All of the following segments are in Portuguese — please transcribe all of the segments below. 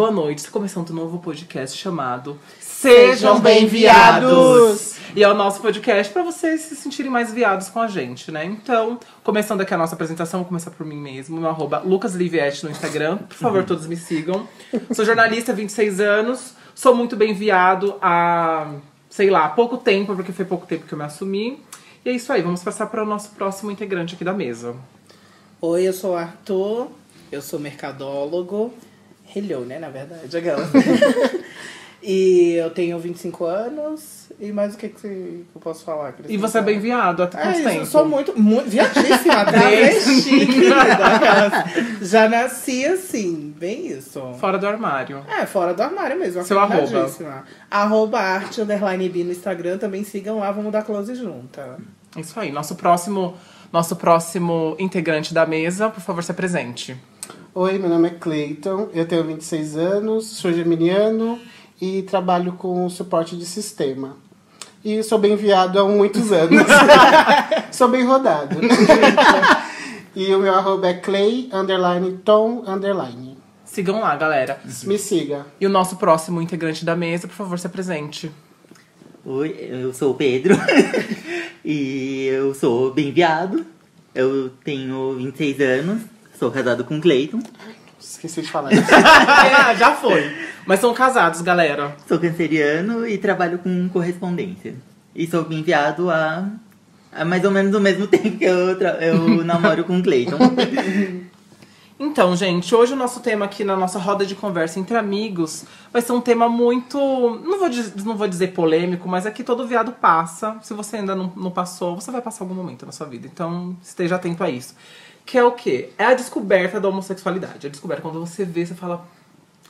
Boa noite, está começando um novo podcast chamado Sejam Bem-Viados! E é o nosso podcast para vocês se sentirem mais viados com a gente, né? Então, começando aqui a nossa apresentação, vou começar por mim mesmo, meu arroba lucasliviette no Instagram. Por favor, todos me sigam. Sou jornalista, 26 anos, sou muito bem viado há, sei lá, pouco tempo, porque foi pouco tempo que eu me assumi. E é isso aí, vamos passar para o nosso próximo integrante aqui da mesa. Oi, eu sou o Arthur, eu sou mercadólogo. Hello, né, na verdade, aquela. e eu tenho 25 anos. E mais o que, que eu posso falar? E você é bem viado há É quanto isso, tempo? eu sou muito, muito viadíssima, travesti, querida. aquelas. Já nasci assim, bem isso. Fora do armário. É, fora do armário mesmo. Seu arroba. Arroba arte, underline B no Instagram. Também sigam lá, vamos dar close junta. Isso aí, nosso próximo, nosso próximo integrante da mesa, por favor, se apresente. Oi, meu nome é Cleiton, eu tenho 26 anos, sou geminiano e trabalho com suporte de sistema. E sou bem viado há muitos anos. sou bem rodado. e o meu arroba é clay, underline, tom, underline. Sigam lá, galera. Me siga. E o nosso próximo integrante da mesa, por favor, se apresente. Oi, eu sou o Pedro e eu sou bem viado. Eu tenho 26 anos, sou casado com o Cleiton, Esqueci de falar isso. Ah, já foi. Mas são casados, galera. sou canceriano e trabalho com correspondência. E sou bem viado há, há mais ou menos o mesmo tempo que eu, tra- eu namoro com o Cleiton. Então, gente, hoje o nosso tema aqui na nossa roda de conversa entre amigos vai ser um tema muito. Não vou, diz- não vou dizer polêmico, mas aqui todo viado passa. Se você ainda não, não passou, você vai passar algum momento na sua vida. Então, esteja atento a isso. Que é o quê? É a descoberta da homossexualidade. A descoberta quando você vê, você fala.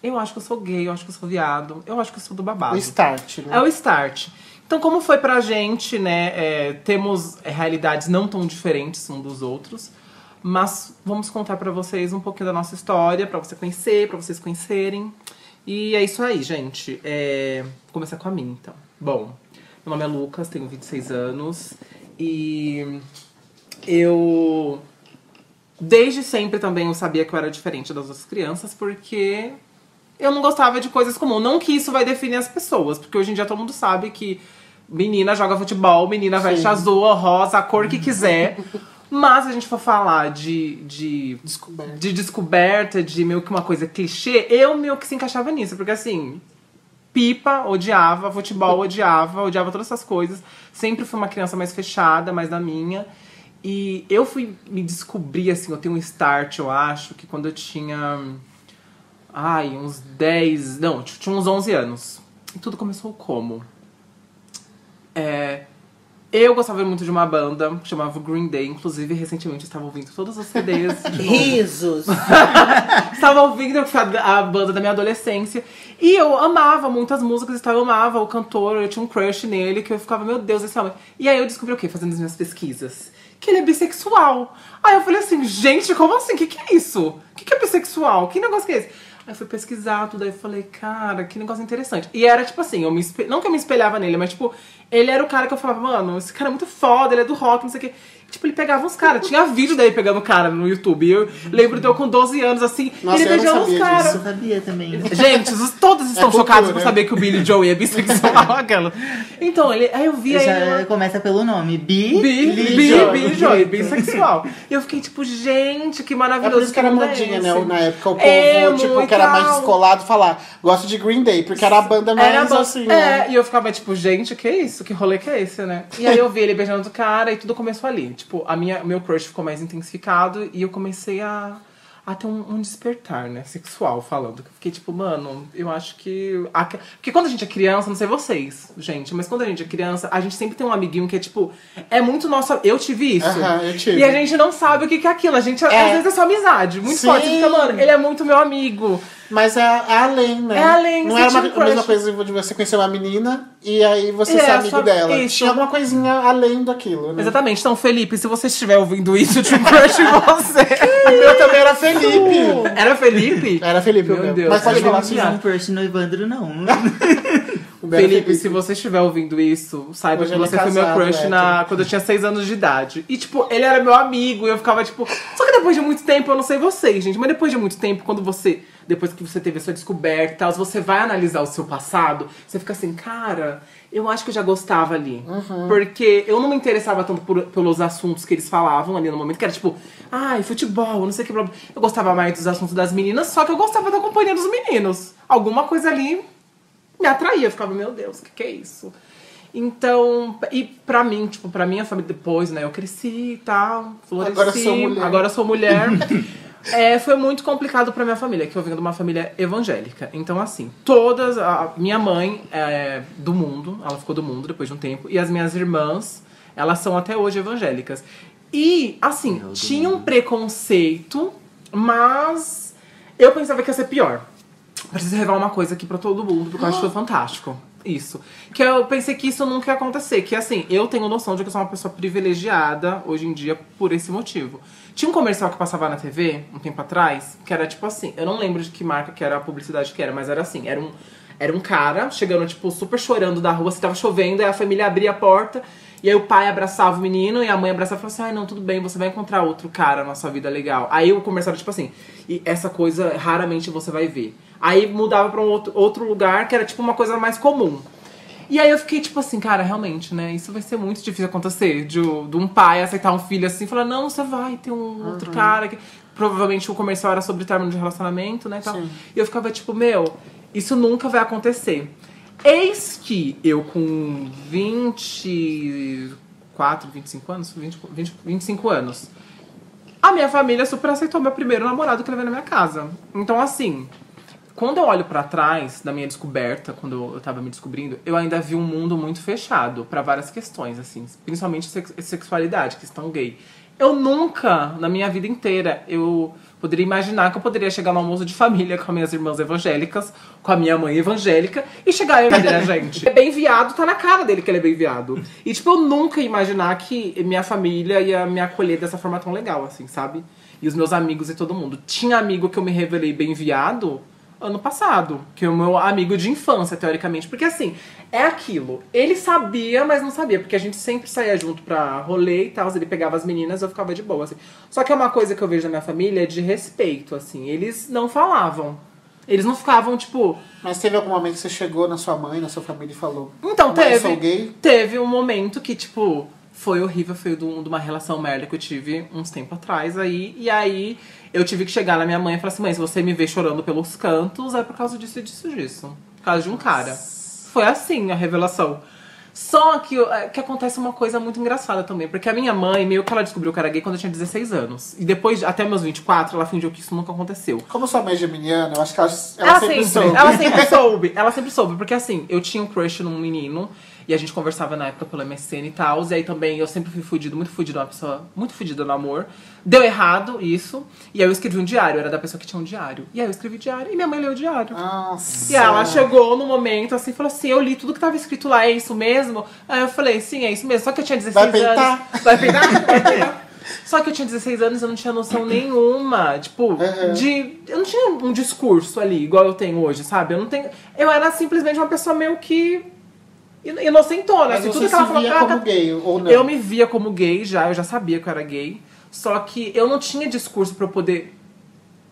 Eu acho que eu sou gay, eu acho que eu sou viado, eu acho que eu sou do babado. O start, né? É o start. Então, como foi pra gente, né? é, temos é, realidades não tão diferentes um dos outros. Mas vamos contar pra vocês um pouquinho da nossa história, pra você conhecer, pra vocês conhecerem. E é isso aí, gente. É, Vou começar com a mim, então. Bom, meu nome é Lucas, tenho 26 anos. E eu Desde sempre também eu sabia que eu era diferente das outras crianças, porque eu não gostava de coisas comuns. Não que isso vai definir as pessoas, porque hoje em dia todo mundo sabe que menina joga futebol, menina veste azul, rosa, a cor que quiser. Mas se a gente for falar de, de, Descoberta. de descoberta, de meio que uma coisa clichê, eu meio que se encaixava nisso, porque assim, pipa, odiava, futebol, odiava, odiava todas essas coisas. Sempre fui uma criança mais fechada, mais na minha. E eu fui me descobrir, assim, eu tenho um start, eu acho, que quando eu tinha. Ai, uns 10. Não, tinha uns 11 anos. E tudo começou como? É. Eu gostava muito de uma banda que chamava Green Day, inclusive recentemente eu estava ouvindo todos os CDs. Risos. Estava ouvindo a a banda da minha adolescência. E eu amava muitas músicas, então eu amava o cantor, eu tinha um crush nele, que eu ficava, meu Deus, esse homem. E aí eu descobri o quê? Fazendo as minhas pesquisas. Que ele é bissexual. Aí eu falei assim, gente, como assim? O que, que é isso? O que, que é bissexual? Que negócio que é esse? Aí eu fui pesquisar tudo, aí falei, cara, que negócio interessante. E era tipo assim, eu me não que eu me espelhava nele, mas tipo, ele era o cara que eu falava, mano, esse cara é muito foda, ele é do rock, não sei o quê. Tipo, ele pegava uns caras, tinha vídeo dele pegando cara no YouTube. E eu lembro de eu com 12 anos, assim, Nossa, ele beijando uns sabia caras. Eu sabia também. Gente, os- todos estão É chocados por saber que o Billy Joey é bissexual, aquela. Então, ele, aí eu vi aí. Já começa pelo nome, Bi. Bi, bi, Joy. Billy Joey, bissexual. E eu fiquei tipo, gente, que É maravilhoso. por isso que era é modinha, né? esse? Na época, o povo, É, tipo, muito que era mais descolado, falar, gosto de Green Day, porque era a banda mais Era assim, é, né? e eu ficava tipo, gente, que isso? Que rolê que é esse, né? E aí eu vi ele beijando o cara e tudo começou ali. Tipo, a minha, meu crush ficou mais intensificado e eu comecei a, a ter um, um despertar, né? Sexual falando. Eu fiquei tipo, mano, eu acho que. a- Porque quando a gente é criança, não sei vocês, gente, mas quando a gente é criança, a gente sempre tem um amiguinho que é tipo, é muito nosso. Eu tive isso. Aham, eu tive. E a gente não sabe o que que é aquilo. A gente, às É. vezes, é só amizade. Muito Sim. forte. Fica, mano, ele é muito meu amigo. Mas é, é além, né? É além, Não era uma, um a mesma coisa de você conhecer uma menina e aí você É, ser amigo só- dela. isso. Tinha alguma coisinha além daquilo, né? Exatamente. Então, Felipe, se você estiver ouvindo isso, eu um crush em você. O meu também era Felipe. Era Felipe? Era Felipe, Meu meu. Deus. Mas pode Eu falar não assim. Não um crush no Evandro, não. Felipe, Felipe. se você estiver ouvindo isso, saiba Hoje que é você foi meu crush hétero. na, quando eu tinha 6 anos de idade. E, tipo, ele era meu amigo e eu ficava, tipo. Só que depois de muito tempo, eu não sei vocês, gente, mas depois de muito tempo, quando você. Depois que você teve a sua descoberta e tal, você vai analisar o seu passado, você fica assim, cara, eu acho que eu já gostava ali. Uhum. Porque eu não me interessava tanto por- pelos assuntos que eles falavam ali no momento, que era tipo, ai, futebol, não sei o que. Eu gostava mais dos assuntos das meninas, só que eu gostava da companhia dos meninos. Alguma coisa ali me atraía. Eu ficava, meu Deus, o que, que é isso? Então, e pra mim, tipo, pra minha família depois, né? Eu cresci e tal, floresci. Agora sou mulher. Agora sou mulher. É, foi muito complicado pra minha família, que eu venho de uma família evangélica. Então, assim, todas. A minha mãe é do mundo, ela ficou do mundo depois de um tempo, e as minhas irmãs, elas são até hoje evangélicas. E, assim, Eu do tinha um preconceito, mas eu pensava que ia ser pior. Preciso revelar uma coisa aqui pra todo mundo, porque eu acho fantástico. Isso. Que eu pensei que isso nunca ia acontecer. Que assim, eu tenho noção de que eu sou uma pessoa privilegiada hoje em dia por esse motivo. Tinha um comercial que passava na TV um tempo atrás, que era tipo assim, eu não lembro de que marca que era a publicidade que era, mas era assim, era um, era um cara chegando, tipo, super chorando da rua, se tava chovendo, aí a família abria a porta, e aí o pai abraçava o menino e a mãe abraçava e falava assim: ai, não, tudo bem, você vai encontrar outro cara na sua vida legal. Aí o comercial era tipo assim, e essa coisa raramente você vai ver. Aí mudava pra um outro, outro lugar que era tipo uma coisa mais comum. E aí eu fiquei tipo assim, cara, realmente, né? Isso vai ser muito difícil acontecer. De, de um pai aceitar um filho assim e falar, não, você vai ter um outro cara. Que... Provavelmente o comercial era sobre término de relacionamento, né? e Tal. E eu ficava tipo, meu, isso nunca vai acontecer. Eis que eu com 24, 25 anos, 20, 20, 25 anos, a minha família super aceitou meu primeiro namorado que eu levei na minha casa. Então, assim, quando eu olho pra trás da minha descoberta, quando eu tava me descobrindo, eu ainda vi um mundo muito fechado pra várias questões, assim, principalmente sex- sexualidade, questão gay. Eu nunca, na minha vida inteira, eu poderia imaginar que eu poderia chegar no almoço de família com as minhas irmãs evangélicas, com a minha mãe evangélica, e chegar e a gente. É bem viado, tá na cara dele que ele é bem viado. E, tipo, eu nunca ia imaginar que minha família ia me acolher dessa forma tão legal, assim, sabe? E os meus amigos e todo mundo. Tinha amigo que eu me revelei bem viado ano passado, que é o meu amigo de infância, teoricamente. Porque assim, é aquilo. Ele sabia, mas não sabia, porque a gente sempre saía junto pra rolê e tal. Ele pegava as meninas, eu ficava de boa, assim. Só que é uma coisa que eu vejo na minha família é de respeito, assim. Eles não falavam. Eles não ficavam, tipo, Mas teve algum momento que você chegou na sua mãe, na sua família e falou: então, teve. eu sou gay? Teve um momento que, tipo, foi horrível, foi de, um- de uma relação merda que eu tive uns tempos atrás aí. E aí eu tive que chegar na minha mãe e falar assim: mãe, se você me vê chorando pelos cantos, é por causa disso, disso, disso. Por causa de um cara. Foi assim a revelação. Só que, é, que acontece uma coisa muito engraçada também, porque a minha mãe, meio que ela descobriu que era gay quando eu tinha 16 anos. E depois, até meus 24, ela fingiu que isso nunca aconteceu. Como sua mãe é geminiana, eu acho que ela, ela, Ela, sempre, sempre, soube. ela sempre soube. Ela sempre soube. Porque assim, eu tinha um crush num menino. E a gente conversava na época pelo MSN e tal. E aí também eu sempre fui fudido, muito fudido, uma pessoa muito fudida no amor. Deu errado isso. E aí eu escrevi um diário, era da pessoa que tinha um diário. E aí eu escrevi diário e minha mãe leu o diário. Nossa. E ela chegou no momento assim e falou assim: Eu li tudo que tava escrito lá, é isso mesmo? Aí eu falei: Sim, é isso mesmo. Só que eu tinha 16 Vai peitar? anos. Vai peitar? Vai peitar. Só que eu tinha 16 anos e eu não tinha noção nenhuma, tipo, Uhum. de. Eu não tinha um discurso ali, igual eu tenho hoje, sabe? Eu não tenho. Eu era simplesmente uma pessoa meio que. Ino- Inocentona, Mas assim, você tudo que se ela falou. via "Ah, como gay, ou não? Eu me via como gay já, eu já sabia que eu era gay. Só que eu não tinha discurso pra eu poder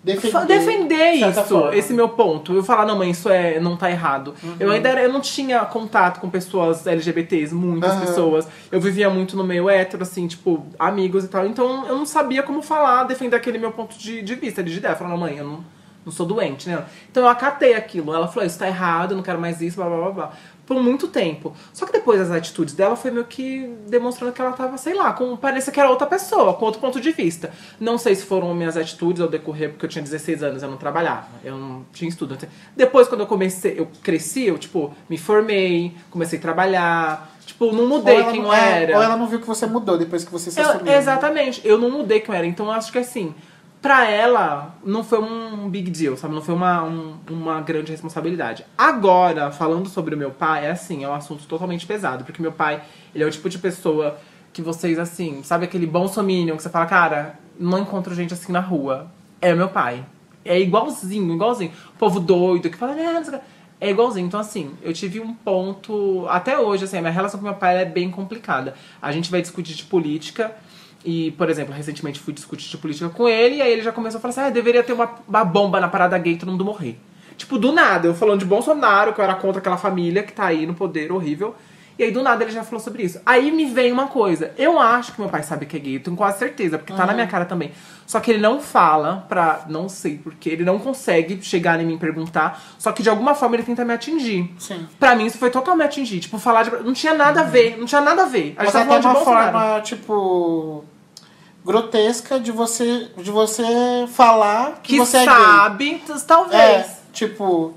defender, defender isso, forma. esse meu ponto. Eu falar, não, mãe, isso é, não tá errado. Uhum. Eu ainda era, eu não tinha contato com pessoas LGBTs, muitas Aham. pessoas. Eu vivia muito no meio hétero, assim, tipo, amigos e tal. Então eu não sabia como falar, defender aquele meu ponto de, de vista, de ideia. Falar, não, mãe, eu não, não sou doente, né? Então eu acatei aquilo. Ela falou, isso tá errado, eu não quero mais isso, blá blá blá blá. Por muito tempo. Só que depois as atitudes dela foi meio que demonstrando que ela tava, sei lá, com, parecia que era outra pessoa, com outro ponto de vista. Não sei se foram minhas atitudes ao decorrer, porque eu tinha 16 anos, eu não trabalhava, eu não tinha estudo. Depois, quando eu comecei, eu cresci, eu, tipo, me formei, comecei a trabalhar, tipo, não mudei quem não- eu é, era. Ou ela não viu que você mudou depois que você se Eu- assumiu. exatamente, eu não mudei quem eu era. Então eu acho que assim, pra ela, não foi um big deal, sabe? Não foi uma, um- uma grande responsabilidade. Agora, falando sobre o meu pai, é assim, é um assunto totalmente pesado. Porque meu pai, ele é o tipo de pessoa que vocês, assim, sabe aquele bom sominion que você fala, cara, não encontro gente assim na rua. É meu pai. É igualzinho, igualzinho. O povo doido que fala, "Ah, não sei o quê." É igualzinho. Então, assim, eu tive um ponto. Até hoje, assim, a minha relação com meu pai é bem complicada. A gente vai discutir de política. E, por exemplo, recentemente fui discutir de política com ele. E aí ele já começou a falar assim: ah, deveria ter uma, uma bomba na parada gay todo mundo morrer. Tipo, do nada, eu falando de Bolsonaro, que eu era contra aquela família que tá aí no poder horrível. E aí, do nada, ele já falou sobre isso. Aí me vem uma coisa. Eu acho que meu pai sabe que é gay, eu tenho quase certeza, porque tá na minha cara também. Só que ele não fala pra. Não sei porque. Ele não consegue chegar em mim e perguntar. Só que de alguma forma ele tenta me atingir. Sim. Pra mim, isso foi totalmente atingir. Tipo, falar de. Não tinha nada a ver. Não tinha nada a ver. A gente Mas tava até de uma Bolsonaro. forma, tipo, grotesca de você, de você falar que, Que você é sabe, t- gay. talvez. É, tipo,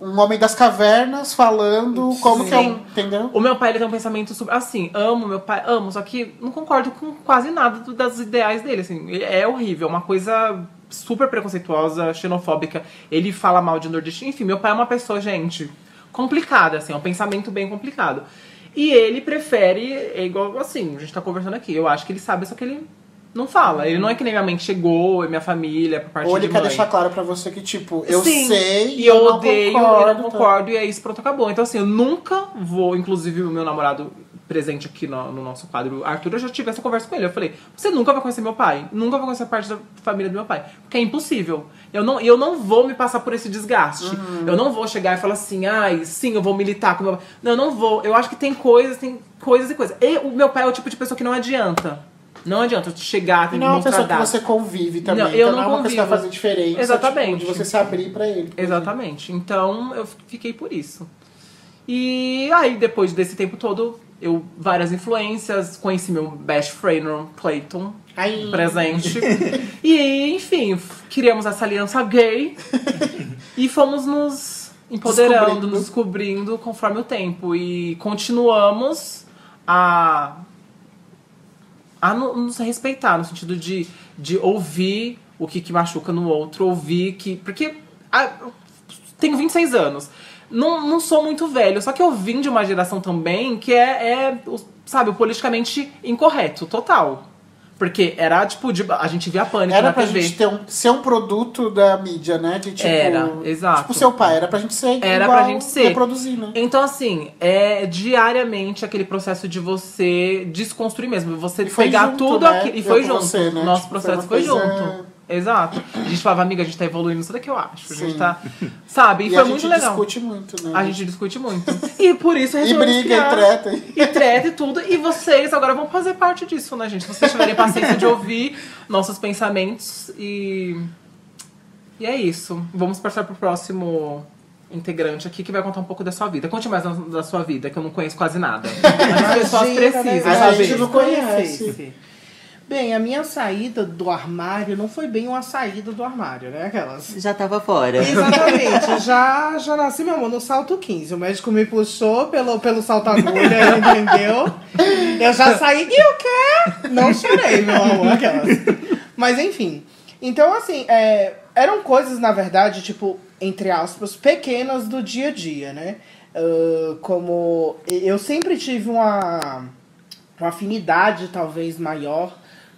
um homem das cavernas falando como que é um. Entendeu? O meu pai ele tem um pensamento super. Assim, amo meu pai, amo, só que não concordo com quase nada das ideais dele. Assim, é horrível, uma coisa super preconceituosa, xenofóbica. Ele fala mal de nordestino. Enfim, meu pai é uma pessoa, gente, complicada, assim, é um pensamento bem complicado. E ele prefere, é igual assim, a gente tá conversando aqui. Eu acho que ele sabe, só que ele não fala. Ele não é que nem minha mãe chegou, e minha família, por parte Ou ele de quer mãe. deixar claro pra você que, tipo, eu Sim, sei e eu, não odeio, concordo, eu não tá? concordo, e é isso, pronto, acabou. Então, assim, eu nunca vou, inclusive o meu namorado presente aqui no, no nosso quadro, Arthur, eu já tive essa conversa com ele. Eu falei, você nunca vai conhecer meu pai, nunca vai conhecer parte da família do meu pai, porque é impossível. Eu não, eu não vou me passar por esse desgaste. Uhum. Eu não vou chegar e falar assim, ai, sim, eu vou militar com meu pai. Não, eu não vou. Eu acho que tem coisas, tem coisas e coisas. E o meu pai é o tipo de pessoa que não adianta. Não adianta chegar, tem não que é uma mostrar pessoa que você convive também. Não, eu então não não é uma coisa que vai convivo. fazer diferença. Exatamente. Tipo, de você se abrir pra ele. Exatamente. Então eu fiquei por isso. E aí, depois desse tempo todo, eu várias influências, conheci meu best friend, Clayton, Ai. presente. e, enfim, criamos essa aliança gay e fomos nos empoderando, Descobrindo. nos descobrindo conforme o tempo. E continuamos a, a no- nos respeitar, no sentido de, de ouvir o que, que machuca no outro, ouvir que. Porque ah, tenho 26 anos. Não, não sou muito velho, só que eu vim de uma geração também que é, é sabe, politicamente incorreto, total. Porque era, tipo, de, a gente via pânico Era na pra TV. gente ter um, ser um produto da mídia, né? De, tipo, Era, exato. Tipo seu pai, era pra gente ser Era igual, pra gente ser. reproduzir, né? Então, assim, é diariamente aquele processo de você desconstruir mesmo. Você E pegar junto, tudo né? aquilo. E foi junto. você, né? Nosso Tipo, processo foi foi, junto. Exato. A gente falava, amiga, a gente tá evoluindo, isso daqui eu acho. A gente Sim. tá. Sabe? E, E foi a muito gente legal. discute muito, né? A gente discute muito. E por isso E briga, e criar- treta. e treta e tudo. E vocês agora vão fazer parte disso, né, gente? Se vocês tiverem paciência de ouvir nossos pensamentos e. E é isso. Vamos passar pro próximo integrante aqui que vai contar um pouco da sua vida. Conte mais da, sua vida, que eu não conheço quase nada. Mas as pessoas Imagina, precisam né? A gente não conhece. Bem, a minha saída do armário não foi bem uma saída do armário, né? Aquelas. Já tava fora. Exatamente, já, já nasci, meu amor, no salto 15. O médico me puxou pelo, pelo salto agulha, entendeu? Eu já saí e o quê? Não chorei, meu amor, aquelas. Mas enfim. Então, assim, é, eram coisas, na verdade, tipo, entre aspas, pequenas do dia a dia, né? Ah, como eu sempre tive uma, uma afinidade, talvez, maior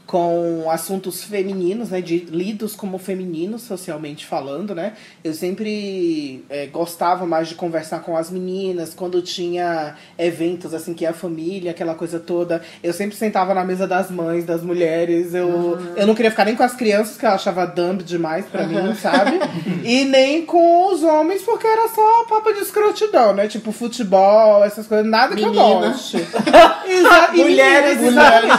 com assuntos femininos, né, de, lidos como femininos, socialmente falando, né, eu sempre é, gostava mais de conversar com as meninas, quando tinha eventos, assim, que a família, aquela coisa toda, eu sempre sentava na mesa das mães, das mulheres, eu, eu não queria ficar nem com as crianças, que eu achava dumb demais pra mim, sabe, e nem com os homens, porque era só papo de escrotidão, né, tipo futebol, essas coisas, nada que eu Menina. goste. Exa e Mulheres, mulheres.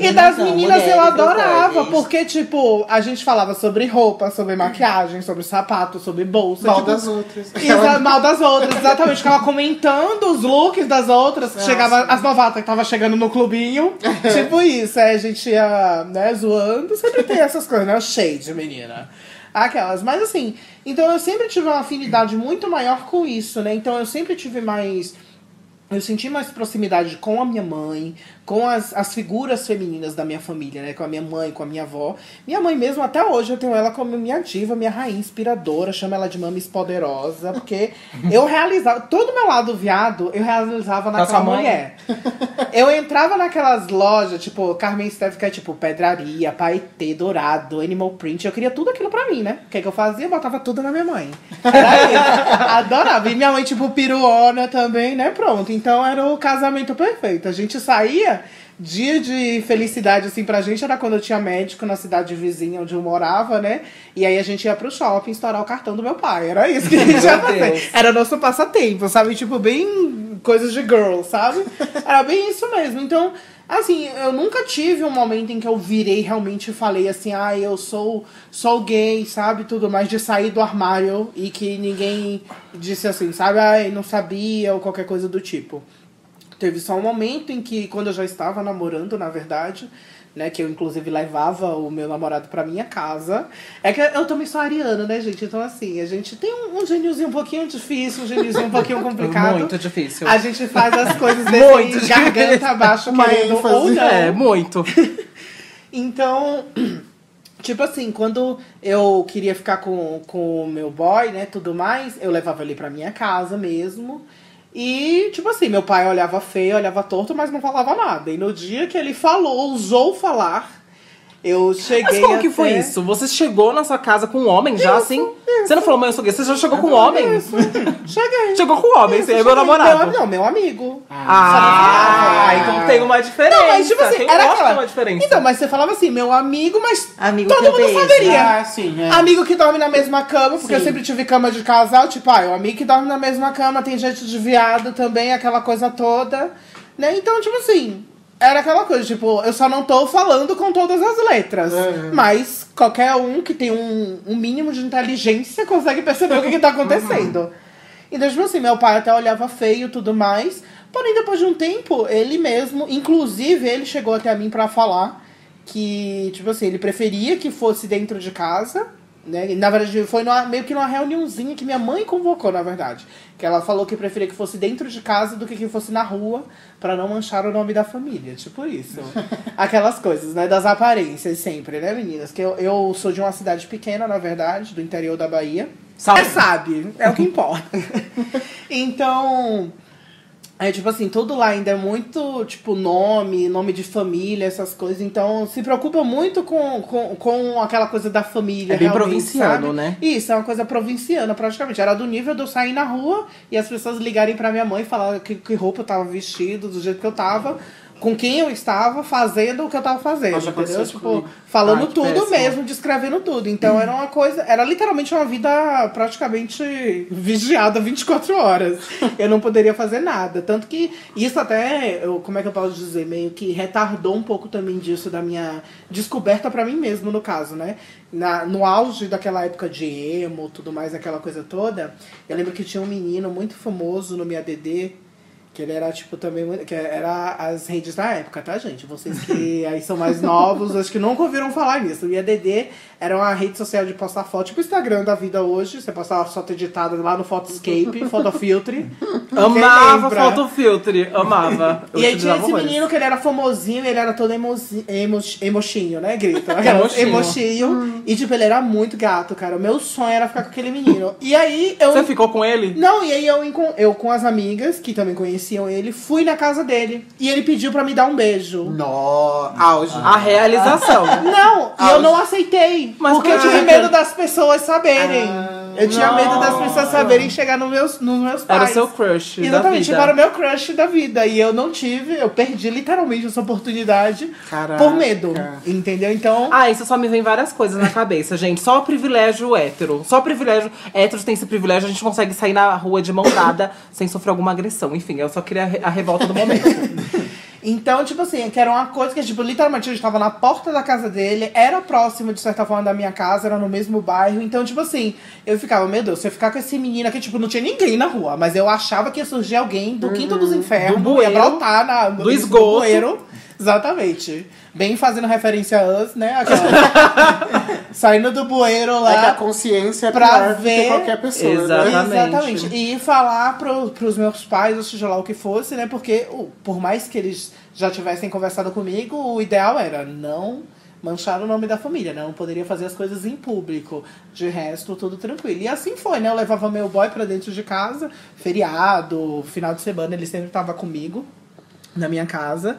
e das meninas eu mulheres, adorava, porque, tipo, a gente falava sobre roupa, sobre maquiagem, sobre sapato, sobre bolsa. Mal tipo, das outras. Exa mal das outras, exatamente. Ficava comentando os looks das outras. que chegava as novatas que tava chegando no clubinho. tipo isso. Aí a gente ia, né, zoando. Sempre tem essas coisas, né? Shade, menina. Aquelas. Mas assim, então eu sempre tive uma afinidade muito maior com isso, né? Então eu sempre tive mais eu senti mais proximidade com a minha mãe, com as, as figuras femininas da minha família, né? Com a minha mãe, com a minha avó. Minha mãe mesmo, até hoje, eu tenho ela como minha diva, minha rainha inspiradora, chamo ela de mames poderosa, porque eu realizava, todo meu lado viado, eu realizava sua naquela mãe? mulher. Eu entrava naquelas lojas, tipo, Carmen Steph, que é tipo Pedraria, Paetê, Dourado, Animal Print. Eu queria tudo aquilo pra mim, né? O que, que eu fazia? Eu botava tudo na minha mãe. Era isso. Adorava. E minha mãe, tipo, piruona também, né? Pronto. Então era o casamento perfeito. A gente saía. Dia de felicidade, assim, pra gente era quando eu tinha médico na cidade vizinha onde eu morava, né? E aí a gente ia pro shopping estourar o cartão do meu pai. Era isso que a gente ia Meu fazer. Deus. Era nosso passatempo, sabe? Tipo, bem coisas de girl, sabe? Era bem isso mesmo. Então, assim, eu nunca tive um momento em que eu virei realmente e falei assim, ah, eu sou, sou gay, sabe? Tudo mais, de sair do armário e que ninguém disse assim, sabe? Ai, não sabia ou qualquer coisa do tipo. Teve só um momento em que, quando eu já estava namorando, na verdade, né? Que eu, inclusive, levava o meu namorado pra minha casa. É que eu também sou ariana, né, gente? Então, assim, a gente tem um, um geniozinho um pouquinho difícil, um geniozinho um pouquinho complicado. Muito difícil. A gente faz as coisas Muito desse difícil. garganta abaixo, querendo ênfase. ou não. É, muito. Então, tipo assim, quando eu queria ficar com, com o meu boy, né, tudo mais, eu levava ele pra minha casa mesmo. E, tipo assim, meu pai olhava feio, olhava torto, mas não falava nada. E no dia que ele falou, ousou falar, eu cheguei. Mas como que até- foi isso? Você chegou na sua casa com um homem já, assim? Você não falou, mãe, eu sou gay. Você já chegou com um homem? Isso. Cheguei. Chegou com um homem, você é meu Cheguei. namorado. Meu, não, meu amigo. Ah, então tem uma diferença. Não, mas tipo assim, Quem era gosta aquela... tem uma diferença. Então, mas você falava assim, meu amigo, mas Amigo todo que eu mundo beijo. saberia. Ah, sim, é. Amigo que dorme na mesma cama, porque eu sempre tive cama de casal, tipo, ah, o amigo que dorme na mesma cama, tem gente de viado também, aquela coisa toda. Né? Então, tipo assim, era aquela coisa, tipo, eu só não tô falando com todas as letras. É. Mas qualquer um que tem um, um mínimo de inteligência consegue perceber o que, que tá acontecendo. Então, tipo assim, meu pai até olhava feio e tudo mais. Porém, depois de um tempo, ele mesmo, inclusive, ele chegou até a mim pra falar que, tipo assim, ele preferia que fosse dentro de casa, né? E, na verdade, foi numa- meio que numa reuniãozinha que minha mãe convocou, na verdade. Que ela falou que preferia que fosse dentro de casa do que que fosse na rua, pra não manchar o nome da família. Tipo isso. Aquelas coisas, né? Das aparências sempre, né, meninas? Que eu, eu sou de uma cidade pequena, na verdade, do interior da Bahia. Sabe? É, sabe, é o que importa. então, é tipo assim, tudo lá ainda é muito, tipo, nome, nome de família, essas coisas. Então, se preocupa muito com, com, com aquela coisa da família. É bem provinciano, sabe? né? Isso, é uma coisa provinciana, praticamente. Era do nível de eu sair na rua e as pessoas ligarem pra minha mãe e falar que, que roupa eu tava vestido, do jeito que eu tava. Com quem eu estava fazendo o que eu tava fazendo, Nossa, entendeu? Tipo, falando Ai, tudo péssimo. mesmo, descrevendo tudo. Então era uma coisa, era literalmente uma vida praticamente vigiada 24 horas. Eu não poderia fazer nada. Tanto que isso até, eu, como é que eu posso dizer, meio que retardou um pouco também disso da minha descoberta pra mim mesmo, no caso, né? Na, no auge daquela época de emo, tudo mais, aquela coisa toda, eu lembro que tinha um menino muito famoso no meu ADD, que ele era, tipo, também. Que era as redes da época, tá, gente? Vocês que aí são mais novos, acho que nunca ouviram falar nisso. O IADD era uma rede social de postar foto, tipo o Instagram da vida hoje. Você postava foto editada lá no Photoscape, Photofiltre. Amava lembra? fotofiltre, amava. Eu E aí tinha esse menino que ele era famosinho, ele era todo emozi, emo, emochinho, né, Grita? Emochinho. E, tipo, ele era muito gato, cara. O meu sonho era ficar com aquele menino. E aí eu. Você ficou com ele? Não, e aí eu, eu com as amigas, que também conheciam ele, fui na casa dele. E ele pediu pra me dar um beijo. Nó, auge. A realização. Não, e eu não aceitei. Mas porque eu tive medo das pessoas saberem. eu tinha não. medo das pessoas saberem e chegar nos meus, nos meus pais. Era o seu crush da Exatamente, vida. tipo, era o meu crush da vida. E eu não tive, eu perdi literalmente essa oportunidade Caraca. por medo. Entendeu? Então. Ah, isso só me vem várias coisas na cabeça, gente. Só privilégio hétero. Só privilégio. Héteros tem esse privilégio, a gente consegue sair na rua de mão dada sem sofrer alguma agressão. Enfim, eu só queria a revolta do momento. Então, tipo assim, que era uma coisa que, tipo, literalmente a gente tava na porta da casa dele, era próximo, de certa forma, da minha casa, era no mesmo bairro. Então, tipo assim, eu ficava, meu Deus, se eu ficar com esse menino aqui, tipo, não tinha ninguém na rua, mas eu achava que ia surgir alguém do quinto dos infernos, Do bueiro, ia brotar na, do esgoto. bueiro. Exatamente. Bem fazendo referência a Us, né? Aquela- Saindo do bueiro lá. É que a consciência é pra ver- que qualquer pessoa. né? Exatamente. E falar pro, pros meus pais, ou seja lá o que fosse, né? Porque o- por mais que eles já tivessem conversado comigo, o ideal era não manchar o nome da família, né? Não poderia fazer as coisas em público. De resto, tudo tranquilo. E assim foi, né? Eu levava meu boy pra dentro de casa, feriado, final de semana, ele sempre tava comigo na minha casa.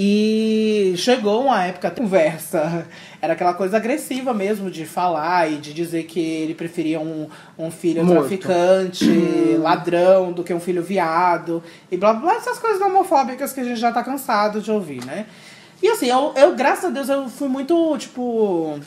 E chegou uma época, conversa, era aquela coisa agressiva mesmo de falar e de dizer que ele preferia um, um filho Morto. traficante, ladrão, do que um filho viado, e blá blá, blá, essas coisas homofóbicas que a gente já tá cansado de ouvir, né? E assim, eu, eu graças a Deus, eu fui muito, tipo,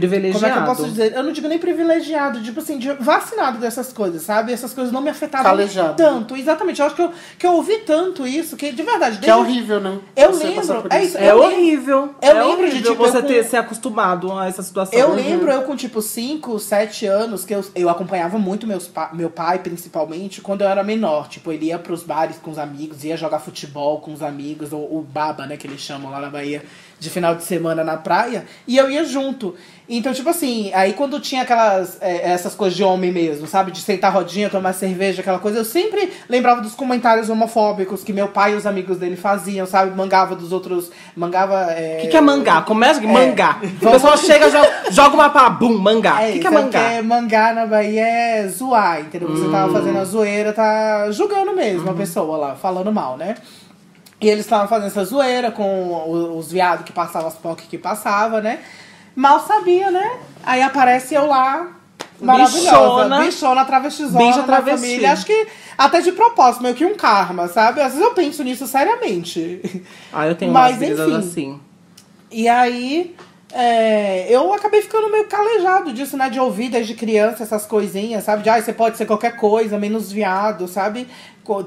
Privilegiado. como é que eu posso dizer? Eu não digo nem privilegiado, tipo assim, de vacinado dessas coisas, sabe? Essas coisas não me afetavam Calejado. tanto. Exatamente. Eu acho que eu, que eu ouvi tanto isso que, de verdade, Que é horrível, né? Eu Você lembro, é isso. É Eu horrível. eu é lembro de, horrível tipo, você eu com- ter se acostumado a essa situação. Eu lembro, eu com tipo 5, 7 anos, que eu, eu acompanhava muito meus pa- meu pai, principalmente, quando eu era menor. Tipo, ele ia pros bares com os amigos, ia jogar futebol com os amigos, ou o baba, né, que eles chamam lá na Bahia, de final de semana na praia, e eu ia junto. Então, tipo assim, aí quando tinha aquelas, é, essas coisas de homem mesmo, sabe? De sentar rodinha, tomar cerveja, aquela coisa, eu sempre lembrava dos comentários homofóbicos que meu pai e os amigos dele faziam, sabe? Mangava dos outros. Mangava. O que, que é mangá? Começa aqui, mangá. O pessoal chega, joga, joga uma pá, bum, mangá. É, O que, que isso, é mangá? porque mangá na Bahia é zoar, entendeu? Você tava fazendo a zoeira, tá julgando mesmo a pessoa lá, falando mal, né? E eles estavam fazendo essa zoeira com os viados que passavam, as POC que passava, né? Mal sabia, né? Aí aparece eu lá, maravilhosa. Bichona. Bichona, travestizona Bicha travesti. família. Acho que até de propósito, meio que um karma, sabe? Às vezes eu penso nisso seriamente. Ah, eu tenho Mas, umas enfim. assim. E aí, é, eu acabei ficando meio calejado disso, né? De ouvir desde criança essas coisinhas, sabe? De, ah, você pode ser qualquer coisa, menos viado, sabe?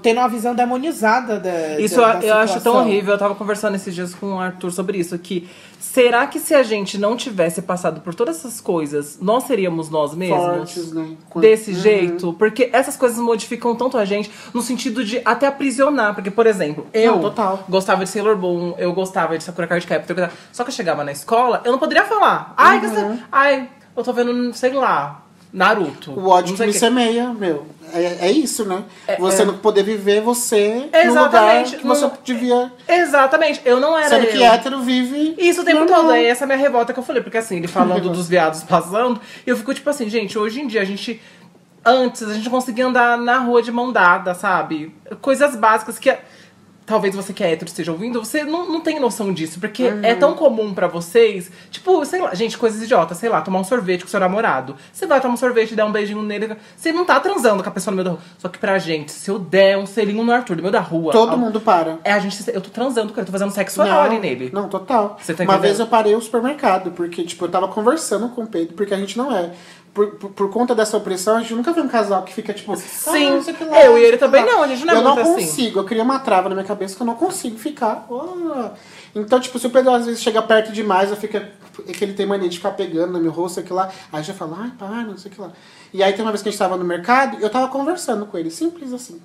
Tendo uma visão demonizada da Isso da, eu, da eu acho tão situação. horrível. Eu tava conversando esses dias com o Arthur sobre isso. Que será que se a gente não tivesse passado por todas essas coisas, nós seríamos nós mesmos? Fortes, né? Desse jeito? Porque essas coisas modificam tanto a gente no sentido de até aprisionar. Porque, por exemplo, eu Não, total. gostava de Sailor Moon, eu gostava de Sakura Card Captor. Só que eu chegava na escola, eu não poderia falar. Ai, que você- ai eu tô vendo, sei lá, Naruto. O ódio que me o quê. semeia, meu. É, é isso, né? você é. não poder viver você no lugar Exatamente. que você Não- devia. Exatamente, eu não era Sendo eu. que hétero vive. Isso o tempo normal. todo. Aí essa é a minha revolta que eu falei. Porque assim, ele falando dos viados passando, eu fico tipo assim, gente, hoje em dia a gente. Antes, a gente conseguia andar na rua de mão dada, sabe? Coisas básicas que. Talvez você que é hétero esteja ouvindo, você não, não tem noção disso, porque é tão comum pra vocês. Tipo, sei lá, gente, coisas idiotas, sei lá, tomar um sorvete com seu namorado. Você vai tomar um sorvete e dar um beijinho nele. Você não tá transando com a pessoa no meio da rua. Só que pra gente, se eu der um selinho no Arthur no meio da rua. Todo mundo para. É, a gente. Eu tô transando com ele, tô fazendo sexo oral ali nele. Não, total. Você tá Uma vez eu parei o supermercado, porque, tipo, eu tava conversando com o Pedro, porque a gente não é. Por, por, por conta dessa opressão, a gente nunca vê um casal que fica, tipo, Sim. ah, o que lá, Eu e ele também não, a gente não é Eu não assim. consigo, eu crio uma trava na minha cabeça que eu não consigo ficar. ah. Então, tipo, se o Pedro às vezes chega perto demais, eu fico. é que ele tem mania de ficar pegando no meu rosto, sei que lá. Aí já fala, ai, para, não sei o que lá. E aí tem uma vez que a gente tava no mercado, eu tava conversando com ele, simples assim.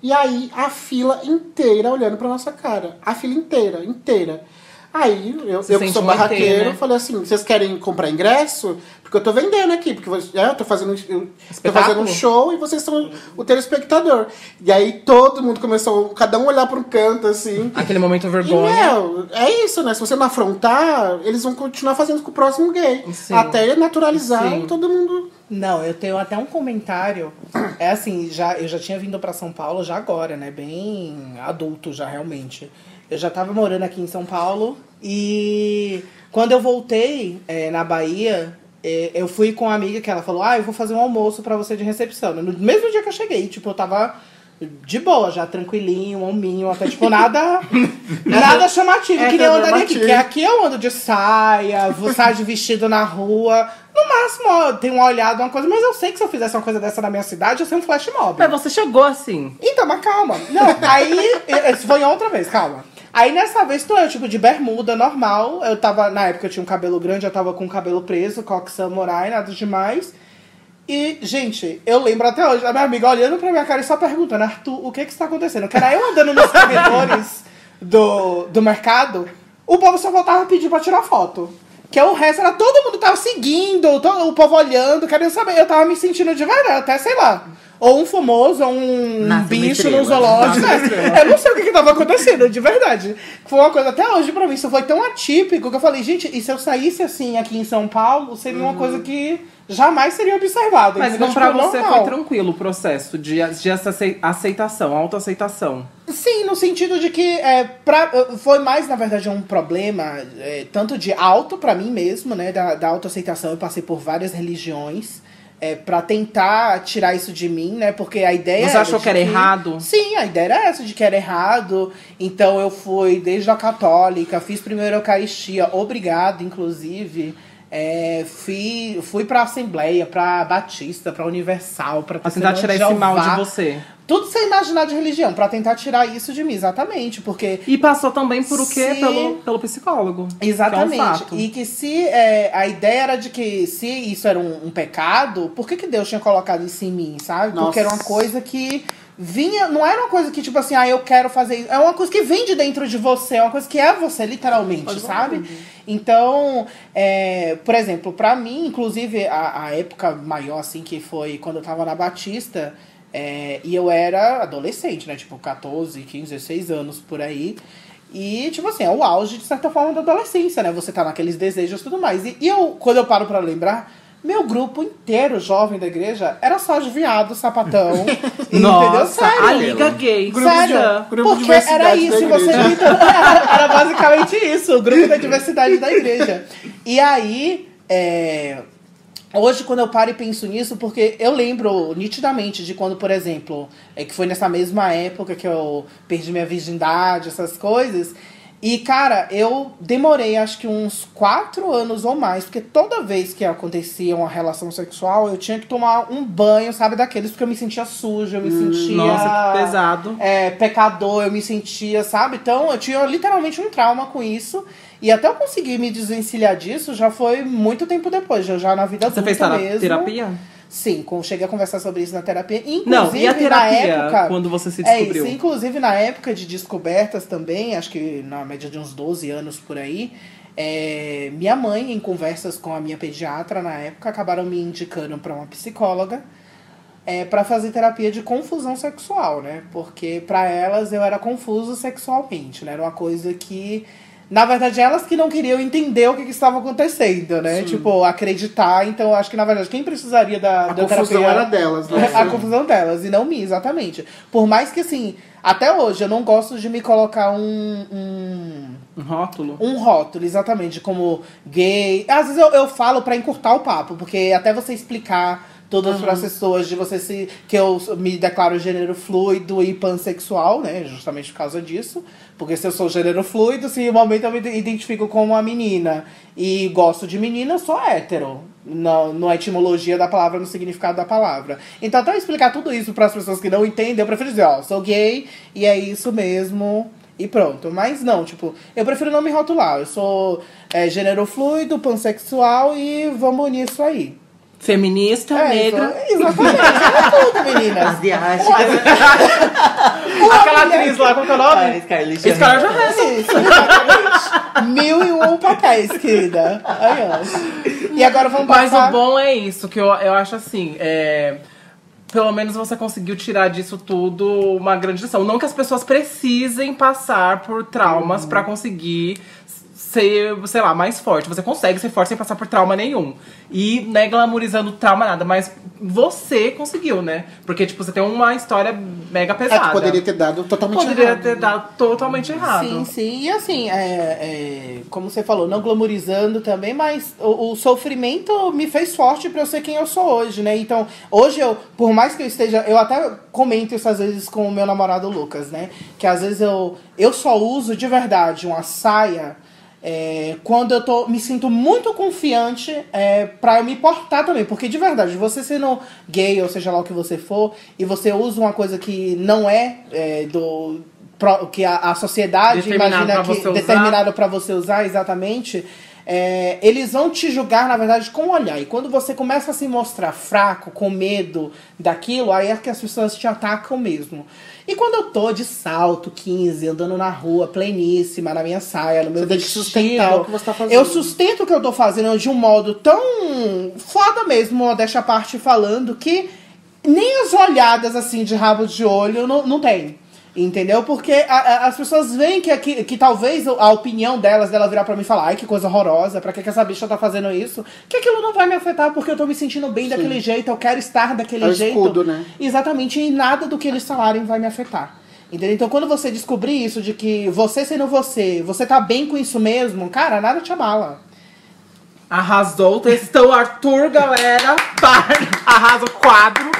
E aí a fila inteira olhando pra nossa cara. A fila inteira, inteira. Aí eu, Se eu que sou barraqueiro, né? falei assim, vocês querem comprar ingresso? Porque eu tô vendendo aqui, porque é, eu tô fazendo, eu tô fazendo um show e vocês são o telespectador. E aí todo mundo começou, cada um olhar para um canto, assim. Aquele momento E, vergonha. meu, é isso, né? Se você não afrontar, eles vão continuar fazendo com o próximo gay. Sim. Até naturalizar Sim. e todo mundo. Não, eu tenho até um comentário. É assim, já, eu já tinha vindo pra São Paulo já agora, né? Bem adulto já, realmente. Eu já tava morando aqui em São Paulo e quando eu voltei é, na Bahia, é, eu fui com uma amiga que ela falou, ah, eu vou fazer um almoço pra você de recepção. No mesmo dia que eu cheguei, tipo, eu tava de boa, já tranquilinho, um hominho, até tipo, nada, nada chamativo, É, que nem eu andaria aqui. Porque aqui eu ando de saia, vou sair de vestido na rua. No máximo, ó, tem uma olhada, uma coisa, mas eu sei que se eu fizesse uma coisa dessa na minha cidade, ia ser um flash mob. Mas você chegou assim. Então, mas calma. Não, aí. Isso foi outra vez, calma. Aí nessa vez tô eu, tipo, de bermuda normal. Eu tava. Na época eu tinha um cabelo grande, eu tava com o cabelo preso, coque samurai, nada demais. E, gente, eu lembro até hoje da minha amiga olhando pra minha cara e só perguntando, Arthur, o que que está acontecendo? Que era eu andando nos corredores do, do mercado, o povo só voltava a pedir pra tirar foto. Que o resto era todo mundo tava seguindo, todo, o povo olhando, querendo saber. Eu tava me sentindo de verdade, até sei lá. Ou um famoso, ou um Nasce bicho no zoológico. Estrela. Eu não sei o que, que tava acontecendo, de verdade. Foi uma coisa, até hoje pra mim, isso foi tão atípico que eu falei, gente, e se eu saísse assim aqui em São Paulo, seria uma coisa que jamais seria observada. Mas então pra Tipo, você normal. foi tranquilo o processo de, de aceitação, autoaceitação. Sim, no sentido de que é, pra, foi mais, na verdade, um problema é, tanto de auto pra mim mesmo, né? Da, da autoaceitação. Eu passei por várias religiões é, para tentar tirar isso de mim, né? Porque a ideia. Você achou que era errado? Sim, a ideia era essa de que era errado. Então eu fui desde a católica, fiz primeiro a Eucaristia, obrigado, inclusive. É, fui, fui pra Assembleia, pra Batista, pra Universal, pra tentar tirar esse mal de você. Tudo sem imaginar de religião, pra tentar tirar isso de mim, exatamente. Porque E passou também por o quê? Se- Pelo, pelo psicólogo. Exatamente. Que é um fato. e que se é, a ideia era de que se isso era um, um pecado, por que, que Deus tinha colocado isso em mim, sabe? Nossa. Porque era uma coisa que vinha. Não era uma coisa que, tipo assim, ah, eu quero fazer isso. É uma coisa que vem de dentro de você, é uma coisa que é você, literalmente, sabe? Então, é, por exemplo, pra mim, inclusive, a, a época maior, assim, que foi quando eu tava na Batista. É, e eu era adolescente, né? Tipo, 14, 15, 16 anos por aí. E, tipo assim, é o auge, de certa forma, da adolescência, né? Você tá naqueles desejos e tudo mais. E, e eu, quando eu paro pra lembrar, meu grupo inteiro, jovem da igreja, era só de viado, sapatão. entendeu? Nossa, Sério. a Liga Gay. Grupo de- Sério, grupo de porque era diversidade isso, da você era, era basicamente isso, o grupo da diversidade da igreja. E aí, é, hoje quando eu paro e penso nisso, porque eu lembro nitidamente de quando, por exemplo, é que foi nessa mesma época que eu perdi minha virgindade, essas coisas. E, cara, eu demorei acho que uns quatro anos ou mais, porque toda vez que acontecia uma relação sexual, eu tinha que tomar um banho, sabe, daqueles, porque eu me sentia suja, eu me sentia. Nossa, que pesado. É, pecador, eu me sentia, sabe? Então eu tinha literalmente um trauma com isso. E até eu conseguir me desvencilhar disso já foi muito tempo depois, já, já na vida Você adulta fez tera- mesmo. terapia? Sim, cheguei a conversar sobre isso na terapia. Inclusive, Não, e a terapia, na época, quando você se É descobriu? isso, inclusive na época de descobertas também, acho que na média de uns 12 anos por aí, é, minha mãe, em conversas com a minha pediatra na época, acabaram me indicando para uma psicóloga é, para fazer terapia de confusão sexual, né? Porque para elas eu era confuso sexualmente, né? Era uma coisa que. Na verdade, elas que não queriam entender o que, que estava acontecendo, né? Tipo, acreditar. Então, acho que, na verdade, quem precisaria da, A da confusão terapia era delas, né? a confusão delas, e não minha, exatamente. Por mais que, assim, até hoje eu não gosto de me colocar um, um, Um rótulo? um rótulo, exatamente, como gay. Às vezes eu, eu falo pra encurtar o papo, porque até você explicar todas para as pessoas de você se. que eu me declaro gênero fluido e pansexual, né? Justamente por causa disso. Porque se eu sou gênero fluido, se momento eu me identifico como uma menina e gosto de menina, eu sou hétero. Na, na etimologia da palavra, no significado da palavra. Então, até eu explicar tudo isso para as pessoas que não entendem, eu prefiro dizer, ó, sou gay e é isso mesmo. E pronto. Mas não, tipo, eu prefiro não me rotular. Eu sou é, gênero fluido, pansexual e vamos nisso aí. Feminista, É, negra. isso- Exatamente. É tudo, meninas. Asiática. Aquela atriz lá, qual que é o nome? Ah, Scarlett Scarlett Johansson. Isso, exatamente. Mil e um papéis, querida. Aí, ó. E agora vamos Mas passar... o bom é isso, que eu, eu acho assim, é, pelo menos você conseguiu tirar disso tudo uma grande lição. Não que as pessoas precisem passar por traumas pra conseguir ser, sei lá, mais forte. Você consegue ser forte sem passar por trauma nenhum. E não é glamorizando trauma nada, mas você conseguiu, né? Porque, tipo, você tem uma história mega É pesada. que poderia ter dado totalmente Poderia errado. ter dado totalmente errado. Sim, sim. E assim, é, é, como você falou, não glamorizando também, mas o, o sofrimento me fez forte pra eu ser quem eu sou hoje, né? Então, hoje eu, por mais que eu esteja. Eu até comento isso às vezes com o meu namorado Lucas, né? Que às vezes eu, eu só uso de verdade uma saia. É, quando eu tô, me sinto muito confiante é, pra eu me portar também. Porque de verdade, você sendo gay, ou seja lá o que você for, e você usa uma coisa que não é, é, do. que a, a sociedade imagina que determinado para você usar exatamente é, eles vão te julgar, na verdade, com o olhar. E quando você começa a se mostrar fraco, com medo daquilo, aí é que as pessoas te atacam mesmo. E quando eu tô de salto, 15, andando na rua, pleníssima, na minha saia, no meu Você tem que vestido, sustentar o que você tá fazendo. Eu sustento o que eu tô fazendo de um modo tão foda mesmo, modéstia à parte falando, que nem as olhadas assim de rabo de olho não, não tem. Entendeu? Porque a- a- as pessoas veem que, que, que talvez a opinião delas, dela virar pra mim e falar, ai que coisa horrorosa, pra que, que essa bicha tá fazendo isso? Que aquilo não vai me afetar porque eu tô me sentindo bem daquele jeito, eu quero estar daquele É jeito. escudo, né? Exatamente, e nada do que eles falarem vai me afetar. Entendeu? Então, quando você descobrir isso, de que você sendo você, você tá bem com isso mesmo, cara, nada te abala. Arrasou o textão Arthur, galera. Par- Arrasa o quadro.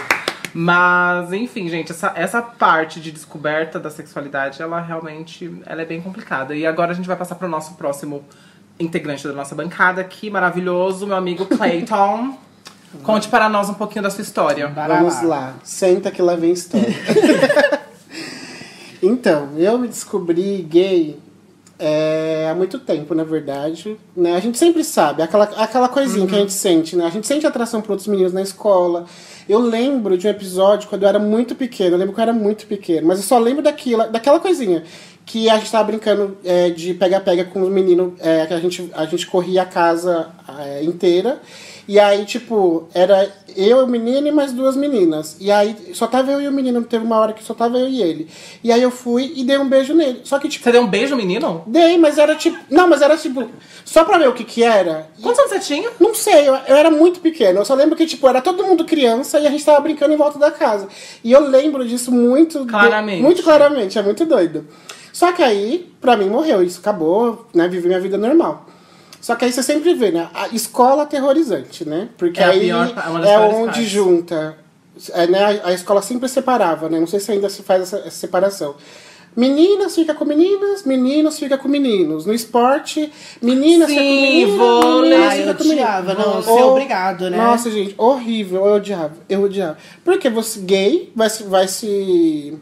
Mas, enfim, gente, essa, essa parte de descoberta da sexualidade, ela realmente ela é bem complicada. E agora a gente vai passar para o nosso próximo integrante da nossa bancada aqui, maravilhoso, meu amigo Clayton. Conte para nós um pouquinho da sua história. Vamos lá, senta que lá vem história. então, eu me descobri gay é, há muito tempo, na verdade. Né? A gente sempre sabe, aquela, aquela coisinha que a gente sente, né? A gente sente atração por outros meninos na escola. Eu lembro de um episódio quando eu era muito pequeno, eu lembro que eu era muito pequeno, mas eu só lembro daquilo, daquela coisinha. Que a gente tava brincando é, de pega-pega com os meninos, é, que a gente, a gente corria a casa é, inteira. E aí, tipo, era eu, o menino e mais duas meninas. E aí, só tava eu e o menino. Teve uma hora que só tava eu e ele. E aí eu fui e dei um beijo nele. Só que, tipo, Você deu um beijo, menino? dei, mas era tipo. Não, mas era tipo. Só pra ver o que que era. Quantos anos você tinha? não sei, eu, eu era muito pequeno. Eu só lembro que, tipo, era todo mundo criança e a gente tava brincando em volta da casa. E eu lembro disso muito. Claramente. Muito claramente, é muito doido. Só que aí, pra mim, morreu. Isso acabou, né? Vivi minha vida normal. Só que aí você sempre vê, né? A escola aterrorizante, né? Porque É aí pior- é é onde partes. junta. É, né? a, a escola sempre separava, né? Não sei se ainda se faz essa, essa separação. Meninas fica com meninas, meninos fica com meninos. No esporte, meninas Sim, fica com meninas, vôlei. meninas Ah, eu fica com meninos. odiava, não, Ou- ser obrigado, né? Nossa, gente, horrível, eu odiava, eu odiava. Porque você gay vai se, vai se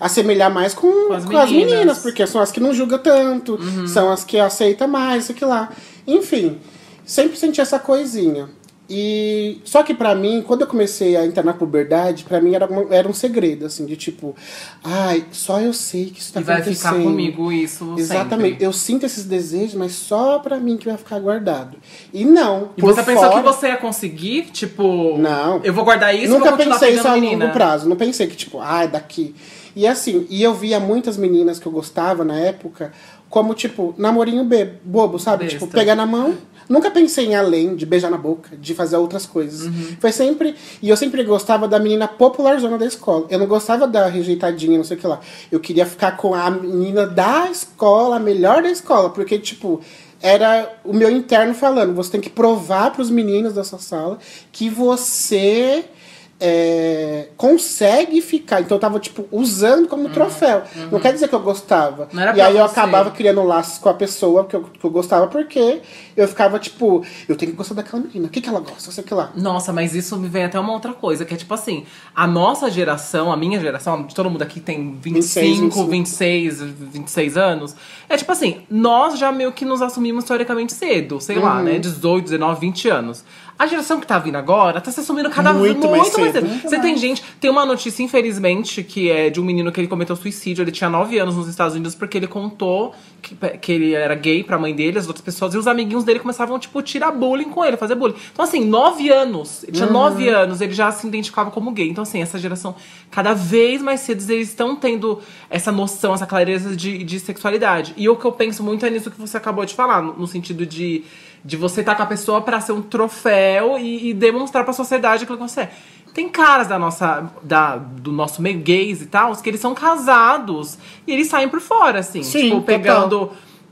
assemelhar mais com, Com com, as as, meninas. Uhum. meninas. porque são as que não julgam tanto, são as que aceitam mais, isso aqui lá. Enfim, sempre senti essa coisinha. E só que pra mim, quando eu comecei a entrar na puberdade, pra mim era, uma- era um segredo, assim, de tipo, ai, só eu sei que isso tá E vai acontecendo. ficar comigo isso Exatamente. sempre. Eu sinto esses desejos, mas só pra mim que vai ficar guardado. E não. E você pensou fora- que você ia conseguir, tipo... Não. Eu vou guardar isso Nunca pensei isso a menina. longo prazo. Não pensei que, tipo, é daqui. E assim, e eu via muitas meninas que eu gostava na época como, tipo, namorinho bobo, sabe? Besta. Tipo, pegar na mão. Nunca pensei em além, de beijar na boca, de fazer outras coisas. Uhum. Foi sempre. E eu sempre gostava da menina popularzona da escola. Eu não gostava da rejeitadinha, não sei o que lá. Eu queria ficar com a menina da escola, a melhor da escola. Porque, tipo, era o meu interno falando: você tem que provar pros meninos da sua sala que você é, consegue ficar. Então eu tava, tipo, usando como troféu. Não quer dizer que eu gostava. Uhum. E aí eu você. acabava criando laços com a pessoa que eu, que eu gostava, porque eu ficava, tipo, eu tenho que gostar daquela menina. O que, que ela gosta? Sei que lá. Nossa, mas isso me vem até uma outra coisa, que é tipo assim, a nossa geração, a minha geração, de todo mundo aqui tem 25, 26, 26, 26 anos, é tipo assim, nós já meio que nos assumimos teoricamente cedo, sei lá, Uhum. né, 18, 19, 20 anos. A geração que tá vindo agora tá se assumindo cada vez Muito muito, mais mais cedo. cedo. Você tem gente, tem uma notícia, infelizmente, que é de um menino que ele cometeu suicídio, ele tinha 9 anos nos Estados Unidos porque ele contou que, que ele era gay pra mãe dele, as outras pessoas, e os amiguinhos dele começavam, tipo, tirar bullying com ele, fazer bullying. Então, assim, 9 anos, ele tinha 9 anos, ele já se identificava como gay. Então, assim, essa geração, cada vez mais cedo, eles estão tendo essa noção, essa clareza de, de sexualidade. E o que eu penso muito é nisso que você acabou de falar, no, no sentido de, de você estar com a pessoa pra ser um troféu e, e demonstrar pra sociedade aquilo que você é. Tem caras da nossa, da, do nosso meio gays e tal, que eles são casados e eles saem por fora, assim. Sim, tipo, pegando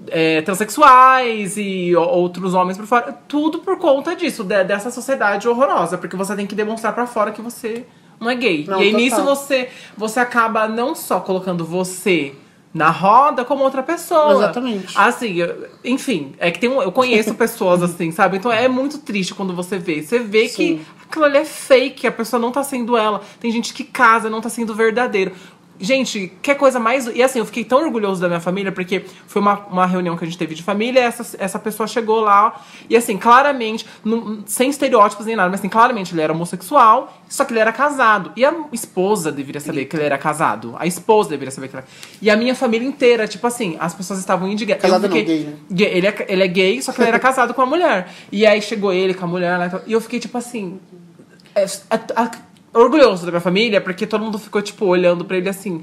é, transexuais e outros homens por fora. Tudo por conta disso, de- dessa sociedade horrorosa. Porque você tem que demonstrar pra fora que você não é gay. Não, e aí total. nisso você, você acaba não só colocando você na roda, como outra pessoa. Exatamente. Assim, eu- enfim, é que tem um, eu conheço pessoas assim, sabe? Então é muito triste quando você vê. Você vê Sim. que aquilo ali é fake, a pessoa não tá sendo ela. Tem gente que casa, não tá sendo verdadeiro. Gente, que coisa mais. E assim, eu fiquei tão orgulhoso da minha família, porque foi uma, uma reunião que a gente teve de família, essa, essa pessoa chegou lá, e assim, claramente, não- sem estereótipos nem nada, mas assim, claramente ele era homossexual, só que ele era casado. E a esposa deveria saber que ele era casado. A esposa deveria saber que ele era. E a minha família inteira, tipo assim, as pessoas estavam indignadas. Casado não, fiquei- gay, né? Gay, Ele é, ele é gay, só que ele era casado com uma mulher. E aí chegou ele com a mulher lá e eu fiquei, tipo assim. é- a- a- orgulhoso da minha família, porque todo mundo ficou, tipo, olhando pra ele assim.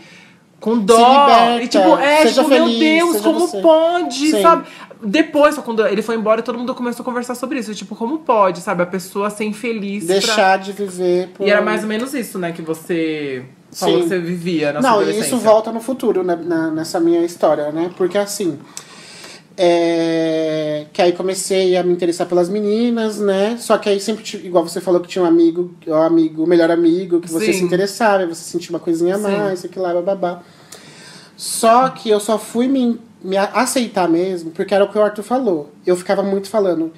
Com dó. liberta, e tipo, é, tipo, meu feliz, Deus, seja como você. pode, Sim. sabe? Depois, quando ele foi embora, todo mundo começou a conversar sobre isso. Tipo, como pode, sabe? A pessoa ser infeliz. pra- Deixar de viver por... E era mais ou menos isso, né, que você falou Sim. que você vivia na sua Não, e adolescência. isso volta no futuro, né, na- nessa minha história, né? Porque assim. É, que aí comecei a me interessar pelas meninas, né? Só que aí sempre, igual você falou que tinha um amigo, o amigo, o melhor amigo, que você Sim. se interessava, você sentia uma coisinha a Sim. mais, sei que lá, babá. Só que eu só fui me, me aceitar mesmo, porque era o que o Arthur falou. Eu ficava muito falando,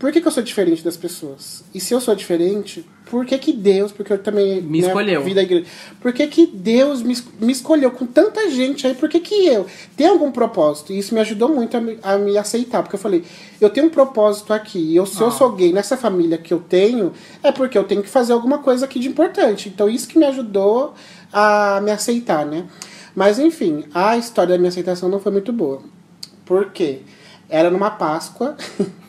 por que, que eu sou diferente das pessoas? E se eu sou diferente, por que, que Deus, porque eu também Me né, escolheu. vi da igreja, por que, que Deus me, me escolheu com tanta gente aí? Por que, que eu? Tem algum propósito? E isso me ajudou muito a me, a me aceitar, porque eu falei, eu tenho um propósito aqui, e eu, se eu Ah. sou gay nessa família que eu tenho, é porque eu tenho que fazer alguma coisa aqui de importante. Então isso que me ajudou a me aceitar, né? Mas enfim, a história da minha aceitação não foi muito boa. Por quê? Era numa Páscoa,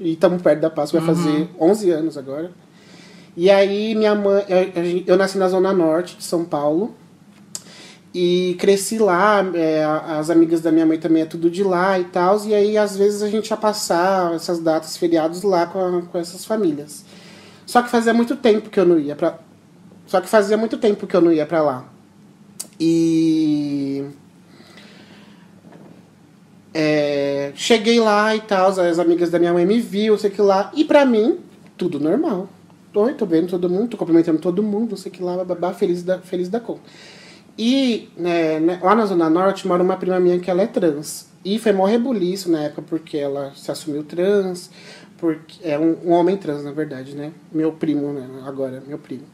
e estamos perto da Páscoa, vai fazer 11 anos agora. E aí minha mãe, eu, eu nasci na zona norte de São Paulo e cresci lá. é, as amigas da minha mãe também é tudo de lá e tal. E aí às vezes a gente ia passar essas datas, feriados lá com, a- com essas famílias. Só que fazia muito tempo que eu não ia para só que fazia muito tempo que eu não ia pra lá. E é, cheguei lá e tal, as amigas da minha mãe me viu, sei que lá. E pra mim, tudo normal. Oi, tô vendo todo mundo, tô cumprimentando todo mundo, sei que lá, babá, feliz da, feliz da conta. E né, né, lá na Zona Norte mora uma prima minha que ela é trans. E foi mó rebuliço na época porque ela se assumiu trans, porque é um, um homem trans, na verdade, né? Meu primo, né? Agora, meu primo.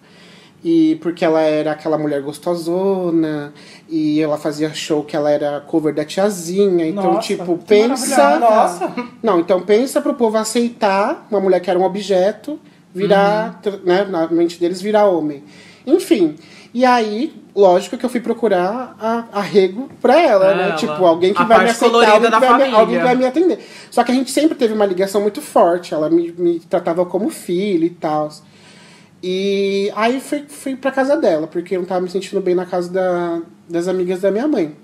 E porque ela era aquela mulher gostosona, e ela fazia show que ela era cover da tiazinha. Então, Nossa, tipo, pensa. Nossa. Não, então pensa pro povo aceitar uma mulher que era um objeto, virar, Uhum. né, na mente deles, virar homem. Enfim. E aí, lógico que eu fui procurar a- arrego pra ela, né? Ela. Tipo, alguém que A vai me aceitar, alguém da que, vai me, alguém vai me atender. Só que a gente sempre teve uma ligação muito forte. Ela me, me tratava como filho e tal. E aí fui, fui pra casa dela, porque eu não tava me sentindo bem na casa da, das amigas da minha mãe.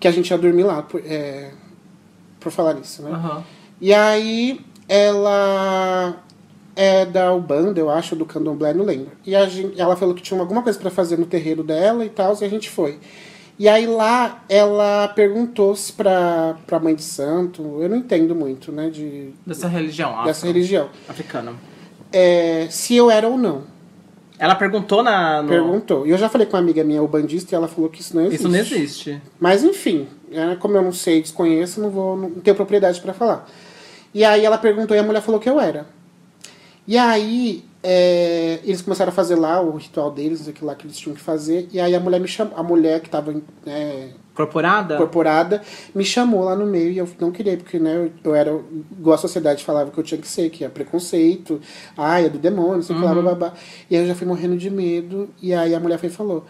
Que a gente ia dormir lá, por, é, por falar nisso, né? Aham. E aí ela é da Ubanda, eu acho, do Candomblé, não lembro. E a gente, ela falou que tinha alguma coisa pra fazer no terreiro dela e tal, e a gente foi. E aí lá ela perguntou se pra, pra mãe de santo, eu não entendo muito, né, de, Dessa religião. dessa afro- religião, Africana. É, se eu era ou não. Ela perguntou na. no- Perguntou. E eu já falei com uma amiga minha ubandista e ela falou que isso não existe. Isso não existe. Mas enfim, é, como eu não sei, desconheço, não vou não tenho propriedade pra falar. E aí ela perguntou e a mulher falou que eu era. E aí é, eles começaram a fazer lá o ritual deles, não sei o que lá que eles tinham que fazer. E aí a mulher me chamou, a mulher que tava é, Corporada? incorporada me chamou lá no meio e eu não queria, porque né, eu, eu era, igual a sociedade falava que eu tinha que ser, que é preconceito, ai, é do demônio, sei que lá, babá. E aí eu já fui morrendo de medo. E aí a mulher foi e falou: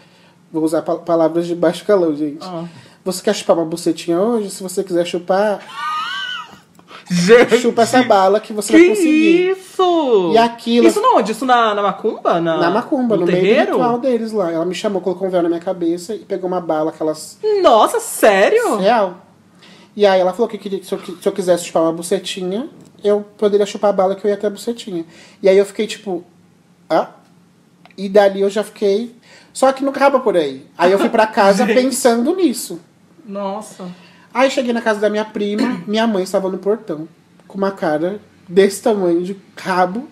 vou usar pa- palavras de baixo calão, gente. Ah. Você quer chupar uma bucetinha hoje? Se você quiser chupar, Gente! chupa essa bala que você Que vai conseguir. isso? E aquilo- Isso não onde? Isso na, na macumba? Na, Na macumba, no, meio do ritual deles lá. Ela me chamou, colocou um véu na minha cabeça e pegou uma bala, aquelas Nossa, sério? real. E aí ela falou que queria, que se, eu, se eu quisesse chupar uma bucetinha, eu poderia chupar a bala que eu ia ter a bucetinha. E aí eu fiquei tipo, ah? E dali eu já fiquei. Só que não acaba por aí. Aí eu fui pra casa pensando nisso. Nossa. Aí cheguei na casa da minha prima, minha mãe estava no portão, com uma cara desse tamanho de rabo,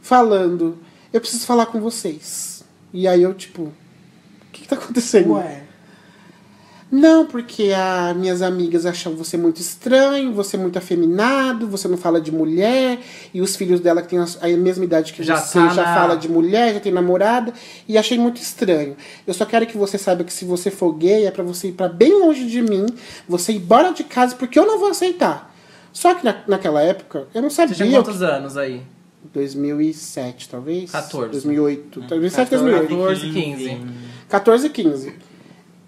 falando: Eu preciso falar com vocês. E aí eu, tipo, o que, que tá acontecendo? Ué. Não, porque as minhas amigas acham você muito estranho, você muito afeminado, você não fala de mulher, e os filhos dela que têm a mesma idade que Já você tá já na- fala de mulher, já tem namorada, e achei muito estranho. Eu só quero que você saiba que se você for gay, é pra você ir pra bem longe de mim, você ir embora de casa, porque eu não vou aceitar. Só que na, naquela época, eu não Você sabia. tinha o quantos anos aí? 2007, talvez? 14. 2008. 2007, 2008. 14, 15. 14, 15.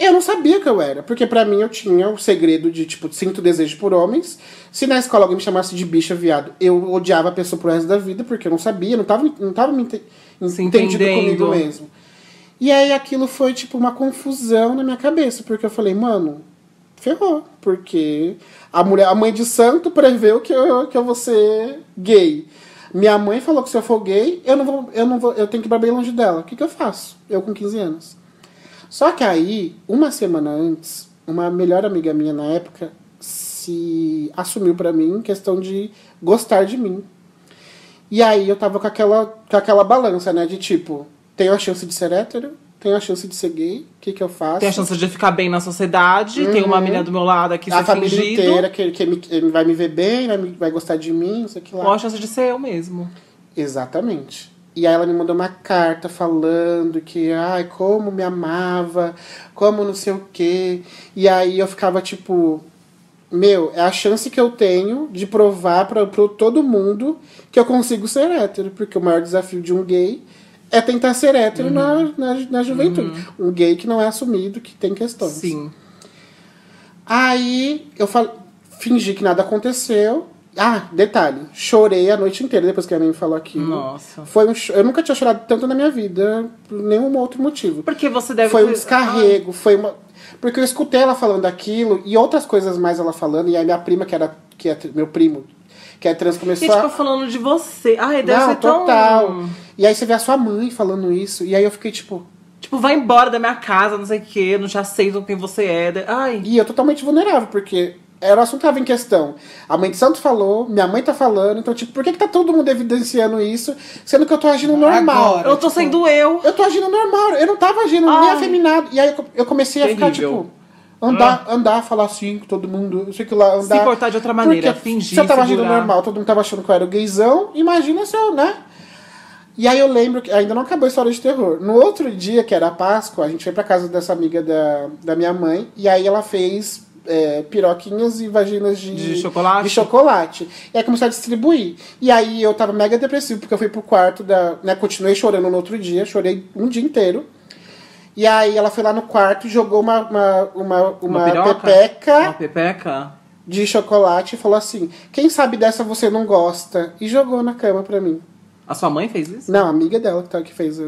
Eu não sabia que eu era, porque pra mim eu tinha o segredo de, tipo, sinto desejo por homens. Se na escola alguém me chamasse de bicha viado, eu odiava a pessoa pro resto da vida, porque eu não sabia, não tava, não tava me ente- Se entendido entendendo. comigo mesmo. E aí aquilo foi, tipo, uma confusão na minha cabeça, porque eu falei, mano, ferrou, porque a mulher, a mãe de santo preveu que eu, que eu vou ser gay. Minha mãe falou que se eu for gay, eu não vou, eu não vou, eu tenho que ir pra bem longe dela. O que, que eu faço? Eu com 15 anos. Só que aí, uma semana antes, uma melhor amiga minha na época se assumiu pra mim em questão de gostar de mim. E aí eu tava com aquela, com aquela balança, né? De tipo, tenho a chance de ser hétero, tenho a chance de ser gay, o que, que eu faço? Tem a chance de ficar bem na sociedade, tem uma menina do meu lado aqui Uhum. a família fingido. inteira que, que, me- vai me ver bem, vai, me- vai gostar de mim, não sei o que lá. Ou a chance de ser eu mesmo. Exatamente. E aí ela me mandou uma carta falando que, ai, como me amava, como não sei o quê. E aí eu ficava tipo, meu, é a chance que eu tenho de provar pra todo mundo que eu consigo ser hétero. Porque o maior desafio de um gay é tentar ser hétero na, na, na juventude. Um gay que não é assumido, que tem questões. Sim. Aí eu fal... fingi que nada aconteceu. Ah, detalhe, chorei a noite inteira depois que a me falou aquilo. Nossa. Foi um cho- Eu nunca tinha chorado tanto na minha vida, por nenhum outro motivo. Porque você deve Foi um descarrego, foi uma. Porque eu escutei ela falando aquilo e outras coisas mais ela falando, e aí minha prima, que era. Que é, meu primo, que é trans, Ah, começou a. tipo, falando de você. Ai, deve Não, ser tão... total. E aí você vê a sua mãe falando isso, e aí eu fiquei tipo. Tipo, vai embora da minha casa, não sei o quê, não te aceitam quem você é. Ai, E eu totalmente vulnerável, porque era o assunto que tava em questão. A mãe de santo falou, minha mãe tá falando, então, tipo, por que, que tá todo mundo evidenciando isso, sendo que eu tô agindo normal? Agora. eu tô tipo, sendo eu. Eu tô agindo normal, eu não tava agindo nem Ai. afeminado. E aí eu, comecei a ficar, Terrível. tipo, andar, andar, falar assim com todo mundo, eu sei que lá, andar. portar de outra maneira, Porque fingir, Se eu tava agindo normal, todo mundo tava achando que eu era o gaysão, imagina se eu, né? E aí eu lembro que ainda não acabou a história de terror. No outro dia, que era a Páscoa, a gente foi pra casa dessa amiga da, da minha mãe, e aí ela fez é, piroquinhas e vaginas de, De chocolate? de chocolate. E aí começou a distribuir. E aí eu tava mega depressivo, porque eu fui pro quarto da. Né, continuei chorando no outro dia, chorei um dia inteiro. E aí ela foi lá no quarto e jogou uma, uma, uma, uma, piroca? pepeca Uma pepeca? de chocolate e falou assim: Quem sabe dessa você não gosta? E jogou na cama pra mim. A sua mãe fez isso? Não, a amiga dela que, tá, que fez.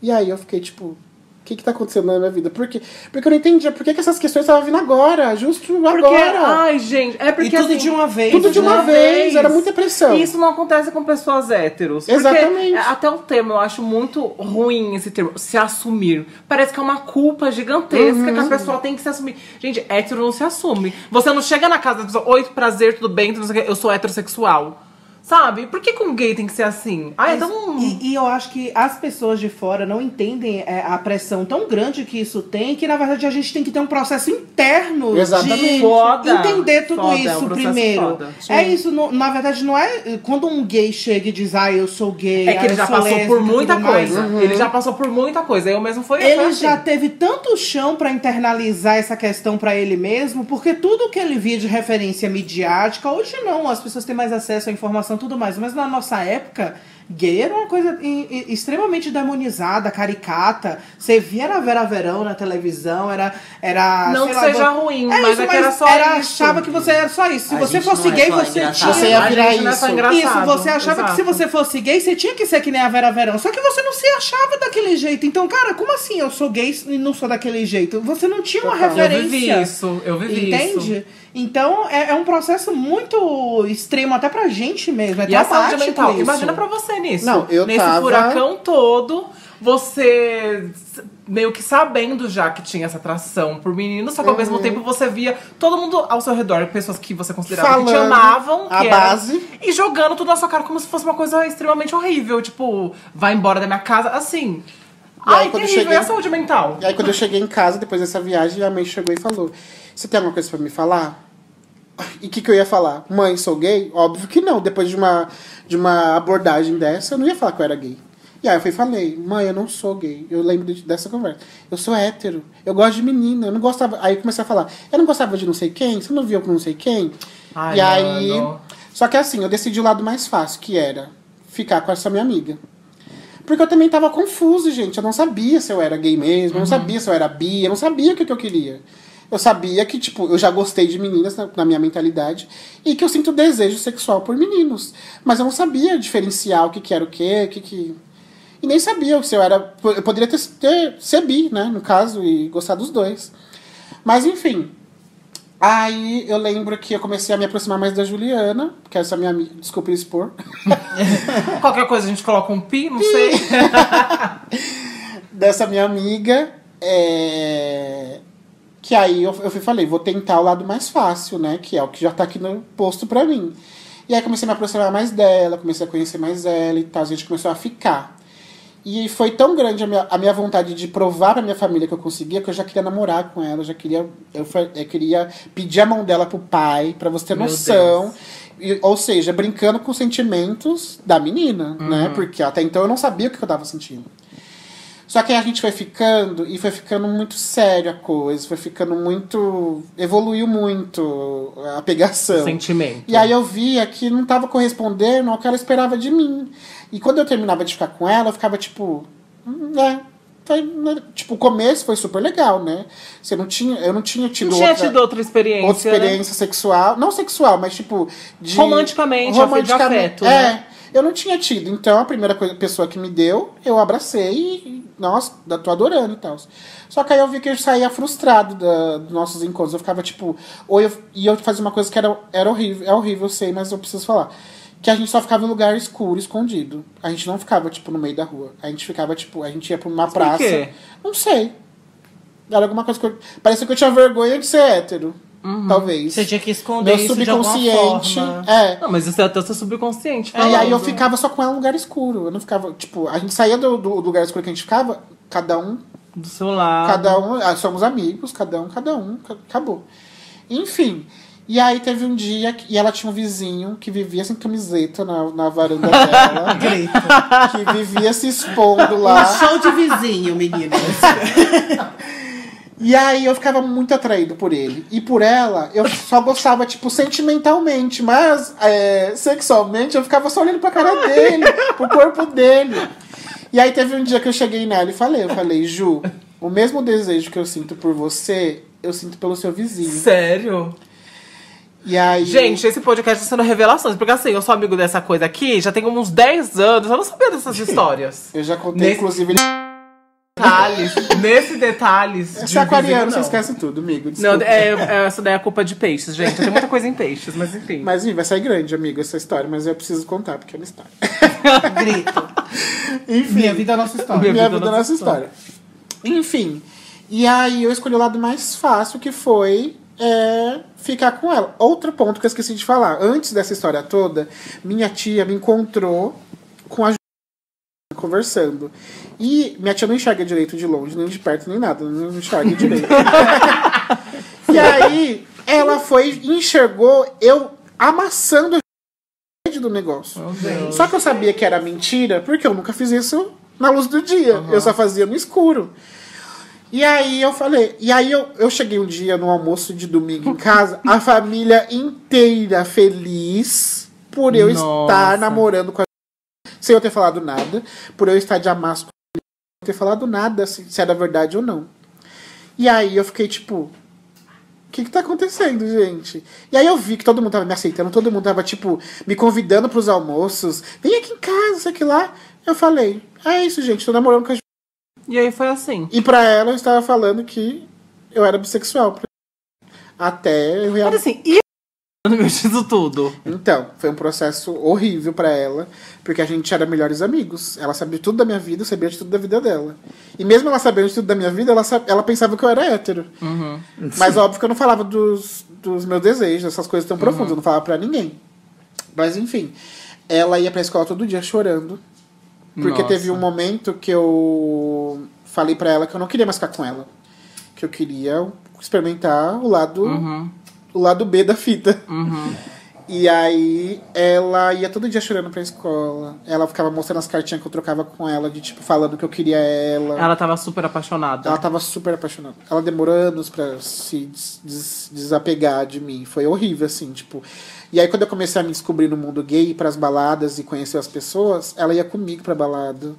E aí eu fiquei tipo, o que que tá acontecendo na minha vida? Por quê? Porque eu não entendia por que, que essas questões estavam vindo agora, justo Porque, agora. ai, gente, é porque E tudo assim, de uma vez. Tudo de uma né? vez, era muita pressão. E isso não acontece com pessoas héteros. Porque Exatamente. até o termo, eu acho muito ruim esse termo, se assumir. Parece que é uma culpa gigantesca que a pessoa tem que se assumir. Gente, hétero não se assume. Você não chega na casa da pessoa, oi, prazer, tudo bem, não sei o quê, eu sou heterossexual. Sabe? Por que com gay tem que ser assim? Ai, então. E, e eu acho que as pessoas de fora não entendem é, a pressão tão grande que isso tem, que na verdade a gente tem que ter um processo interno Exatamente. de Foda. entender tudo Foda, é um isso processo primeiro. É isso, não- na verdade não é quando um gay chega e diz, ah, eu sou gay, É que ah, ele já sou passou lésbica por muita coisa. Ele já passou por muita coisa. Eu mesmo fui. Ele foi já assim. teve tanto chão pra internalizar essa questão pra ele mesmo, porque tudo que ele via de referência midiática, hoje não, as pessoas têm mais acesso à informação tudo mais, mas na nossa época, gay era uma coisa extremamente demonizada, caricata. Você via na Vera Verão na televisão, era. era Não sei que lá, seja ruim, é mas isso, é que era só era, isso. achava que você era só isso. Se A você fosse é gay, você tinha. Você ia virar é só isso. Isso, você achava que Exato. se você fosse gay, você tinha que ser que nem a Vera Verão. Só que você não se achava daquele jeito. Então, cara, como assim eu sou gay e não sou daquele jeito? Você não tinha uma Total. Eu referência. vivi isso, eu vivi Entende? isso. Então, é, é um processo muito extremo, até pra gente mesmo. É E a saúde mental. isso. Imagina pra você nisso. Não, eu Nesse tava- furacão todo, você meio que sabendo já que tinha essa atração por meninos, só que ao Uhum. mesmo tempo você via todo mundo ao seu redor, pessoas que você considerava que te Falando amavam, a que era- base. e jogando tudo na sua cara como se fosse uma coisa extremamente horrível. Tipo, vai embora da minha casa. Assim. Ai, quando eu terrível, cheguei- é a saúde mental. E aí quando eu cheguei em casa, depois dessa viagem, a mãe chegou e falou: Você tem alguma coisa pra me falar? E o que, que eu ia falar? Mãe, sou gay? Óbvio que não. Depois de uma, de uma abordagem dessa, eu não ia falar que eu era gay. E aí eu fui falei, mãe, eu não sou gay. Eu lembro de- dessa conversa. Eu sou hétero. Eu gosto de menina. Eu não gostava. Aí eu comecei a falar, eu não gostava de não sei quem, você não viu com não sei quem? Ai, e aí. mano. Só que assim, eu decidi o lado mais fácil, que era ficar com essa minha amiga. Porque eu também tava confuso, gente. Eu não sabia se eu era gay mesmo, eu não sabia se eu era bi, eu não sabia o que, que eu queria. Eu sabia que, tipo, eu já gostei de meninas na, na minha mentalidade e que eu sinto desejo sexual por meninos. Mas eu não sabia diferenciar o que, que era o quê, o que, que. E nem sabia se eu era. Eu poderia ter, ter ser bi, né, no caso, e gostar dos dois. Mas enfim. Aí eu lembro que eu comecei a me aproximar mais da Juliana, que é essa minha amiga. Desculpa expor. Qualquer coisa a gente coloca um pi, não sei. dessa minha amiga, é, que aí eu, eu falei, vou tentar o lado mais fácil, né? Que é o que já tá aqui no posto pra mim. E aí comecei a me aproximar mais dela, comecei a conhecer mais ela e tal, a gente começou a ficar. E foi tão grande a minha, a minha vontade de provar pra minha família que eu conseguia que eu já queria namorar com ela, eu já queria. Eu, eu queria pedir a mão dela pro pai, pra você ter Meu noção. E- ou seja, brincando com os sentimentos da menina, né? Porque até então eu não sabia o que eu tava sentindo. Só que aí a gente foi ficando e foi ficando muito sério a coisa, foi ficando muito. evoluiu muito a pegação. Sentimento. E aí eu via que não tava correspondendo ao que ela esperava de mim. E quando eu terminava de ficar com ela, eu ficava tipo. "Hum, É. Foi, né?" tipo, o começo foi super legal, né? Você não tinha, eu não tinha tido Não tinha outra, tido outra experiência. outra experiência sexual. Não sexual, mas tipo. De, Romanticamente, fim de afeto, É. né? Eu não tinha tido. Então a primeira coisa, pessoa que me deu, eu abracei e. Nossa, tô adorando e tal. Só que aí eu vi que eu saía frustrado da, dos nossos encontros. Eu ficava tipo. Ou eu, e eu fazia uma coisa que era, era horrível. É horrível, eu sei, mas eu preciso falar. Que a gente só ficava em lugar escuro, escondido. A gente não ficava, tipo, no meio da rua. A gente ficava, tipo, a gente ia pra uma por praça. quê? Não sei. Era alguma coisa que eu. Parecia que eu tinha vergonha de ser hétero. Uhum. Talvez. Você tinha que esconder Meu isso de alguma subconsciente. forma. É. Não, mas isso é até o seu subconsciente. E aí eu ficava só com ela em lugar escuro. Eu não ficava, tipo, a gente saía do, do lugar escuro que a gente ficava, cada um, Do seu lado. cada um, ah, somos amigos, cada um, cada um, ca- acabou. Enfim. E aí teve um dia que e ela tinha um vizinho que vivia sem camiseta na, na varanda dela. que vivia se expondo lá. Um show de vizinho, meninas. E aí eu ficava muito atraído por ele. E por ela, eu só gostava, tipo, sentimentalmente. Mas é, sexualmente, eu ficava só olhando pra cara dele, pro corpo dele. E aí teve um dia que eu cheguei nela e falei, eu falei, Ju, o mesmo desejo que eu sinto por você, eu sinto pelo seu vizinho. Sério? E aí. Gente, esse podcast tá sendo revelações. Porque assim, eu sou amigo dessa coisa aqui, já tem uns 10 anos, eu não sabia dessas histórias. eu já contei, Nesse- inclusive, ele. Detalhes, nesse detalhes. Você de é aquariano, você não. esquece tudo, amigo. Não, desculpa. é, é, essa daí é a culpa de peixes, gente. Tem muita coisa em peixes, mas enfim. Mas enfim, vai sair grande, amigo, essa história, mas eu preciso contar, porque é uma história. Grito. Enfim. Minha vida é a nossa história. Minha minha vida vida é é nossa história. Enfim. E aí eu escolhi o lado mais fácil, que foi é, ficar com ela. Outro ponto que eu esqueci de falar. Antes dessa história toda, minha tia me encontrou com a conversando. E minha tia não enxerga direito de longe, nem de perto, nem nada. Não enxerga direito. e aí ela foi e enxergou eu amassando a do negócio. Só que eu sabia que era mentira, porque eu nunca fiz isso na luz do dia. Eu só fazia no escuro. E aí eu falei, e aí eu, eu cheguei um dia no almoço de domingo em casa, a família inteira feliz por eu Nossa. estar namorando com a sem eu ter falado nada, por eu estar de sem eu ter falado nada se, era verdade ou não. E aí eu fiquei tipo, o que que tá acontecendo, gente? E aí eu vi que todo mundo tava me aceitando, todo mundo tava, tipo, me convidando pros almoços. Vem aqui em casa, sei que lá. Eu falei, é isso, gente, tô namorando com a. E aí foi assim. E pra ela eu estava falando que eu era bissexual. Até eu Mas real... assim, e no meu disso tudo? Então, foi um processo horrível pra ela, porque a gente era melhores amigos. Ela sabia tudo da minha vida, eu sabia de tudo da vida dela. E mesmo ela sabendo de tudo da minha vida, ela, ela pensava que eu era hétero. Mas óbvio que eu não falava dos, dos meus desejos, essas coisas tão profundas, eu não falava pra ninguém. Mas enfim, ela ia pra escola todo dia chorando. Porque Nossa. teve um momento que eu falei pra ela que eu não queria mais ficar com ela. Que eu queria experimentar o lado, o lado B da fita. E aí ela ia todo dia chorando pra escola. Ela ficava mostrando as cartinhas que eu trocava com ela, de tipo, falando que eu queria ela. Ela tava super apaixonada. Ela tava super apaixonada. Ela demorou anos pra se des- des- desapegar de mim. Foi horrível, assim, tipo. E aí, quando eu comecei a me descobrir no mundo gay, ir pras baladas e conhecer as pessoas, ela ia comigo pra balada.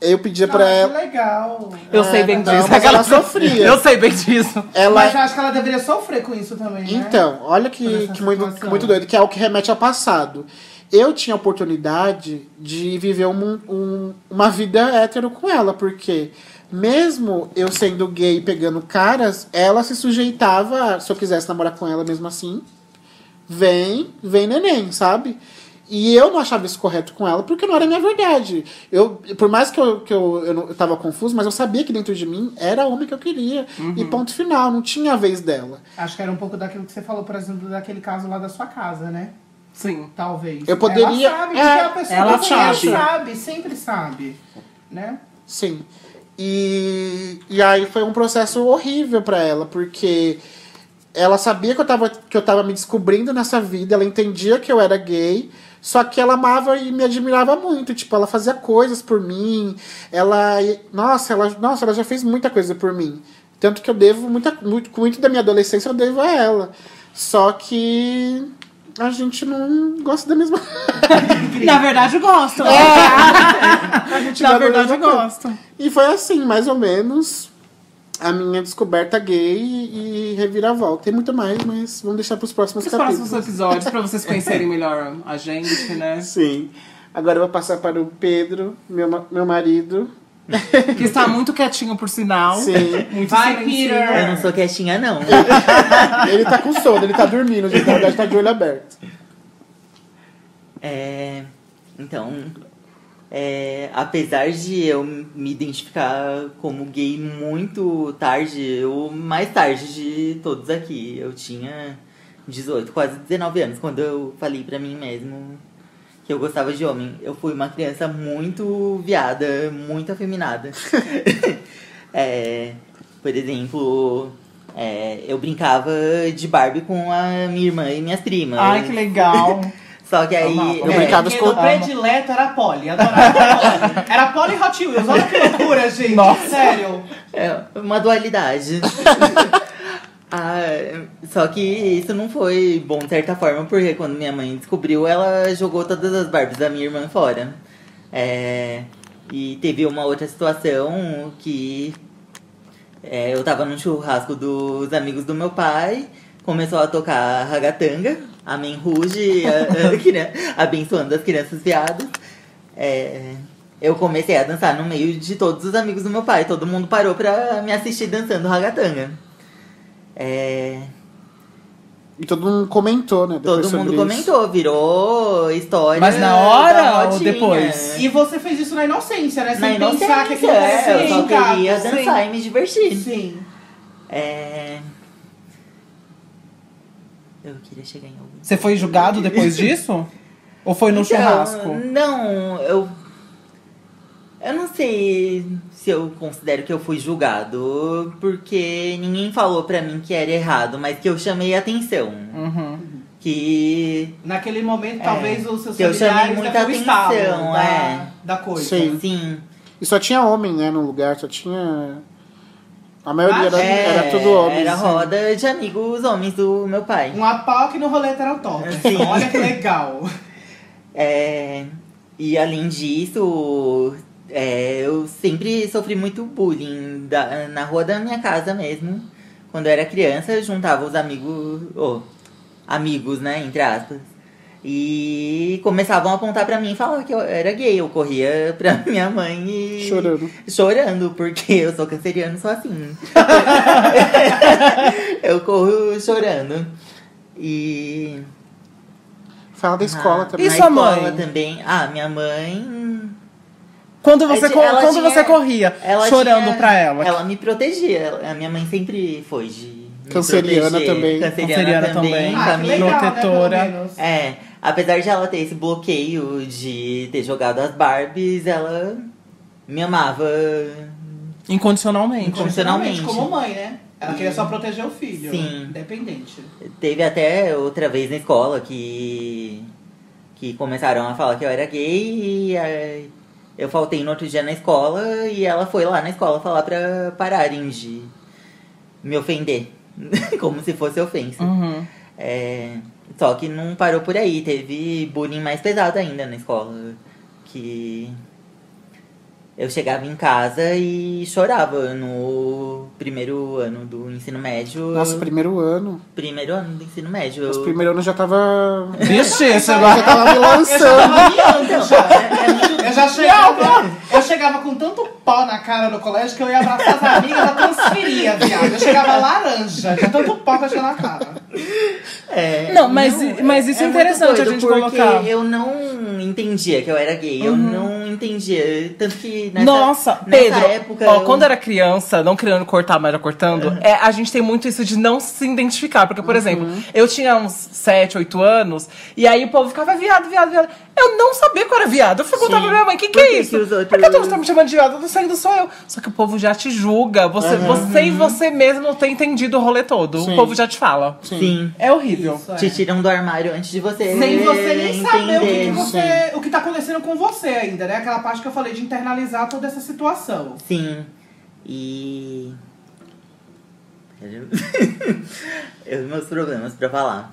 Eu pedia pra Ah, ela. que legal. Eu sei bem não, disso. mas ela sofria. Eu sei bem disso. Ela, Mas eu acho que ela deveria sofrer com isso também, né? Então, olha que, que muito, que muito doido, que é o que remete ao passado. Eu tinha a oportunidade de viver um- um- uma vida hétero com ela, porque mesmo eu sendo gay e pegando caras, ela se sujeitava, se eu quisesse namorar com ela mesmo assim, vem, vem neném, sabe? E eu não achava isso correto com ela, porque não era a minha verdade. Eu, por mais que eu, que eu, eu, não- eu tava confuso, mas eu sabia que dentro de mim era o homem que eu queria. E ponto final, não tinha a vez dela. Acho que era um pouco daquilo que você falou, por exemplo, daquele caso lá da sua casa, né? Sim. Talvez. Eu poderia- Ela sabe, é, porque a pessoa ela sabe. sabe, sempre sabe. Né? Sim. E, e aí foi um processo horrível pra ela, porque ela sabia que eu, tava, que eu tava me descobrindo nessa vida, ela entendia que eu era gay, só que ela amava e me admirava muito. Tipo, ela fazia coisas por mim. Ela. Nossa, ela, nossa, ela já fez muita coisa por mim. Tanto que eu devo muita, muito, muito da minha adolescência eu devo a ela. Só que a gente não gosta da mesma. Na verdade, eu gosto. gente Na verdade, eu gosto. E foi assim, mais ou menos, a minha descoberta gay e reviravolta. Tem muito mais, mas vamos deixar pros próximos Os capítulos. próximos episódios, pra vocês conhecerem melhor a gente, né? Sim. Agora eu vou passar para o Pedro, meu, meu marido. Que está muito quietinho, por sinal. Sim. Muito Vai. Peter! Eu não sou quietinha, não. Ele tá com sono, ele tá dormindo, gente. Na verdade, tá de olho aberto. É, então, é, apesar de eu me identificar como gay muito tarde, o mais tarde de todos aqui, eu tinha 18, quase 19 anos, quando eu falei pra mim mesmo que eu gostava de homem. Eu fui uma criança muito viada, muito afeminada. É, por exemplo, é, eu brincava de Barbie com a minha irmã e minhas primas. Ai, que legal. Só que aí. Amava. Eu é, brincava com- o predileto era Polly, adorava Polly. Era Polly e Hot Wheels, olha que loucura, gente. Nossa. Sério. É uma dualidade. Ah, só que isso não foi bom de certa forma, porque quando minha mãe descobriu, ela jogou todas as Barbies da minha irmã fora. É, e teve uma outra situação que é, eu tava num churrasco dos amigos do meu pai, começou a tocar ragatanga, Amém Ruge, a- a crian- abençoando as crianças viadas. É, eu comecei a dançar no meio de todos os amigos do meu pai. Todo mundo parou pra me assistir dançando ragatanga. É, E todo mundo comentou, né? depois todo mundo isso. comentou, virou história. Mas na hora ou depois? E você fez isso na inocência, né? Na Sem inocência, pensar que aquilo é, eu só queria Sim. dançar e me divertir. Sim. É... Eu queria chegar em algum. Você foi julgado depois disso? Ou foi no Então, churrasco? Não, eu. Eu não sei se eu considero que eu fui julgado, porque ninguém falou pra mim que era errado, mas que eu chamei atenção. Uhum. Que. Naquele momento, É, talvez os seus que eu chamei muita atenção, da, é. da coisa. Sim. Assim. E só tinha homem, né, no lugar, só tinha. A maioria era, é, era tudo homem. Era assim. roda de amigos homens do meu pai. Um apau que no roleta era o top. Sim. Olha que legal. É, e além disso, é, eu sempre sofri muito bullying da- na rua da minha casa mesmo. Quando eu era criança, eu juntava os amigos, oh, amigos, né, entre aspas. E começavam a apontar pra mim e falar que eu era gay. Eu corria pra minha mãe e. Chorando. Chorando, porque eu sou canceriano, sou assim. eu corro chorando. E. Fala da escola Ah, também. E sua escola mãe? também. Ah, minha mãe. Quando você, quando tinha- você corria, Ela chorando tinha- pra ela. Ela me protegia. A minha mãe sempre foi de. Canceriana proteger. também. Canceriana, Canceriana também. também. Ah, legal, protetora. Né, pelo menos. É, apesar de ela ter esse bloqueio de ter jogado as Barbies, ela me amava Incondicionalmente. Incondicionalmente. Como mãe, né? Ela queria só proteger o filho. Sim. Independente. Teve até outra vez na escola que. que começaram a falar que eu era gay e aí eu faltei no outro dia na escola e ela foi lá na escola falar pra pararem de me ofender. Como se fosse ofensa. Uhum. É, só que não parou por aí, teve bullying mais pesado ainda na escola. Que eu chegava em casa e chorava no primeiro ano do ensino médio. Nosso primeiro ano. Primeiro ano do ensino médio. Nosso eu- primeiro ano eu já tava. Vixe, você Já vai. tava me Eu lançando. tava miando já. Eu já chegava. Eu chegava com tanto pó na cara no colégio que eu ia abraçar as amigas, já transferia, viado. Eu chegava laranja, de tanto pó que eu tinha na cara. É, Não, mas- mas isso é muito interessante a gente porque colocar. eu não entendia que eu era gay. Eu não entendia. Tanto que nessa, Nossa, nessa Pedro, época. ó, eu- quando era criança, não querendo cortar, mas já cortando, é, a gente tem muito isso de não se identificar. Porque, por exemplo, eu tinha uns 7, 8 anos, e aí o povo ficava viado, viado, viado. Eu não sabia que eu era viado. Eu fui contar Sim. pra minha mãe, o que, que é isso? que os outros- Por que todos estão me chamando de viado? Eu tô saindo sou eu. Só que o povo já te julga. Você, você e você mesmo não tem entendido o rolê todo. Sim. O povo já te fala. Sim. É horrível. Isso, é. Te tiram do armário antes de você. Sem você nem saber o que, que entender. Você. O que tá acontecendo com você ainda, né? Aquela parte que eu falei de internalizar toda essa situação. Sim. E. Eu meus problemas pra falar.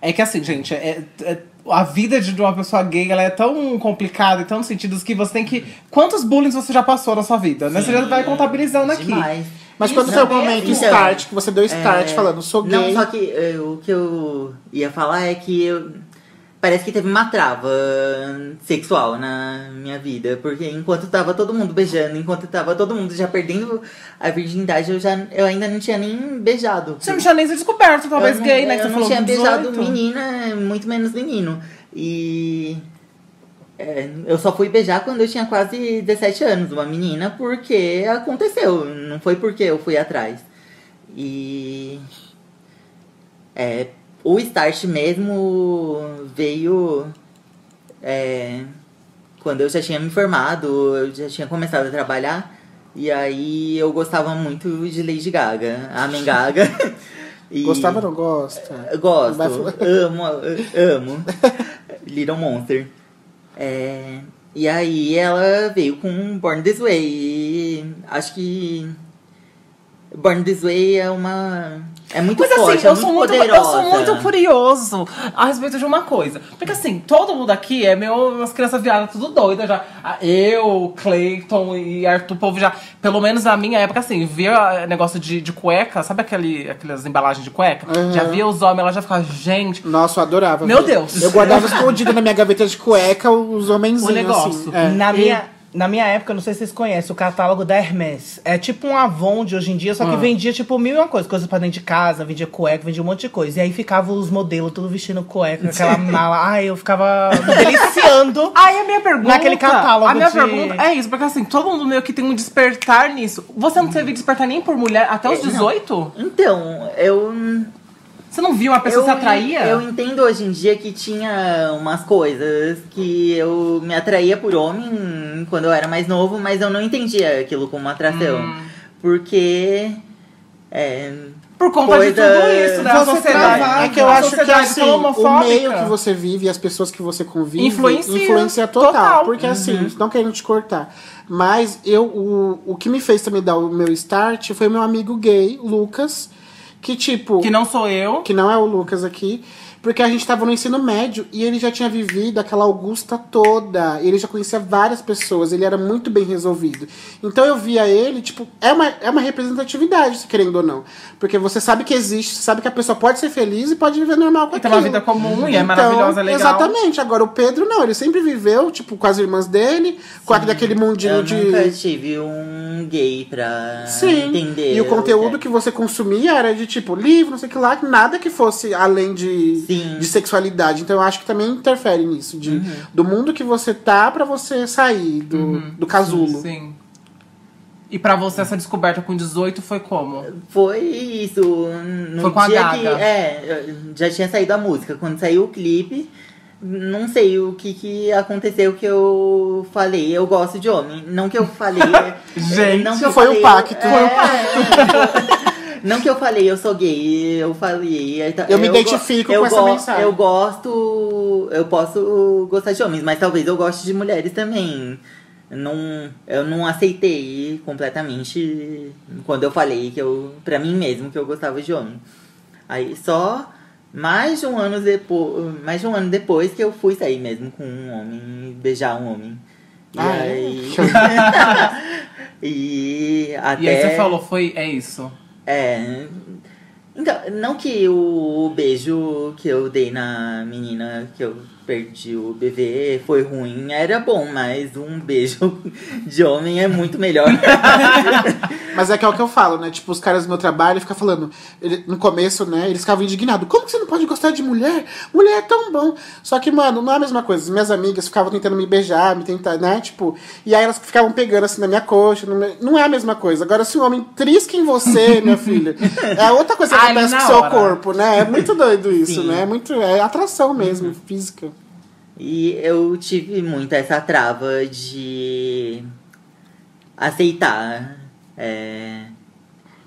É que assim, gente, é- é- a vida de uma pessoa gay ela é tão complicada em tantos sentidos que você tem que. Quantos bullying você já passou na sua vida? Né? Você já vai contabilizando aqui. Demais. Mas quando foi o mesmo. momento Então, start, que você deu start É, falando, sou Não, gay. só que eh, o que eu ia falar é que eu. Parece que teve uma trava sexual na minha vida. Porque enquanto tava todo mundo beijando, enquanto tava todo mundo já perdendo a virgindade, eu, já, eu ainda não tinha nem beijado. Você não tinha nem se descoberto, talvez eu não, gay, né? Que Eu você não tinha beijado 18. menina, muito menos menino. E. é, eu só fui beijar quando eu tinha quase 17 anos, uma menina, porque aconteceu. Não foi porque eu fui atrás. E. É, o start mesmo veio. é, quando eu já tinha me formado, eu já tinha começado a trabalhar. E aí eu gostava muito de Lady Gaga, Amen Gaga. E- Gostava ou não gosta? Gosto, falar. amo, amo. Little Monster. É, e aí ela veio com Born This Way. E acho que Born This Way é uma. É muito Mas forte, assim, é eu, muito sou muito, eu sou muito curioso a respeito de uma coisa. Porque assim, todo mundo aqui é meu, umas crianças viadas tudo doida já. Ah, Eu, Clayton e Arthur, o povo já, pelo menos na minha época, assim, via negócio de, de cueca, sabe aquele, aquelas embalagens de cueca? Uhum. Já via os homens, ela já ficava, gente, Nossa, eu adorava. Meu. Deus. Eu guardava escondido na minha gaveta de cueca os homenzinhos. O negócio. Assim. É. Na minha, na minha época, não sei se vocês conhecem, o catálogo da Hermès. É tipo um Avon de hoje em dia, só que Ah. vendia tipo mil e uma coisa. Coisas pra dentro de casa, vendia cueca, vendia um monte de coisa. E aí ficava os modelos tudo vestindo cueca, aquela mala. Ai, eu ficava deliciando. Aí a minha pergunta. Naquele catálogo A minha de- pergunta é isso, porque assim, todo mundo meio que tem um despertar nisso. Você não teve despertar nem por mulher até os É, não. 18? Então, eu. Você não viu uma pessoa eu, se atraía? Eu entendo hoje em dia que tinha umas coisas que eu me atraía por homem quando eu era mais novo, mas eu não entendia aquilo como atração. Hum. Porque. É, Por conta de tudo isso, né? A Você é que eu acho que sociedade assim, tão o meio que você vive e as pessoas que você convive Influencia influencia total. total. Porque assim, não querendo te cortar. Mas eu, o, o que me fez também dar o meu start foi meu amigo gay, Lucas, que tipo. Que não sou eu. que não é o Lucas aqui, porque a gente tava no ensino médio e ele já tinha vivido aquela Augusta toda, ele já conhecia várias pessoas, ele era muito bem resolvido. Então eu via ele, tipo, é uma, é uma representatividade, se querendo ou não. Porque você sabe que existe, você sabe que a pessoa pode ser feliz e pode viver normal com E tem aquilo. uma vida comum e é Então, maravilhosa, legal. Exatamente. Agora o Pedro não, ele sempre viveu, tipo, com as irmãs dele, com aquele mundinho eu de. nunca tive um gay pra Sim. entender. E o conteúdo que que você consumia era de tipo livro, não sei o que lá, nada que fosse além de, Sim. De sexualidade. Então eu acho que também interfere nisso, de, Uhum. do mundo que você tá pra você sair do, do casulo. Sim. E pra você essa descoberta com 18 foi como? Foi isso. No Foi com a dia Gaga. que. É, já tinha saído a música. Quando saiu o clipe, não sei o que, que aconteceu que eu falei. Eu gosto de homem. Não que eu falei. Gente, não que eu foi falei, um pacto. é, não que eu falei, eu sou gay. Eu falei. Eu me go- identifico eu com essa mensagem. Eu gosto. Eu posso gostar de homens, mas talvez eu goste de mulheres também. Não, eu não aceitei completamente quando eu falei que eu, pra mim mesmo, que eu gostava de homem. Aí só mais de um ano depois, mais de um ano depois que eu fui sair mesmo com um homem, beijar um homem. E Ah, é? aí. e até. E aí você falou, foi, é isso. É. Então, não que o beijo que eu dei na menina que eu perdi o bebê foi ruim, era bom, mas um beijo de homem é muito melhor. Mas é que é o que eu falo, né? Tipo, os caras do meu trabalho ficam falando. ele- no começo, né? Eles ficavam indignados. Como que você não pode gostar de mulher? Mulher é tão bom. Só que, mano, não é a mesma coisa. As minhas amigas ficavam tentando me beijar, me tentar, né? Tipo, e aí elas ficavam pegando assim na minha coxa. no meu- Não é a mesma coisa. Agora, se um homem trisca em você, minha filha, é outra coisa que acontece com o seu corpo, né? É muito doido isso, Sim. né? É muito. É atração mesmo, física. E eu tive muito essa trava de aceitar. é,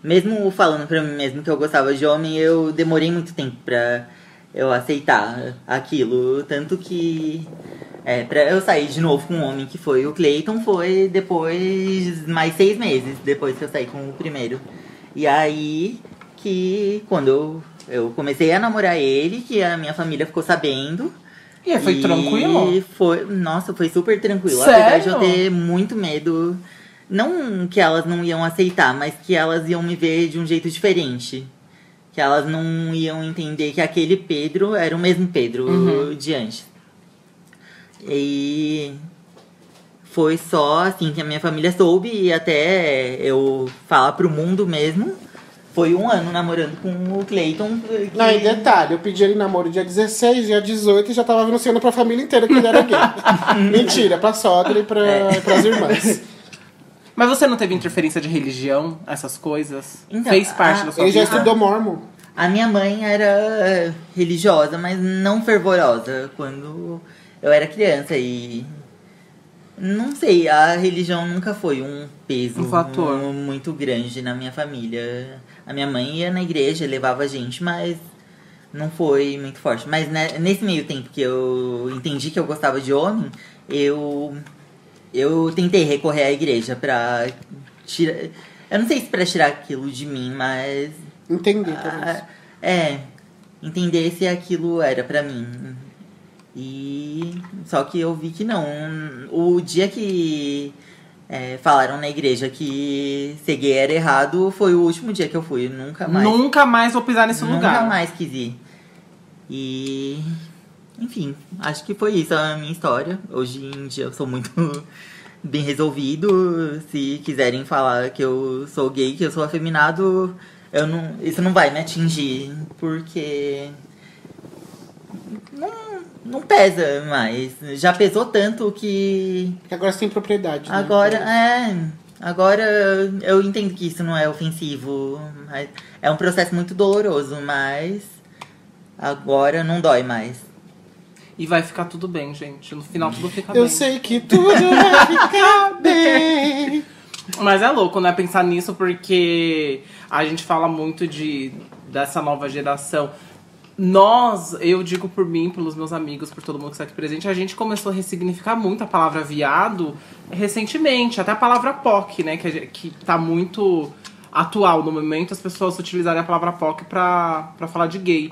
Mesmo falando pra mim mesmo que eu gostava de homem, eu demorei muito tempo pra eu aceitar aquilo. Tanto que é, pra eu sair de novo com um homem que foi o Clayton foi depois mais seis meses, depois que eu saí com o primeiro. E aí que quando eu, eu comecei a namorar ele, que a minha família ficou sabendo. E foi E tranquilo? Foi, nossa, foi super tranquilo. Sério? Apesar de eu ter muito medo. Não que elas não iam aceitar, mas que elas iam me ver de um jeito diferente. Que elas não iam entender que aquele Pedro era o mesmo Pedro Uhum. de antes. E foi só assim que a minha família soube e até eu falar pro mundo mesmo. Foi um ano namorando com o Clayton. que- Não, e detalhe, eu pedi ele namoro dia 16, dia 18 e já tava anunciando pra família inteira que ele era gay. Mentira, pra sogra e pra, É. pras irmãs. Mas você não teve interferência de religião, essas coisas? Então, Fez parte a- da sua Ele já vida? estudou mormon. A minha mãe era religiosa, mas não fervorosa quando eu era criança e não sei, a religião nunca foi um peso Um fator. muito grande na minha família. A minha mãe ia na igreja, levava a gente, mas não foi muito forte. Mas né, nesse meio tempo que eu entendi que eu gostava de homem, eu eu tentei recorrer à igreja pra tirar, eu não sei se pra tirar aquilo de mim, mas Entendi, talvez. é, entender se aquilo era pra mim. E só que eu vi que não. O dia que é, falaram na igreja que ser gay era errado foi o último dia que eu fui. Nunca mais. Nunca mais vou pisar nesse nunca lugar. mais quis ir. E enfim, acho que foi isso a minha história. Hoje em dia eu sou muito bem resolvido. Se quiserem falar que eu sou gay, que eu sou afeminado, eu não, isso não vai me atingir, porque não, não pesa mais. Já pesou tanto que Porque agora você tem propriedade. né? Agora, é. Agora eu entendo que isso não é ofensivo. mas É um processo muito doloroso, mas agora não dói mais. E vai ficar tudo bem, gente. No final tudo fica Eu bem. sei que tudo vai ficar bem. Mas é louco, né, pensar nisso, porque a gente fala muito de dessa nova geração. Nós, eu digo por mim, pelos meus amigos, por todo mundo que está aqui presente, a gente começou a ressignificar muito a palavra viado recentemente, até a palavra POC, né, que, que tá muito atual no momento, as pessoas utilizarem a palavra POC pra falar de gay.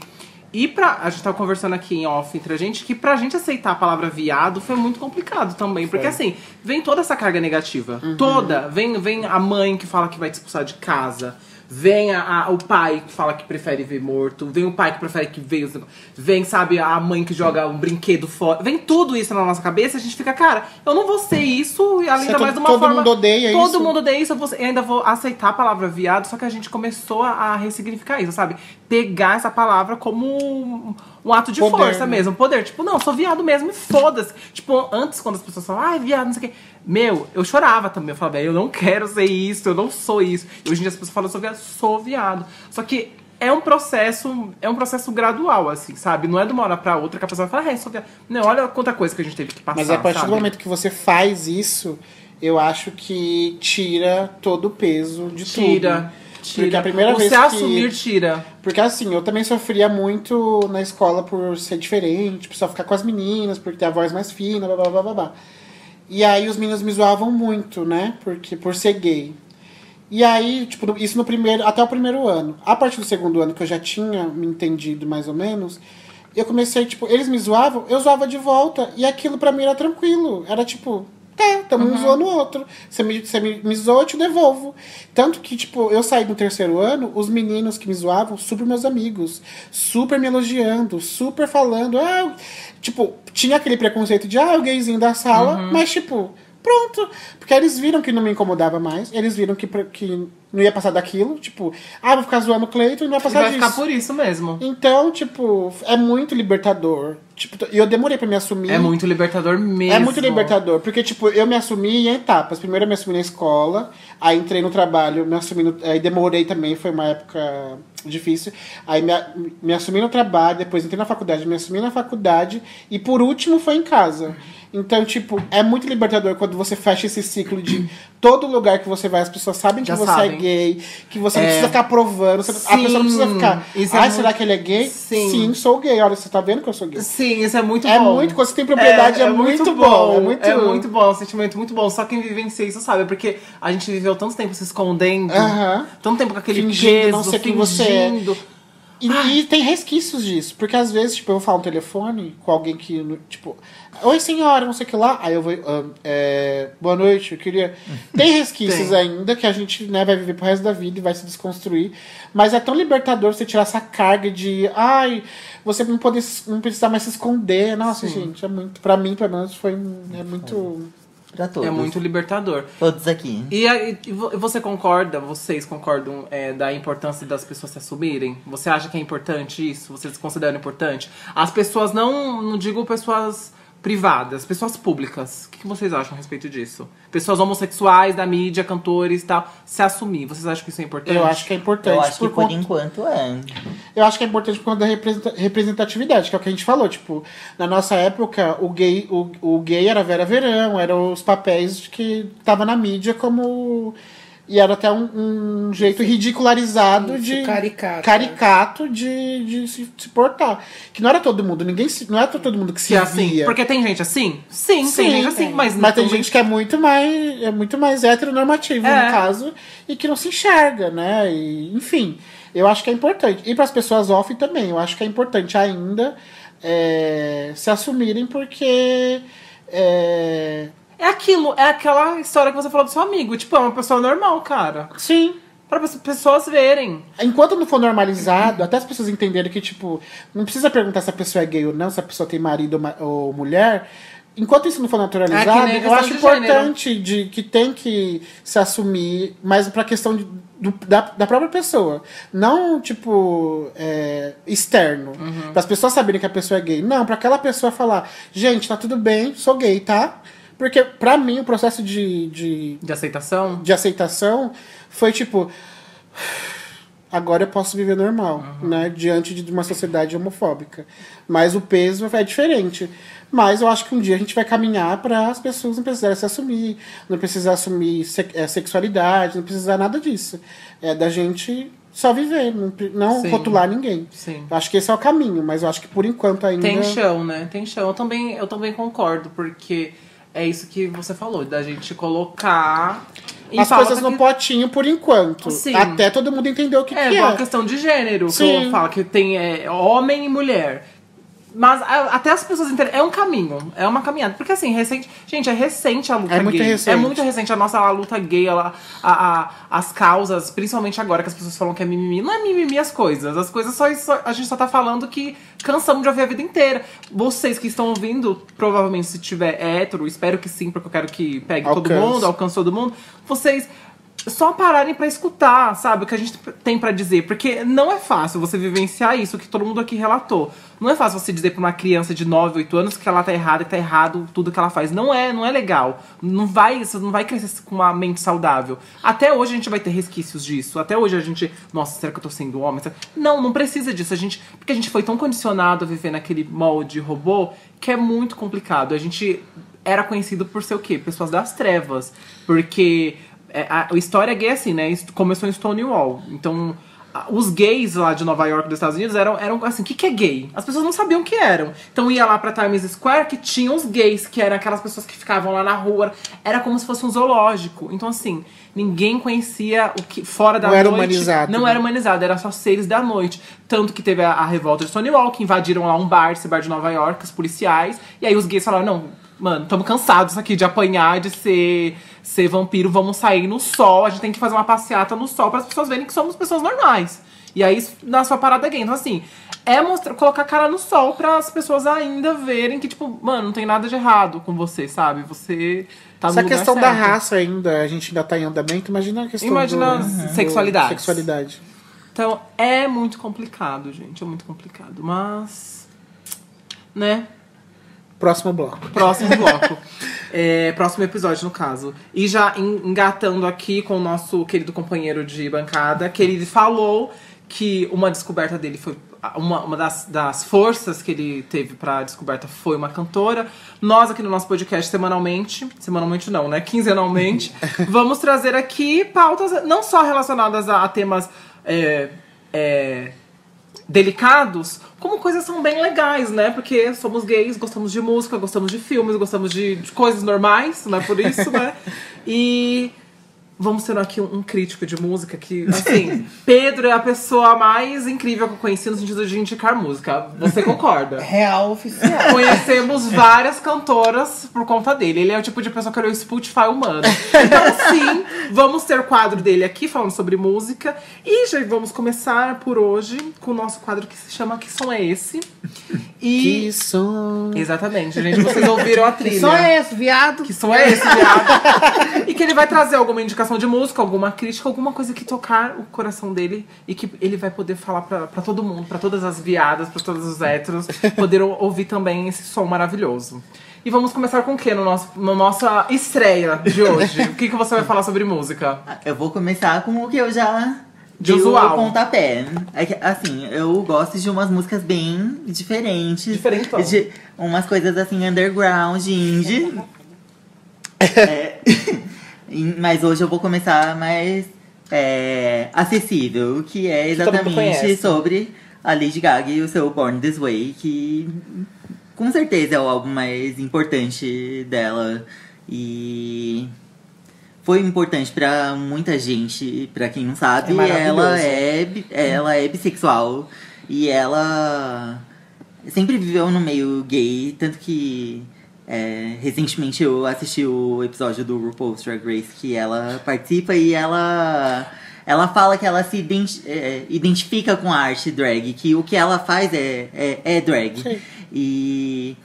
E pra. A gente tava conversando aqui em off entre a gente que pra gente aceitar a palavra viado foi muito complicado também. Porque assim, vem toda essa carga negativa. Toda. Vem, vem a mãe que fala que vai te expulsar de casa. Vem a, a- o pai que fala que prefere ver morto. Vem o pai que prefere que veja os negócios. Vem, sabe, a mãe que joga um brinquedo fora. Vem tudo isso na nossa cabeça. A gente fica, cara, eu não vou ser isso. E além Se da todo- mais de uma todo forma. mundo odeia todo isso. mundo odeia isso. Eu, vou, eu ainda vou aceitar a palavra viado. Só que a gente começou a, a ressignificar isso, sabe? Pegar essa palavra como um, ato de Poder, força né? mesmo. Poder. Tipo, não, sou viado mesmo e foda-se. Tipo, antes, quando as pessoas falavam, ai, viado, não sei o quê. Meu, eu chorava também. Eu falava, eu não quero ser isso, eu não sou isso. E hoje em dia as pessoas falam, sou viado, sou viado. Só que é um processo, é um processo gradual, assim, sabe? Não é de uma hora pra outra que a pessoa fala, ah, só que... Não, olha quanta coisa que a gente teve que passar, Mas a partir sabe? do momento que você faz isso, eu acho que tira todo o peso de Tira, tudo. tira. Porque a primeira o vez se que- assumir, tira. Porque assim, eu também sofria muito na escola por ser diferente, por só ficar com as meninas, por ter a voz mais fina, blá blá blá blá. blá. E aí os meninos me zoavam muito, né? Porque, por ser gay. E aí, tipo, isso no primeiro, até o primeiro ano. A partir do segundo ano, que eu já tinha me entendido mais ou menos, eu comecei, tipo, eles me zoavam, eu zoava de volta. E aquilo pra mim era tranquilo. Era tipo, tá, tamo um zoando o outro. Você me, você me, me zoa, eu te devolvo. Tanto que, tipo, eu saí no terceiro ano, os meninos que me zoavam, super meus amigos. Super me elogiando, super falando. Ah, tipo, tinha aquele preconceito de, ah, o gayzinho da sala, mas, tipo, pronto. Porque eles viram que não me incomodava mais, eles viram que, que não ia passar daquilo, tipo, ah, vou ficar zoando o Cleiton e não vai E passar vai disso. ficar por isso mesmo. Então, tipo, é muito libertador. Tipo, e eu demorei pra me assumir. É muito libertador mesmo. É muito libertador, porque, tipo, eu me assumi em etapas. Primeiro eu me assumi na escola, aí entrei no trabalho, me assumi no, aí demorei também, foi uma época difícil. Aí me, me assumi no trabalho, depois entrei na faculdade, me assumi na faculdade, e por último foi em casa. Então, tipo, é muito libertador quando você fecha esse ciclo de todo lugar que você vai, as pessoas sabem que Já você sabem. é gay, que você não É. precisa ficar provando, você- a pessoa não precisa Sim, ficar. isso é muito- será que ele é gay? Sim. sou gay. Olha, você tá vendo que eu sou gay. Sim, isso é muito É bom. muito- quando você tem propriedade, é muito bom, é muito- É muito bom, é um sentimento muito bom. Só quem vivencia isso sabe, porque a gente viveu tanto tempo se escondendo, Aham. tanto tempo com aquele Fingindo peso, não ser quem você é. E, e tem resquícios disso, porque às vezes, tipo, eu falo no telefone com alguém que, tipo, oi senhora, não sei o que lá, aí eu vou, ah, é, boa noite, eu queria. Tem resquícios Tem. ainda que a gente né, vai viver pro resto da vida e vai se desconstruir, mas é tão libertador você tirar essa carga de, ai, você não, poder, não precisar mais se esconder. Nossa, gente, é muito, pra mim, pelo menos, foi é muito. Pra todos. É muito libertador. Todos aqui. E, aí, e você concorda, vocês concordam é, da importância das pessoas se assumirem? Você acha que é importante isso? Vocês consideram importante? As pessoas, não, não digo pessoas privadas, pessoas públicas. O que que vocês acham a respeito disso? Pessoas homossexuais da mídia, cantores e tal, se assumir. Vocês acham que isso é importante? Eu acho que é importante. Eu acho que por por conta- enquanto é. Eu acho que é importante por conta da representa- representatividade, que é o que a gente falou. Tipo, na nossa época, o gay, o, o gay era Vera Verão, eram os papéis que tava na mídia como. E era até um, um jeito ridicularizado Isso, de. caricato. caricato de, de se, se portar. Que não era todo mundo, ninguém se, não era todo mundo que se Se é assim. via. Porque tem gente assim? Sim, Sim, tem gente assim, é. mas, Mas tem gente que é muito mais é muito mais heteronormativo É. no caso e que não se enxerga, né? E, enfim, eu acho que é importante. E para as pessoas off também, eu acho que é importante ainda é, se assumirem porque é, É aquilo, é aquela história que você falou do seu amigo. Tipo, é uma pessoa normal, cara. sim. Pra pe- pessoas verem. Enquanto não for normalizado, até as pessoas entenderem que, tipo, não precisa perguntar se a pessoa é gay ou não, se a pessoa tem marido ou, mulher. Enquanto isso não for É naturalizado, a eu acho de importante de que tem que se assumir, mas pra questão de- do- da, da própria pessoa. Não, tipo, é, externo. Uhum. Para as pessoas saberem que a pessoa é gay. Não, pra aquela pessoa falar, gente, tá tudo bem, sou gay, tá? Porque, pra mim, o processo de, de, De aceitação. de aceitação foi tipo. Agora eu posso viver normal, né? Diante de uma sociedade homofóbica. Mas o peso é diferente. Mas eu acho que um dia a gente vai caminhar para as pessoas não precisarem se assumir, não precisar assumir se- é, sexualidade, não precisar nada disso. É da gente só viver, não, não Sim. rotular ninguém. Sim. Eu acho que esse é o caminho, mas eu acho que por enquanto ainda. Tem chão, né? Tem chão. Eu também, eu também concordo, porque é isso que você falou, da gente colocar. As coisas no que- potinho por enquanto. Sim. Até todo mundo entender o que, É, que é. a questão de gênero, que Sim. eu falo que tem é, homem e mulher. Mas até as pessoas entenderem. É um caminho, é uma caminhada. Porque assim, recente. Gente, é recente a luta É muito gay. recente. É muito recente a nossa a luta gay, ela, a, a- as causas, principalmente agora que as pessoas falam que é mimimi. Não é mimimi as coisas. As coisas só, só- a gente só tá falando que cansamos de ouvir a vida inteira. Vocês que estão ouvindo, provavelmente se tiver hétero, espero que sim, porque eu quero que pegue todo mundo, alcance todo mundo. Vocês só pararem pra escutar, sabe, o que a gente tem pra dizer. Porque não é fácil você vivenciar isso que todo mundo aqui relatou. Não é fácil você dizer pra uma criança de 9, 8 anos que ela tá errada, que tá errado tudo que ela faz. Não é, não é legal. Não vai, você não vai crescer com uma mente saudável. Até hoje a gente vai ter resquícios disso. Até hoje a gente, nossa, será que eu tô sendo homem? Não, não precisa disso. A gente, porque a gente foi tão condicionado a viver naquele molde robô que é muito complicado. A gente era conhecido por ser o quê? Pessoas das trevas. Porque é, a, a história gay é assim, né? Começou em Stonewall. Então, os gays lá de Nova York, dos Estados Unidos, eram, eram assim, o que, que é gay? As pessoas não sabiam o que eram. Então ia lá pra Times Square que tinha os gays, que eram aquelas pessoas que ficavam lá na rua. Era como se fosse um zoológico. Então, assim, ninguém conhecia o que fora da Não era noite. humanizado, Não né? era humanizado, era só seres da noite. Tanto que teve a, a revolta de Stonewall, que invadiram lá um bar, esse bar de Nova York, os policiais. E aí os gays falaram, não, mano, estamos cansados aqui de apanhar, de ser, ser vampiro, vamos sair no sol, a gente tem que fazer uma passeata no sol para as pessoas verem que somos pessoas normais. E aí, na sua parada gay. Então, assim, é mostrar, colocar a cara no sol para as pessoas ainda verem que, tipo, mano, não tem nada de errado com você, sabe? Você tá Essa questão da certo. raça ainda, a gente ainda tá em andamento. Imagina a questão Imagina do, do- sexualidades. sexualidade. Então, é muito complicado, gente. É muito complicado. Mas. Né? Próximo bloco. Próximo bloco. É, próximo episódio, no caso. E já en- engatando aqui com o nosso querido companheiro de bancada, que ele falou que uma descoberta dele foi. Uma, uma das, das forças que ele teve pra descoberta foi uma cantora. Nós, aqui no nosso podcast, semanalmente, semanalmente não, né? Quinzenalmente, vamos trazer aqui pautas não só relacionadas a, a temas é, é, delicados, como coisas são bem legais, né? Porque somos gays, gostamos de música, gostamos de filmes, gostamos de, de coisas normais, não é por isso, né? E vamos ter aqui um, crítico de música que, assim, Pedro é a pessoa mais incrível que eu conheci no sentido de indicar música. Você concorda? Real oficial. Conhecemos várias cantoras por conta dele. Ele é o tipo de pessoa que olhou o Spotify humano. Então, sim, vamos ter o quadro dele aqui falando sobre música. E já vamos começar por hoje com o nosso quadro que se chama Que Som é Esse? E. Que som. Exatamente, gente. Vocês ouviram a trilha. Só é esse, viado. Que som é esse, viado? e que ele vai trazer alguma indicação de música, alguma crítica, alguma coisa que tocar o coração dele e que ele vai poder falar pra, pra todo mundo, pra todas as viadas, pra todos os héteros, poder ou- ouvir também esse som maravilhoso. E vamos começar com o que no nosso, na nossa estreia de hoje? o que, que você vai falar sobre música? Eu vou começar com o que eu já De usual. pontapé. É que, assim, eu gosto de umas músicas bem diferentes. Diferentão. De umas coisas assim, underground, indie. É, mas hoje eu vou começar mais é, acessível, que é exatamente sobre a Lady Gaga e o seu Born This Way, que com certeza é o álbum mais importante dela. E foi importante pra muita gente, pra quem não sabe, É ela é ela é bissexual e ela sempre viveu no meio gay, tanto que é, recentemente eu assisti o episódio do RuPaul's Drag Race que ela participa e ela ela fala que ela se identi- é, identifica com a arte drag, que o que ela faz é, é, é drag. E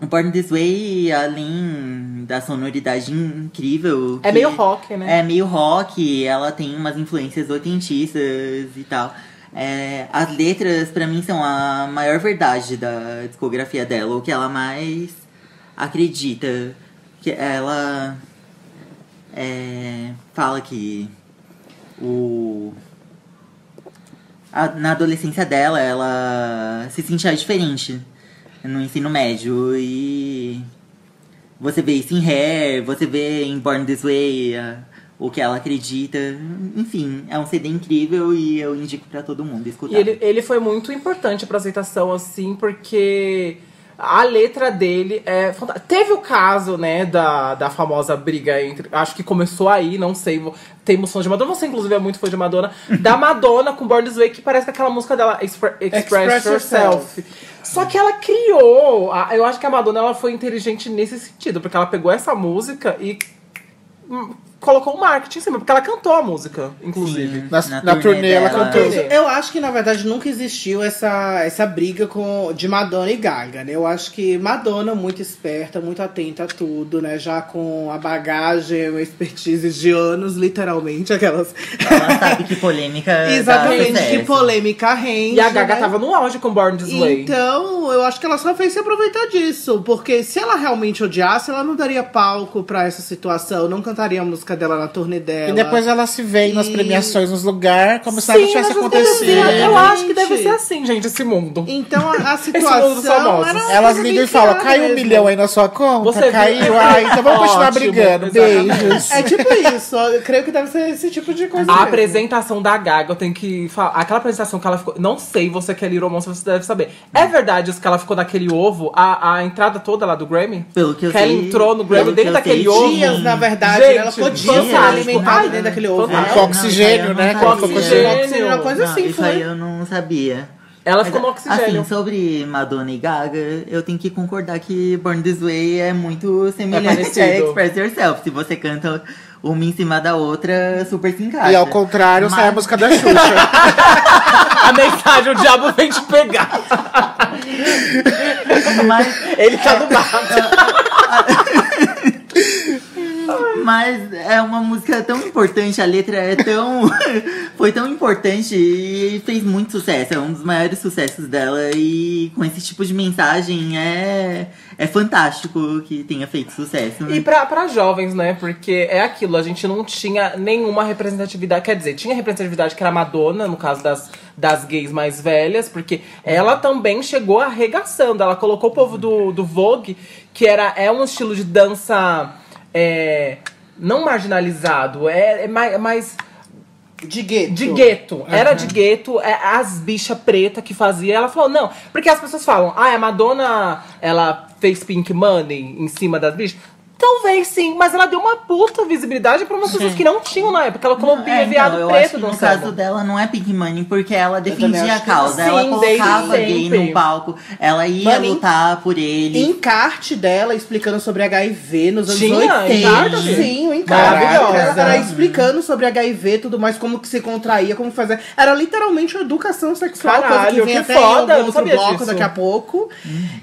o Born This Way, além da sonoridade incrível. É meio rock, né? É meio rock, ela tem umas influências oitentistas e tal. É, as letras, pra mim, são a maior verdade da discografia dela, o que ela mais acredita. Que ela é, fala que o a- na adolescência dela, ela se sentia diferente no ensino médio e você vê isso em Hair, você vê em Born This Way, a- o que ela acredita. Enfim, é um CD incrível e eu indico pra todo mundo escutar. E ele, ele foi muito importante pra aceitação, assim, porque a letra dele é fantástica. Teve o caso, né, da, da famosa briga entre. Acho que começou aí, não sei. vou- Tem fãs de Madonna, você inclusive é muito fã de Madonna. da Madonna com Born This Way, que parece que aquela música dela, Expre- Express, Express Yourself. Yourself. Só que ela criou. a- Eu acho que a Madonna ela foi inteligente nesse sentido, porque ela pegou essa música e hum, colocou o marketing em cima, porque ela cantou a música, inclusive. Na, Na na turnê turnê ela cantou. Eu acho que, na verdade, nunca existiu essa, essa briga com, de Madonna e Gaga, né? Eu acho que Madonna, muito esperta, muito atenta a tudo, né? Já com a bagagem, a expertise de anos, literalmente, aquelas... Ela sabe que polêmica. dá Exatamente, que polêmica rende, E a Gaga né? tava no auge com Born This Way. Então, eu acho que ela só fez se aproveitar disso. Porque se ela realmente odiasse, ela não daria palco pra essa situação, não cantaria a música dela na turnê dela. E depois ela se vê nas E- premiações nos lugares, como se nada tivesse acontecido. Eu acho que deve ser assim, gente, esse mundo. Então a, a mundo dos situação famosos. era Elas ligam e falam, caiu um mesmo. milhão aí na sua conta? Você viu? caiu, ai, então vamos continuar Ótimo, brigando. exatamente. Beijos. É tipo isso, eu creio que deve ser esse tipo de coisa. A mesmo. apresentação da Gaga, eu tenho que falar. Aquela apresentação que ela ficou. Não sei, você que é Little Monster, você deve saber. É verdade isso que ela ficou naquele ovo, a, a entrada toda lá do Grammy? Pelo que eu Que ela sei. entrou no Grammy dentro daquele sei, ovo. Dias, na verdade, Gente, ela ficou sendo alimentada fantástico. dentro daquele ovo. Com oxigênio, né? sabia. ficou Oxigênio. Oxigênio, uma coisa assim, isso aí foi. eu não sabia. Ela Mas, ficou no oxigênio. Assim, sobre Madonna e Gaga, eu tenho que concordar que Born This Way é muito semelhante parecido. a Express Yourself. Se você canta uma em cima da outra, super se encaixa. E ao contrário, sai a Mas- música da Xuxa. A mensagem, o diabo vem te pegar. Mas, Ele tá no mato. mas é uma música tão importante, a letra é tão. foi tão importante e fez muito sucesso. É um dos maiores sucessos dela. E com esse tipo de mensagem é, é fantástico que tenha feito sucesso. né? E pra, pra jovens, né? Porque é aquilo, a gente não tinha nenhuma representatividade. Quer dizer, tinha representatividade que era Madonna, no caso das, das gays mais velhas, porque ela também chegou arregaçando. Ela colocou o povo do, do Vogue, que era, é um estilo de dança. É, não marginalizado, é, é mais. é mais De gueto. de gueto. Era de gueto, é, as bichas preta que fazia. Ela falou, não. Porque as pessoas falam, ah, a Madonna, ela fez pink money em cima das bichas. Talvez sim, mas ela deu uma puta visibilidade pra umas pessoas que não tinham na época. Ela colocou É, viado então, preto no caso dela não é Pink Money, porque ela defendia a causa. sim, ela colocava gay no palco. Ela ia Mano, em- lutar por ele. Encarte dela explicando sobre HIV nos anos Tinha 80. encarte? Sim, o encarte. Ela era explicando sobre HIV e tudo mais, como que se contraía, como fazer. Era literalmente uma educação sexual, coisa Caralho, que vem que até foda, em não outro bloco disso. daqui a pouco.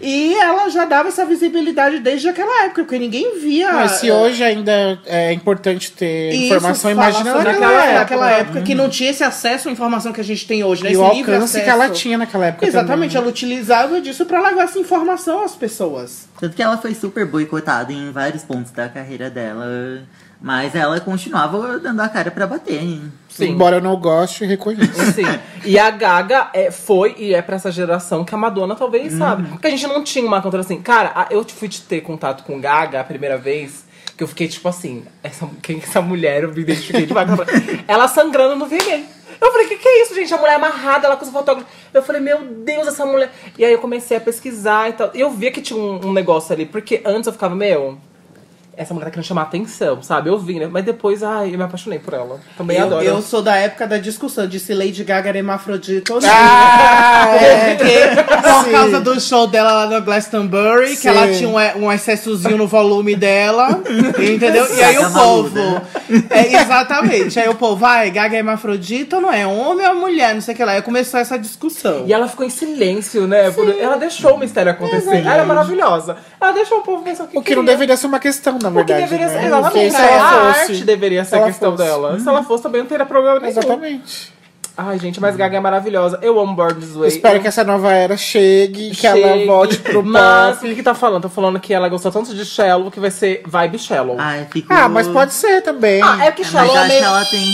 E ela já dava essa visibilidade desde aquela época, porque ninguém via. Mas se hoje ainda é importante ter Isso, informação, imagina naquela aquela, época. naquela época que não tinha esse acesso à informação que a gente tem hoje, né? E Esse o livre alcance que ela tinha naquela época Exatamente, também. ela utilizava disso pra levar essa informação às pessoas. Tanto que ela foi super boicotada em vários pontos da carreira dela. Mas ela continuava dando a cara pra bater. hein? Sim. Embora eu não goste, reconheço. Sim. E a Gaga é, foi e é pra essa geração que a Madonna talvez sabe. Porque a gente não tinha uma cantora assim. Cara, eu fui ter contato com Gaga a primeira vez. Que eu fiquei tipo assim, essa, quem é essa mulher? Eu me identifiquei demais. ela. Sangrando no VMA. Eu falei, que que é isso, gente? A mulher amarrada, ela com os fotógrafos. Eu falei, meu Deus, essa mulher. E aí eu comecei a pesquisar e tal. E eu via que tinha um, um negócio ali, porque antes eu ficava, meu, essa mulher tá querendo chamar atenção, sabe? Eu vi, né? Mas depois, ai, eu me apaixonei por ela. Também Eu, adoro. eu sou da época da discussão de se Lady Gaga era hermafrodita ou não. Ah, é. Porque, por Sim. causa do show dela lá no Glastonbury, que Sim. ela tinha um, um excessozinho no volume dela, entendeu? E aí o povo. É, exatamente. Aí o povo, vai, Gaga é hermafrodita ou não é? Homem ou mulher? Não sei o que lá. Aí começou essa discussão. E ela ficou em silêncio, né? Por- Ela deixou o mistério acontecer. Ela é maravilhosa. Ela deixou o povo pensar o que O que não queria. deveria ser uma questão, na O que verdade. deveria né? ser, Porque exatamente. se ela a fosse- arte deveria ser se a questão fosse. dela. Se ela fosse, também não teria problema nenhum. Exatamente. Ai, gente, mas Gaga é maravilhosa. Eu amo Born This Way. Espero que essa nova era chegue, que ela Chegue. volte pro Mas o pop. que que tá falando? Tá falando que ela gostou tanto de Shallow que vai ser vibe Shallow. Ai, fico... Ah, mas pode ser também. Ah, é que Mas Shallow é que meio... ela tem.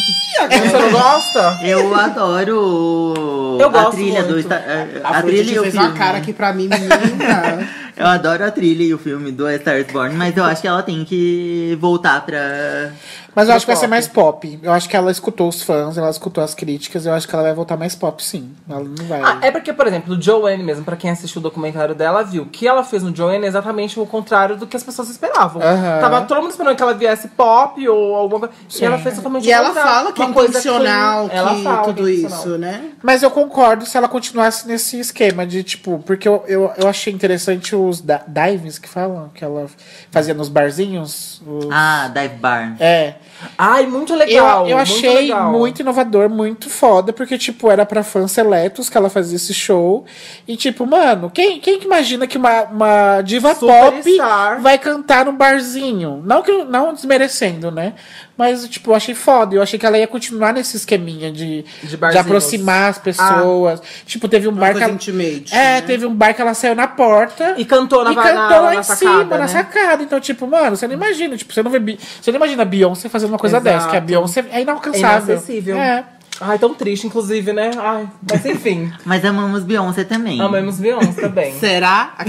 Você não gosta? Eu adoro Eu a gosto trilha do. muito. Star- A, A a trilha Afrodite o fez filme. uma cara aqui pra mim, menina. Eu adoro a trilha e o filme do A Star is Born, mas eu acho que ela tem que voltar pra. Mas eu acho que vai pop. ser mais pop. Eu acho que ela escutou os fãs, ela escutou as críticas. Eu acho que ela vai voltar mais pop, sim. Ela não vai. Ah, é porque, por exemplo, o Joanne mesmo, pra quem assistiu o documentário dela, viu o que ela fez no Joanne é exatamente o contrário do que as pessoas esperavam. Tava todo mundo esperando que ela viesse pop ou alguma coisa. Sim. E ela fez totalmente E o ela fala que é intencional, clean. Ela que fala tudo que é isso, né? Mas eu concordo se ela continuasse nesse esquema de, tipo, porque eu, eu, eu achei interessante os da divings que falam, que ela fazia nos barzinhos. os- Ah, Dive Bar. É. Ai, muito legal. Eu, eu muito achei legal. muito inovador, muito foda, porque, tipo, era pra fãs seletos que ela fazia esse show. E, tipo, mano, quem, quem que imagina que uma, uma diva Superstar. pop vai cantar num barzinho? Não, que, não desmerecendo, né? Mas, tipo, eu achei foda. Eu achei que ela ia continuar nesse esqueminha de, De de, aproximar as pessoas. Tipo, teve um bar que ela, intimate. É, né? teve um bar que ela saiu na porta. E cantou na e na- cantou lá na em sacada, cima, na né? sacada. Então, tipo, mano, você não imagina. Tipo, você não vê. Você não imagina a Beyoncé fazendo uma coisa Exato. dessa, que a Beyoncé é É inalcançável. inacessível. É. Ai, tão triste, inclusive, né? Ai, mas enfim. Mas amamos Beyoncé também. Amamos Beyoncé também. Será?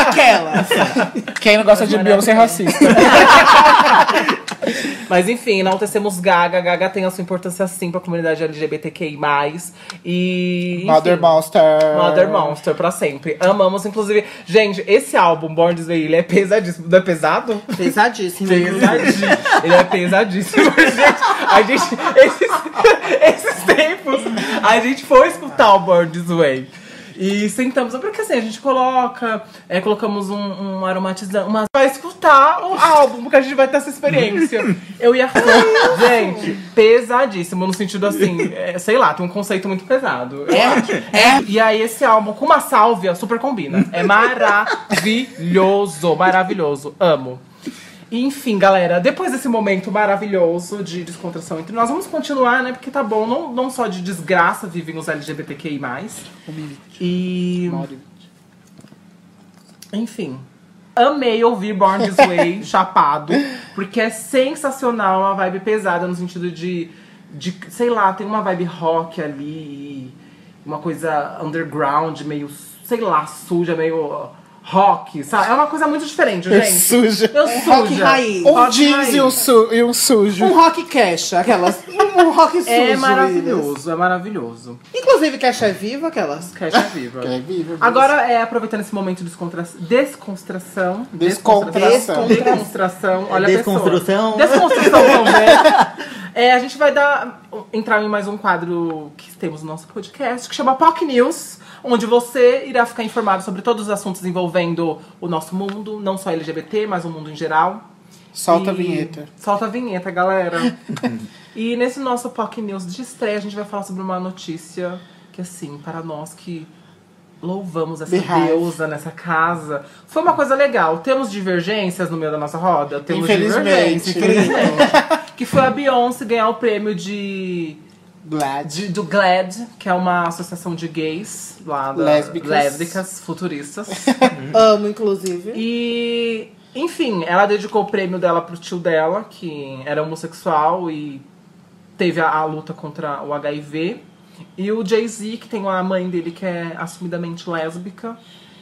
Aquela. Quem não gosta de Beyoncé é racista. Mas enfim, enaltecemos Gaga. Gaga tem a sua importância sim pra comunidade LGBTQI+. E. enfim, Mother Monster. Mother Monster pra sempre. Amamos, inclusive. Gente, esse álbum, Born This Way, ele é pesadíssimo. Não é pesado? Pesadíssimo. Pesadíssimo. ele é pesadíssimo, gente. A gente. Esses, esses tempos, a gente foi escutar o Born This Way. E sentamos, porque assim, a gente coloca, é, colocamos um, um aromatizante, mas vai escutar o álbum, porque a gente vai ter essa experiência. Eu ia falar, gente, pesadíssimo, no sentido assim, é, sei lá, tem um conceito muito pesado. acho. É. E aí esse álbum com uma sálvia super combina. É maravilhoso, maravilhoso. Amo. Enfim, galera, depois desse momento maravilhoso de descontração entre nós, vamos continuar, né? Porque tá bom, não, não só de desgraça vivem os LGBTQI. E. Enfim. Amei ouvir Born This Way chapado, porque é sensacional, uma vibe pesada no sentido de, de. Sei lá, tem uma vibe rock ali, uma coisa underground, meio, sei lá, suja, meio rock, sabe? É uma coisa muito diferente, gente. suja. Eu Um rock suja. raiz. Um Rock jeans raiz. e um, su e um sujo. Um rock cash, aquelas. Um rock sujo. É maravilhoso, é maravilhoso. Inclusive, cash é viva, aquelas. Cash é viva. É vivo. Agora, é, aproveitando esse momento de descontra... descontração. Descontração. Descontração. Olha a Desconstrução. pessoa. Desconstrução também. É, a gente vai dar, entrar em mais um quadro que temos no nosso podcast, que chama POC News, onde você irá ficar informado sobre todos os assuntos envolvendo o nosso mundo, não só LGBT, mas o mundo em geral. Solta a E- vinheta. Solta a vinheta, galera. e nesse nosso POC News de estreia, a gente vai falar sobre uma notícia que, assim, para nós que louvamos essa deusa nessa casa, foi uma coisa legal. Temos divergências no meio da nossa roda? Temos Infelizmente. divergências, infelizmente. que foi a Beyoncé ganhar o prêmio de, Glad. de- do GLAD, que é uma associação de gays lá da, Lésbicas. lésbicas futuristas. Amo, inclusive. E, enfim, ela dedicou o prêmio dela pro tio dela, que era homossexual e teve a, a luta contra o HIV. E o Jay-Z, que tem a mãe dele que é assumidamente lésbica,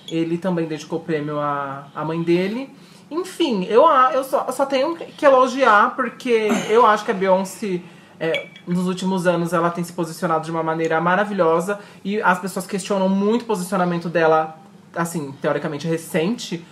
ele também dedicou o prêmio à, à mãe dele. Enfim, eu, eu, só, eu só tenho que elogiar, porque eu acho que a Beyoncé, é, nos últimos anos, ela tem se posicionado de uma maneira maravilhosa. E as pessoas questionam muito o posicionamento dela, assim, teoricamente recente.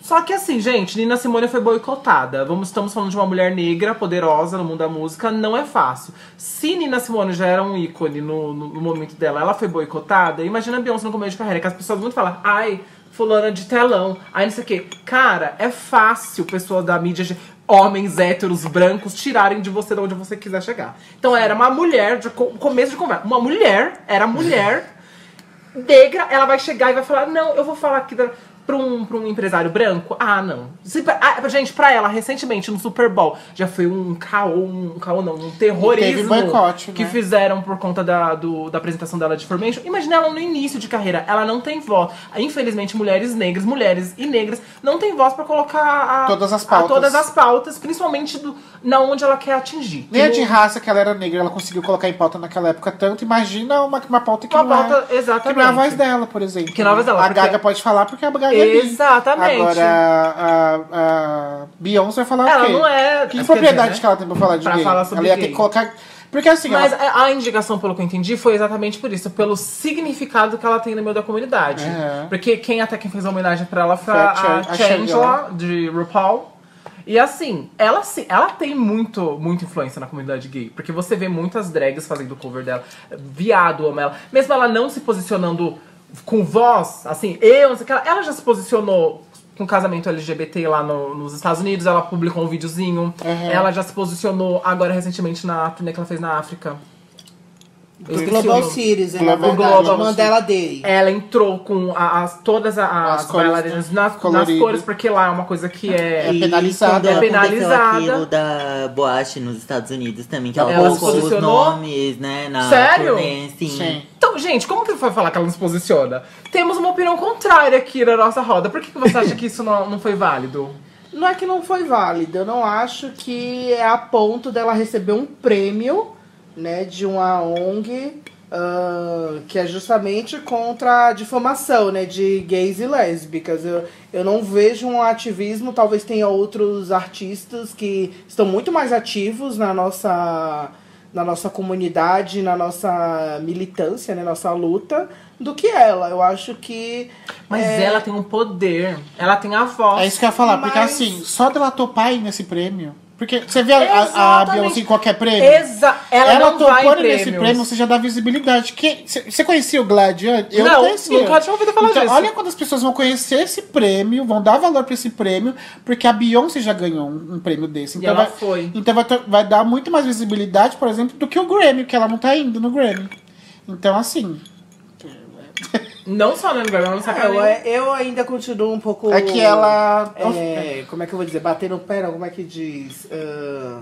Só que assim, gente, Nina Simone foi boicotada. Vamos, estamos falando de uma mulher negra, poderosa no mundo da música, não é fácil. Se Nina Simone já era um ícone no, no, no momento dela, ela foi boicotada, imagina a Beyoncé no começo de carreira, que as pessoas muito falam, ai, fulana de telão, ai não sei o quê. Cara, é fácil pessoas da mídia, homens héteros brancos, tirarem de você de onde você quiser chegar. Então era uma mulher, de co- começo de conversa, uma mulher, era mulher, negra, ela vai chegar e vai falar: Não, eu vou falar aqui da, pra, um, pra um empresário branco. Ah, não. Se ah, gente, pra ela, recentemente no Super Bowl, já foi um caô, um caô não, um terrorismo teve boicote, que né? fizeram por conta da, do- da apresentação dela de Formation. Imagina ela no início de carreira, ela não tem voz. Infelizmente, mulheres negras, mulheres e negras, não tem voz pra colocar a, Todas as pautas. todas as pautas, principalmente do, na onde ela quer atingir. Nem a de raça que ela era negra, ela conseguiu colocar em pauta naquela época tanto. Imagina uma, uma pauta que Uma não pauta, é. exatamente. Que não é a voz dela, por exemplo. Que não é a voz dela, A Gaga pode falar porque a Gaga é. Exatamente. Agora, a, a Beyoncé vai falar Ela o quê? não é- Que quer propriedade dizer, né? que ela tem pra falar de Pra gay? falar sobre ela ia ter gay. que colocar... Porque assim, Mas ela... a indicação, pelo que eu entendi, foi exatamente por isso, pelo significado que ela tem no meio da comunidade. É. Porque quem até quem fez a homenagem pra ela foi Foi a a, Chan- a a Changela, de RuPaul. E assim, ela sim, ela tem muito, muita influência na comunidade gay. Porque você vê muitas drags fazendo cover dela. Viado ama ela. Mesmo ela não se posicionando com voz, assim, eu, não sei o que, ela, ela já se posicionou com casamento LGBT lá no- nos Estados Unidos. Ela publicou um videozinho. Ela já se posicionou agora recentemente na turnê que ela fez na África. Do Global. Series, é na Global- verdade. Global Mandela Day. Ela entrou com a- as, todas a- as, As cores, bailarinas nas, nas colorido. cores, porque lá é uma coisa que é. É penalizada. É penalizada. aquilo da boate nos Estados Unidos também, que ela, Ela postou os posicionou? nomes, né, na Sério? turnê, sim. Sim. Então, gente, como que foi falar que ela não se posiciona? Temos uma opinião contrária aqui na nossa roda. Por que, que você acha que isso não, não foi válido? Não é que não foi válido, eu não acho que é a ponto dela receber um prêmio, né, de uma ONG ah, que é justamente contra a difamação, né, de gays e lésbicas. Eu, eu não vejo um ativismo, talvez tenha outros artistas que estão muito mais ativos na nossa na nossa comunidade, na nossa militância, né, nossa luta, do que ela. Eu acho que Mas é, ela tem um poder, ela tem a voz. É isso que eu ia falar, porque Mas- assim, só dela topar ir nesse prêmio. Porque você vê a, a. Beyoncé em qualquer prêmio. Exa ela, Ela não vai nesse prêmio, você já dá visibilidade. Que- Você conhecia o Glad? Eu Não, conhecia. nunca tinha ouvido falar então, disso. Olha quando as pessoas vão conhecer esse prêmio, vão dar valor pra esse prêmio, porque a Beyoncé já ganhou um, um prêmio desse. E Então, ela vai, foi. então vai, vai dar muito mais visibilidade, por exemplo, do que o Grammy, que ela não tá indo no Grammy. Então, assim, Não só no Grammy, ela não sabe É, eu, eu ainda continuo um pouco. é que ela. É, como é que eu vou dizer? Bater no pé, não, como é que diz? Ah,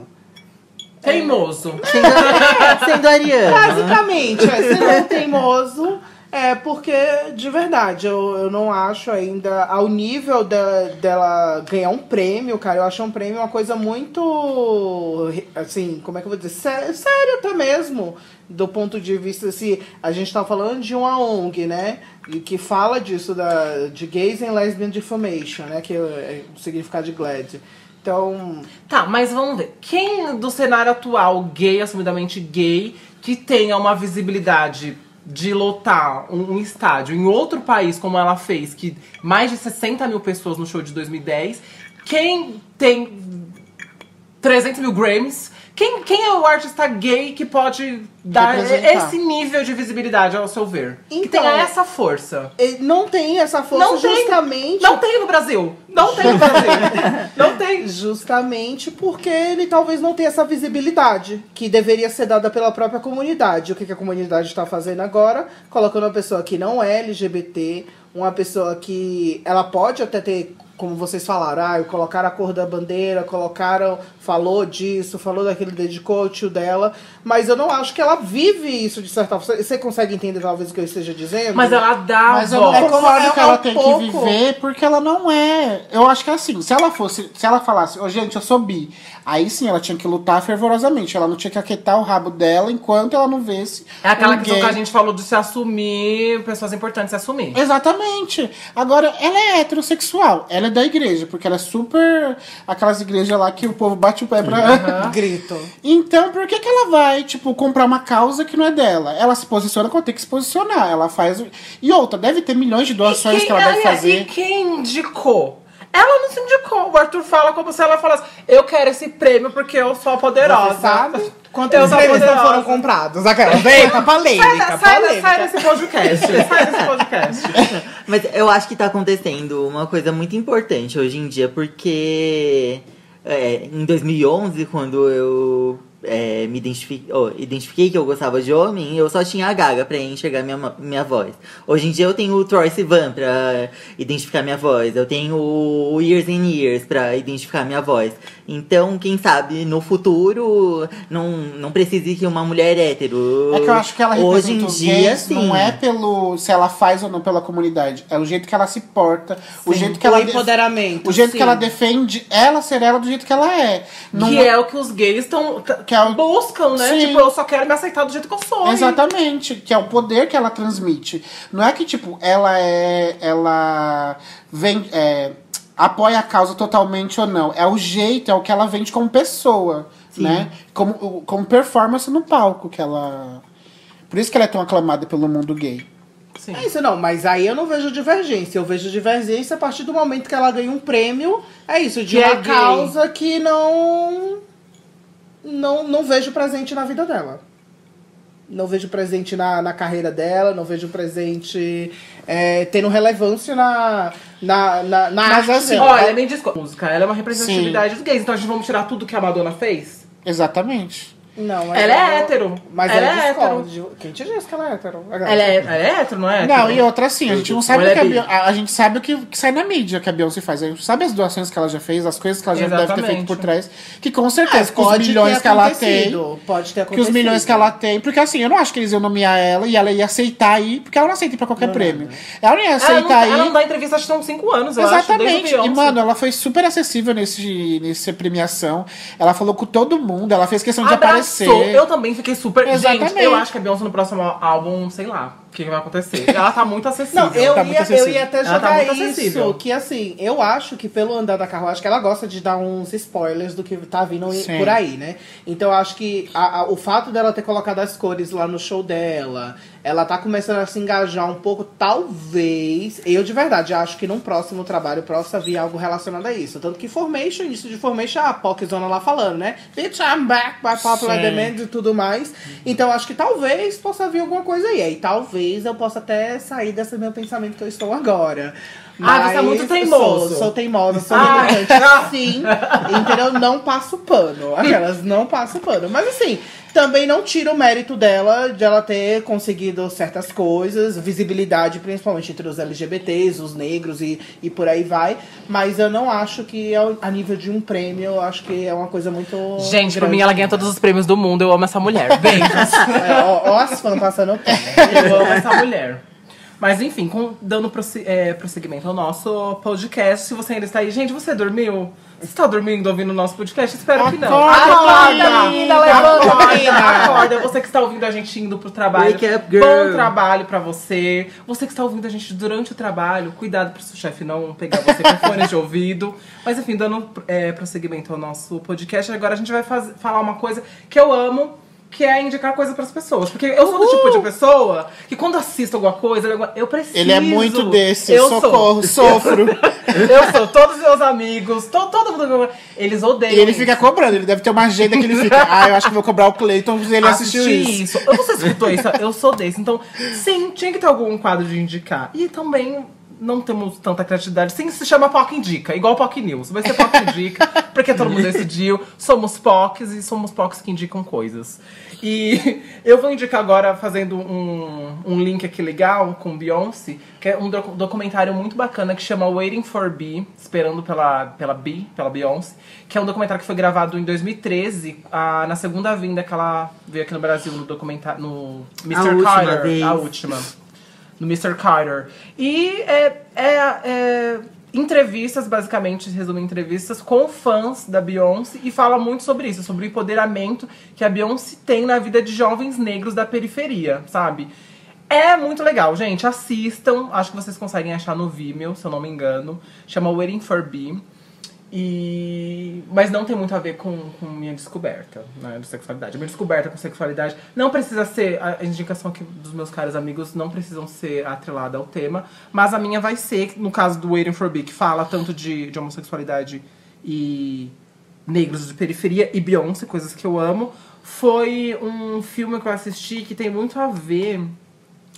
Teimoso. Sendo, sendo ariana. basicamente, é, um teimoso. É, porque, de verdade, eu, eu não acho ainda ao nível da, dela ganhar um prêmio, cara. Eu acho um prêmio uma coisa muito. Assim, como é que eu vou dizer? Sé- Sério até mesmo. Do ponto de vista, se a gente tá falando de uma ONG, né? E que fala disso, da, de Gays and Lesbian Defamation, né? Que é o significado de GLAD. Então, Tá, mas vamos ver. Quem do cenário atual, gay, assumidamente gay, que tenha uma visibilidade de lotar um, um estádio em outro país, como ela fez, que mais de 60 mil pessoas no show de 2010, quem tem 300 mil Grammys, quem, quem é o artista gay que pode dar esse nível de visibilidade, ao seu ver? que Então- tenha essa força. não tem essa força Não tem. justamente. Não tem no Brasil. Não tem no Brasil. não tem. Justamente porque ele talvez não tenha essa visibilidade que deveria ser dada pela própria comunidade. O que, que a comunidade está fazendo agora? Colocando uma pessoa que não é LGBT, uma pessoa que ela pode até ter, como vocês falaram, ah, colocaram a cor da bandeira, colocaram, falou disso, falou daquele dedicou o tio dela, mas eu não acho que ela vive isso de certa forma. Você consegue entender talvez o que eu esteja dizendo? Mas ela dá Mas eu não. É como- concordo é que ela um tem pouco- que viver, porque ela não é. Eu acho que é assim, se ela fosse, se ela falasse, ô gente, eu sou bi, aí sim ela tinha que lutar fervorosamente. Ela não tinha que aquietar o rabo dela enquanto ela não vesse. É aquela um questão que a gente falou de se assumir, pessoas importantes se assumir. Exatamente. Agora, ela é heterossexual. Ela é da igreja, porque ela é super. Aquelas igrejas lá que o povo bate o pé pra. Grito. Então, por que, que ela vai, tipo, comprar uma causa que não é dela? Ela se posiciona quando tem que se posicionar. Ela faz. E outra, deve ter milhões de doações quem, que ela deve aliás, fazer. E quem indicou? Ela não se indicou. O Arthur fala como se ela falasse: Eu quero esse prêmio porque eu sou a poderosa. Você sabe? Quantos sou prêmios não foram comprados? Aquela vem, tá Sai, polêmica, da- sai, da- polêmica. sai desse podcast. sai desse podcast. Mas eu acho que tá acontecendo uma coisa muito importante hoje em dia, porque é, em 2011, quando eu é, me identifiquei, oh, identifiquei que eu gostava de homem, eu só tinha a Gaga pra enxergar minha, minha voz. Hoje em dia eu tenho o Troy Sivan pra identificar minha voz, eu tenho o Years and Years pra identificar minha voz. Então, quem sabe, no futuro, não, não precise que uma mulher hétero. É que eu acho que ela Hoje em os dia, gays, sim. não é pelo se ela faz ou não pela comunidade, é o jeito que ela se porta, o Sim, jeito que o ela def- empoderamento, o jeito sim. que ela defende ela ser ela do jeito que ela é. Não que é o que os gays estão Que é o- buscam, né? Sim. Tipo, eu só quero me aceitar do jeito que eu sou. Exatamente, que é o poder que ela transmite. Não é que, tipo, ela é. Ela vem. é, apoia a causa totalmente ou não. É o jeito, é o que ela vende como pessoa, né? Como, como performance no palco que ela. Por isso que ela é tão aclamada pelo mundo gay. Sim. É isso, não, mas aí eu não vejo divergência. Eu vejo divergência a partir do momento que ela ganha um prêmio. É isso, de Que é uma gay. causa que não, não. Não vejo presente na vida dela. Não vejo presente na, na carreira dela, não vejo presente é, tendo relevância na, na, na, na Mas arte assim, dela. Olha, nem disco. Música, ela é uma representatividade dos gays. Então a gente vamos tirar tudo que a Madonna fez? Exatamente. Não, mas Ela é hétero. Mas Ela ela é de- Quem te disse que ela é hétero? Ela é, ela é hétero, não é? Não, hétero? e outra assim, a gente não sabe que a ela é? Beyoncé, a, a gente sabe o que, que sai na mídia que a Beyoncé faz. A gente sabe as doações que ela já fez, as coisas que ela já deve ter Exatamente. feito por trás. Que com certeza, É, com os milhões que ela tem. acontecido, Pode ter Que acontecido. os milhões que ela tem. Porque assim, eu não acho que eles iam nomear ela e ela ia aceitar ir, porque ela não aceita ir pra qualquer prêmio. Ela não ia Ela não, aceitar ela não ir. dá entrevista acho que uns 5 anos, eu acho. Exatamente. desde o E, mano, ela foi super acessível nesse, nessa premiação. Ela falou com todo mundo, ela fez questão de Abraçou. aparecer. Eu também fiquei super. Gente, Exatamente. eu acho que a Beyoncé no próximo álbum, sei lá, o que, que vai acontecer. Ela tá muito acessível. Não, eu, tá muito ia, eu acessível. ia até tá jogar muito isso. acessível. Que assim, eu acho que pelo andar da carruagem, que ela gosta de dar uns spoilers do que tá vindo Sim. por aí, né? Então eu acho que a- a- o fato dela ter colocado as cores lá no show dela, ela tá começando a se engajar um pouco, talvez. Eu de verdade acho que num próximo trabalho possa vir algo relacionado a isso. Tanto que Formation, início de Formation, a Poczona lá falando, né? Bitch, I'm back by popular Sim. demand e tudo mais. Então acho que talvez possa vir alguma coisa aí. Aí talvez eu possa até sair desse meu pensamento que eu estou agora. Ah, você é Mas muito teimoso. Sou, sou teimosa, sou Ah. militante, sim. Entendeu? Não passo pano. Aquelas não passo pano. Mas assim, também não tira o mérito dela de ela ter conseguido certas coisas, visibilidade, principalmente entre os LGBTs, os negros e, e por aí vai. Mas eu não acho que a nível de um prêmio, eu acho que é uma coisa muito. Gente, grande. mim ela ganha todos os prêmios do mundo. Eu amo essa mulher. Beijos. É, ó, ó as fãs passando pano. Eu amo essa mulher. Mas enfim, com- dando é, prosseguimento ao nosso podcast, se você ainda está aí, gente, você dormiu? Você está dormindo ouvindo o nosso podcast? Espero que não. Acorda, Acorda, menina, levanta, acorda, menina. acorda. Você que está ouvindo a gente indo pro trabalho. Wake up, girl. Bom trabalho pra você. Você que está ouvindo a gente durante o trabalho, cuidado pro seu chefe não pegar você com fone de ouvido. Mas enfim, dando é, prosseguimento ao nosso podcast, agora a gente vai faz- falar uma coisa que eu amo. Que é indicar coisa pras pessoas. Porque eu sou do tipo de pessoa que quando assisto alguma coisa, eu- preciso. Ele é muito desse, Eu sou. socorro, sofro. Eu sou. Todos os meus amigos, to, todo mundo. Eles odeiam. E ele isso. fica cobrando, ele deve ter uma agenda que ele fica. Ah, eu acho que vou cobrar o Cleiton se ele assistiu Assisti isso. Eu- Você escutou isso? Eu sou desse. Então, sim, tinha que ter algum quadro de indicar. E também não temos tanta criatividade. Sim, se chama POC Indica, igual POC News. Vai ser POC Indica, porque todo mundo decidiu. Somos POCs e somos POCs que indicam coisas. E eu vou indicar agora, fazendo um, um link aqui legal com Beyoncé, que é um doc- documentário muito bacana que chama Waiting for B, esperando pela, pela B, pela Beyoncé, que é um documentário que foi gravado em 2013, ah, na segunda vinda que ela veio aqui no Brasil no documentário, no Mr. última Carter, vez. a última no Mr. Carter. E é, é, é entrevistas, basicamente, resume em entrevistas com fãs da Beyoncé e fala muito sobre isso, sobre o empoderamento que a Beyoncé tem na vida de jovens negros da periferia, sabe? É muito legal, gente. Assistam. Acho que vocês conseguem achar no Vimeo, se eu não me engano. Chama Waiting for B. E... Mas não tem muito a ver com, com minha descoberta né, de sexualidade. Minha descoberta com sexualidade não precisa ser, a indicação aqui dos meus caros amigos não precisam ser atrelada ao tema, mas a minha vai ser, no caso do Waiting for B, que fala tanto de, de homossexualidade e negros de periferia e Beyoncé, coisas que eu amo. Foi um filme que eu assisti que tem muito a ver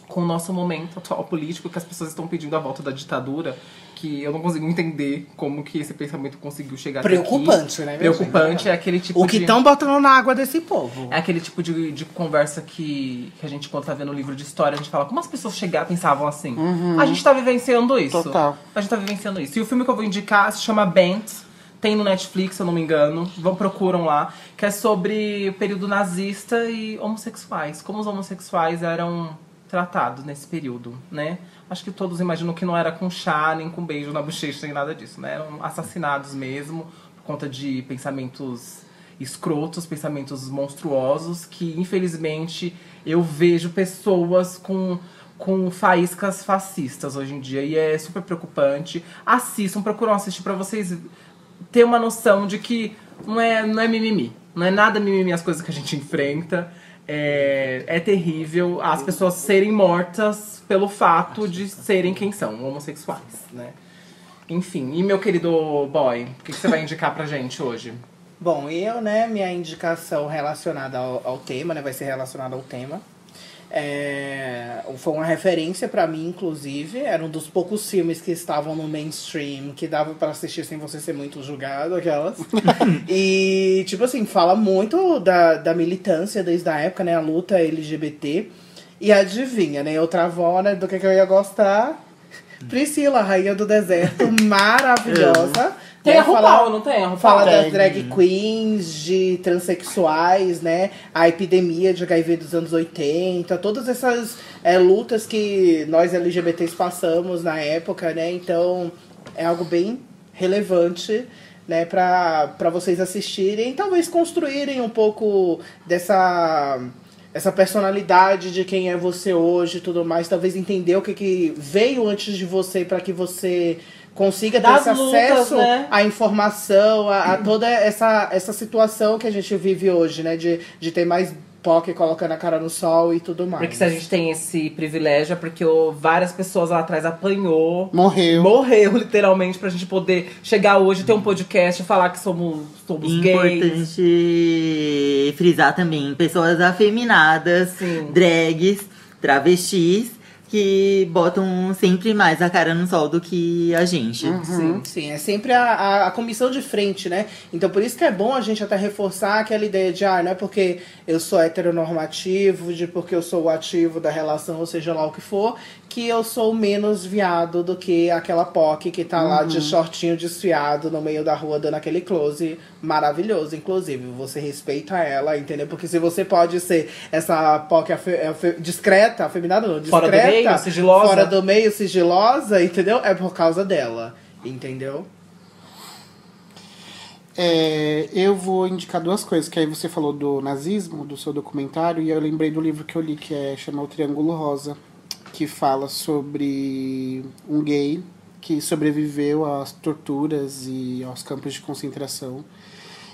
com o nosso momento atual político, que as pessoas estão pedindo a volta da ditadura, que eu não consigo entender como que esse pensamento conseguiu chegar Preocupante, né, Preocupante, é aquele tipo O que de... estão botando na água desse povo. É aquele tipo de, de conversa que, que a gente, quando tá vendo um livro de história, a gente fala como as pessoas chegaram, pensavam assim. A gente tá vivenciando isso. Total. A gente tá vivenciando isso. E o filme que eu vou indicar se chama Bent. Tem no Netflix, se eu não me engano. Vão, procuram lá. Que é sobre o período nazista e homossexuais. Como os homossexuais eram tratados nesse período, né? Acho que todos imaginam que não era com chá, nem com beijo na bochecha, nem nada disso, né? Eram assassinados mesmo, por conta de pensamentos escrotos, pensamentos monstruosos, que infelizmente eu vejo pessoas com, com faíscas fascistas hoje em dia. E é super preocupante. Assistam, procuram assistir pra vocês ter uma noção de que não é, não é mimimi. Não é nada mimimi as coisas que a gente enfrenta. É, é terrível as pessoas serem mortas pelo fato de serem quem são, homossexuais, né? Enfim, e meu querido boy, o que, que você vai indicar pra gente hoje? Bom, eu, né, minha indicação relacionada ao, ao tema, né, vai ser relacionada ao tema. É, foi uma referência pra mim, inclusive. Era um dos poucos filmes que estavam no mainstream que dava pra assistir sem você ser muito julgado, aquelas. e, tipo assim, fala muito da, da militância desde a época, né? A luta LGBT. E adivinha, né? Outra avó, né? Do que, que eu ia gostar. Priscila, rainha do deserto, maravilhosa. Tem né, a RuPaul, não tem a RuPaul? Fala das Tem. drag queens, de transexuais, né? A epidemia de HIV dos anos 80, todas essas é, lutas que nós LGBTs passamos na época, né? Então é algo bem relevante. Né, para vocês assistirem e talvez construírem um pouco dessa essa personalidade de quem é você hoje e tudo mais, talvez entender o que, que veio antes de você para que você consiga ter esse lutas, acesso né? à informação, a, a toda essa, essa situação que a gente vive hoje, né? De, de ter mais POC colocando a cara no sol e tudo mais. Porque se a gente tem esse privilégio é porque o- várias pessoas lá atrás apanhou. Morreu. Morreu, literalmente, pra gente poder chegar hoje, ter um podcast e falar que somos, somos gays. Importante frisar também pessoas afeminadas, Sim. drags, travestis, que botam sempre mais a cara no sol do que a gente. Sim, sim. É sempre a, a, a comissão de frente, né? Então por isso que é bom a gente até reforçar aquela ideia de, ah, não é porque eu sou heteronormativo, de porque eu sou o ativo da relação, ou seja lá o que for, que eu sou menos viado do que aquela POC que tá lá de shortinho desfiado no meio da rua dando aquele close maravilhoso, inclusive. Você respeita ela, entendeu? Porque se você pode ser essa POC afe- afe- discreta, afeminada não, Fora do discreta, meio, sigilosa. fora do meio, sigilosa, entendeu? É por causa dela, entendeu? É, eu vou indicar duas coisas, que aí você falou do nazismo, do seu documentário, e eu lembrei do livro que eu li, que é chama O Triângulo Rosa, que fala sobre um gay que sobreviveu às torturas e aos campos de concentração.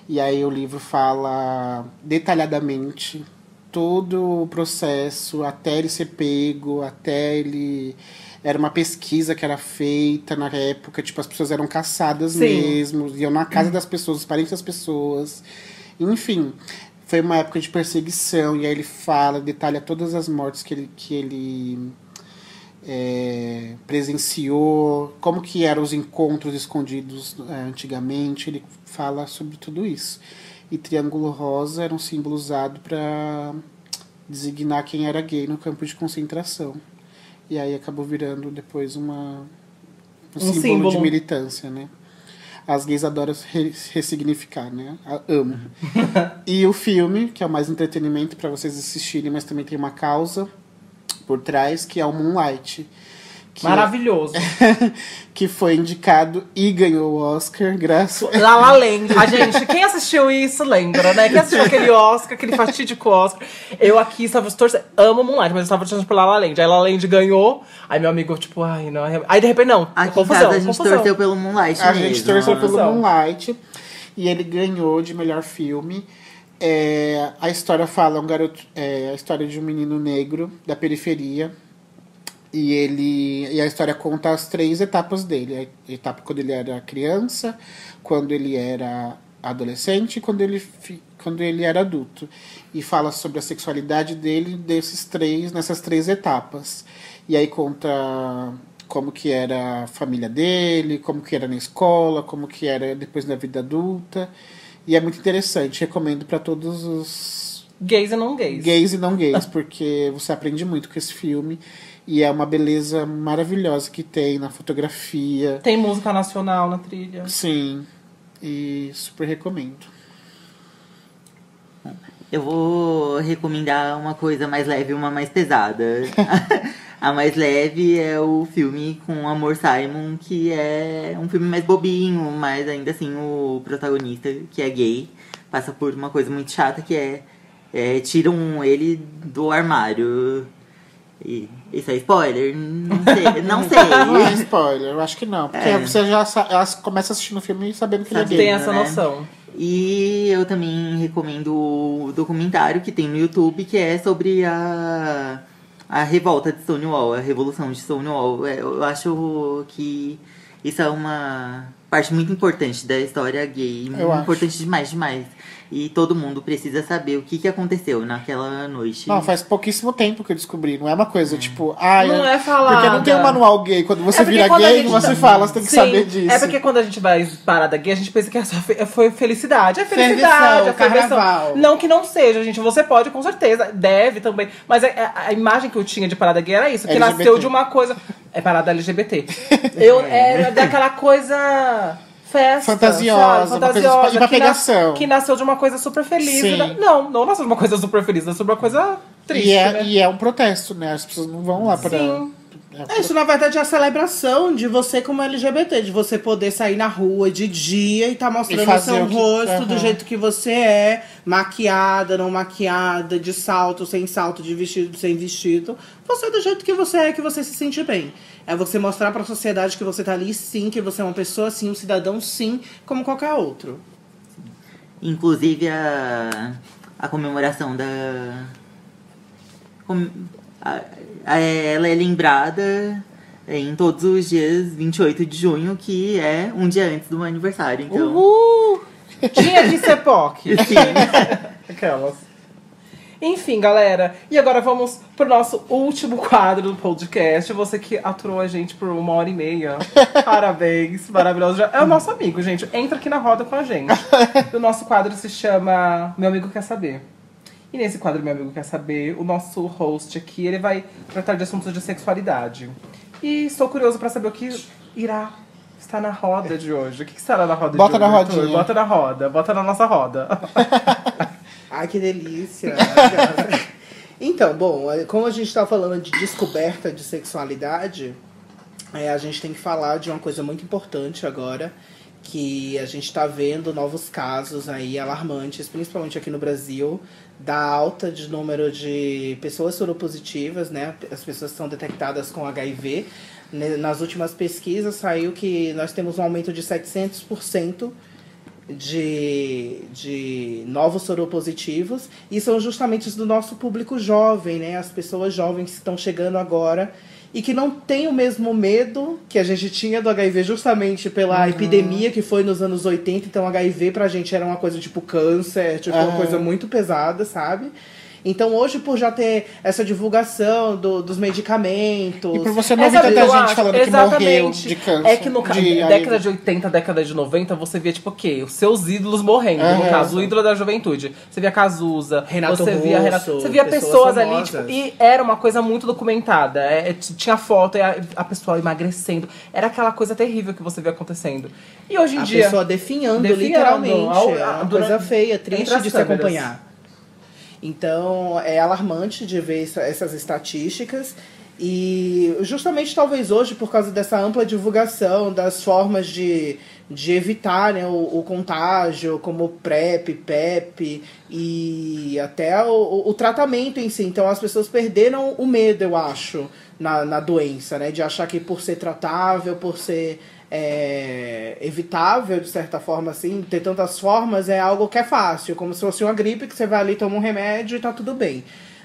E aí o livro fala detalhadamente todo o processo até ele ser pego, até ele era uma pesquisa que era feita na época, tipo as pessoas eram caçadas Sim. mesmo, iam na casa das pessoas, os parentes das pessoas. Enfim, foi uma época de perseguição e aí ele fala, detalha todas as mortes que ele que ele é, presenciou, como que eram os encontros escondidos é, antigamente, ele fala sobre tudo isso. E Triângulo Rosa era um símbolo usado para designar quem era gay no campo de concentração. E aí acabou virando depois uma, um, símbolo, símbolo. de militância, né? As gays adoram re- ressignificar, né? A- Amo. e o filme, que é o mais entretenimento para vocês assistirem, mas também tem uma causa por trás, que é o Moonlight. Que, Maravilhoso. que foi indicado e ganhou o Oscar, graças La La Land. A gente, quem assistiu isso lembra, né? Quem assistiu aquele Oscar, aquele fatídico Oscar. Eu aqui estava torcendo. Amo Moonlight, mas eu estava torcendo por La La Land. Aí La La Land ganhou. Aí meu amigo, tipo, ai, não. é- Aí de repente, não. Aqui confusão, casa a gente confusão. torceu pelo Moonlight A mesmo. gente torceu pelo. Moonlight e ele ganhou de melhor filme. É, a história fala um garoto, é, a história de um menino negro da periferia. E ele e a história conta as três etapas dele, a etapa quando ele era criança, quando ele era adolescente e quando ele quando ele era adulto. E fala sobre a sexualidade dele desses três nessas três etapas. E aí conta como que era a família dele, como que era na escola, como que era depois na vida adulta. E é muito interessante, recomendo para todos os Gays e não gays. gays e não gays, porque você aprende muito com esse filme e é uma beleza maravilhosa que tem na fotografia. Tem música nacional na trilha. Sim, e super recomendo. Eu vou recomendar uma coisa mais leve e uma mais pesada. A mais leve é o filme com Amor Simon, que é um filme mais bobinho, mas ainda assim o protagonista, que é gay, passa por uma coisa muito chata que é, é tiram ele do armário. E isso é spoiler? Não sei. Não Não é sei. spoiler, eu acho que não. Porque É. você já começa assistindo o filme sabendo que ele é gay. Tem essa né? noção. E eu também recomendo o documentário que tem no YouTube, que é sobre a, a revolta de Stonewall, a revolução de Stonewall. É, Eu acho que isso é uma parte muito importante da história gay. Eu acho. importante demais, demais. E todo mundo precisa saber o que, que aconteceu naquela noite. Não, faz pouquíssimo tempo que eu descobri. Não é uma coisa tipo, ah, Não é falada. Porque não tem um manual gay. Quando você É vira quando gay, gente você tá- fala, você tem que Sim, saber disso. É porque quando a gente vai parada gay, a gente pensa que é só fe- foi felicidade. É felicidade, é carnaval. Não que não seja, gente. Você pode, com certeza. Deve também. Mas a, a- a imagem que eu tinha de parada gay era isso. Que LGBT. nasceu de uma coisa... É parada LGBT. Eu era daquela coisa... Festa, Fantasiosa, sabe? uma coisa Fantasiosa, uma que, nas- pegação. que nasceu de uma coisa super feliz. Sim. da- Não, não nasceu de uma coisa super feliz, nasceu de uma coisa triste, e, é, né? e é um protesto, né? As pessoas não vão lá pra. Sim. É, Isso, na verdade, é a celebração de você como LGBT, de você poder sair na rua de dia e tá mostrando E seu que- rosto do Aham. jeito que você é, maquiada, não maquiada, de salto, sem salto, de vestido, sem vestido. Você é do jeito que você é, que você se sente bem. É você mostrar pra sociedade que você tá ali sim, que você é uma pessoa sim, um cidadão sim, como qualquer outro. Inclusive a, a comemoração da. com- a- a- ela é lembrada em todos os dias 28 de junho, que é um dia antes do meu aniversário. Então. Uhul! Tinha que ser POC. Aquelas. Enfim, galera. E agora vamos pro nosso último quadro do podcast. Você que aturou a gente por uma hora e meia. Parabéns, maravilhoso. É o nosso amigo, gente. Entra aqui na roda com a gente. O nosso quadro se chama Meu Amigo Quer Saber. E nesse quadro Meu Amigo Quer Saber, o nosso host aqui, ele vai tratar de assuntos de sexualidade. E estou curioso pra saber o que irá estar na roda de hoje. O que, que estará na roda Bota de hoje? na Arthur? rodinha. Bota na roda. Bota na nossa roda. Ai, que delícia. então, bom, como a gente tá falando de descoberta de sexualidade, é, a gente tem que falar de uma coisa muito importante agora, que a gente tá vendo novos casos aí alarmantes, principalmente aqui no Brasil, da alta de número de pessoas soropositivas, né? As pessoas são detectadas com HIV. Nas últimas pesquisas saiu que nós temos um aumento de 700% de, de novos soropositivos e são justamente do nosso público jovem, né? As pessoas jovens que estão chegando agora e que não tem o mesmo medo que a gente tinha do HIV justamente pela epidemia que foi nos anos 80. Então, HIV pra gente era uma coisa tipo câncer, tipo uma Aham. coisa muito pesada, sabe? Então, hoje, por já ter essa divulgação do- dos medicamentos. E por você não É, ouvir o tanta gente falando que morreu Exatamente. de câncer. É que no década de 80, década de 90, você via, tipo, o quê? Os seus ídolos morrendo. No Aham. caso, o ídolo da juventude. Você via Cazuza, Renato você via Russo, Renato, Você via pessoas pessoas, ali, tipo, e era uma coisa muito documentada. É, é, tinha foto, e a, a pessoa emagrecendo. Era aquela coisa terrível que você via acontecendo. E hoje em a dia. pessoa definhando, Definhando, literalmente. ao- é a- uma durante- coisa feia, triste de se acompanhar. Então, é alarmante de ver essa- essas estatísticas. E justamente talvez hoje, por causa dessa ampla divulgação das formas de, de evitar né, o, o contágio, como PrEP, PEP e até o, o- o tratamento em si. Então as pessoas perderam o medo, eu acho, na, na doença, né? De achar que por ser tratável, por ser é, evitável, de certa forma, assim, ter tantas formas, é algo que é fácil, como se fosse uma gripe que você vai ali, toma um remédio e tá tudo bem.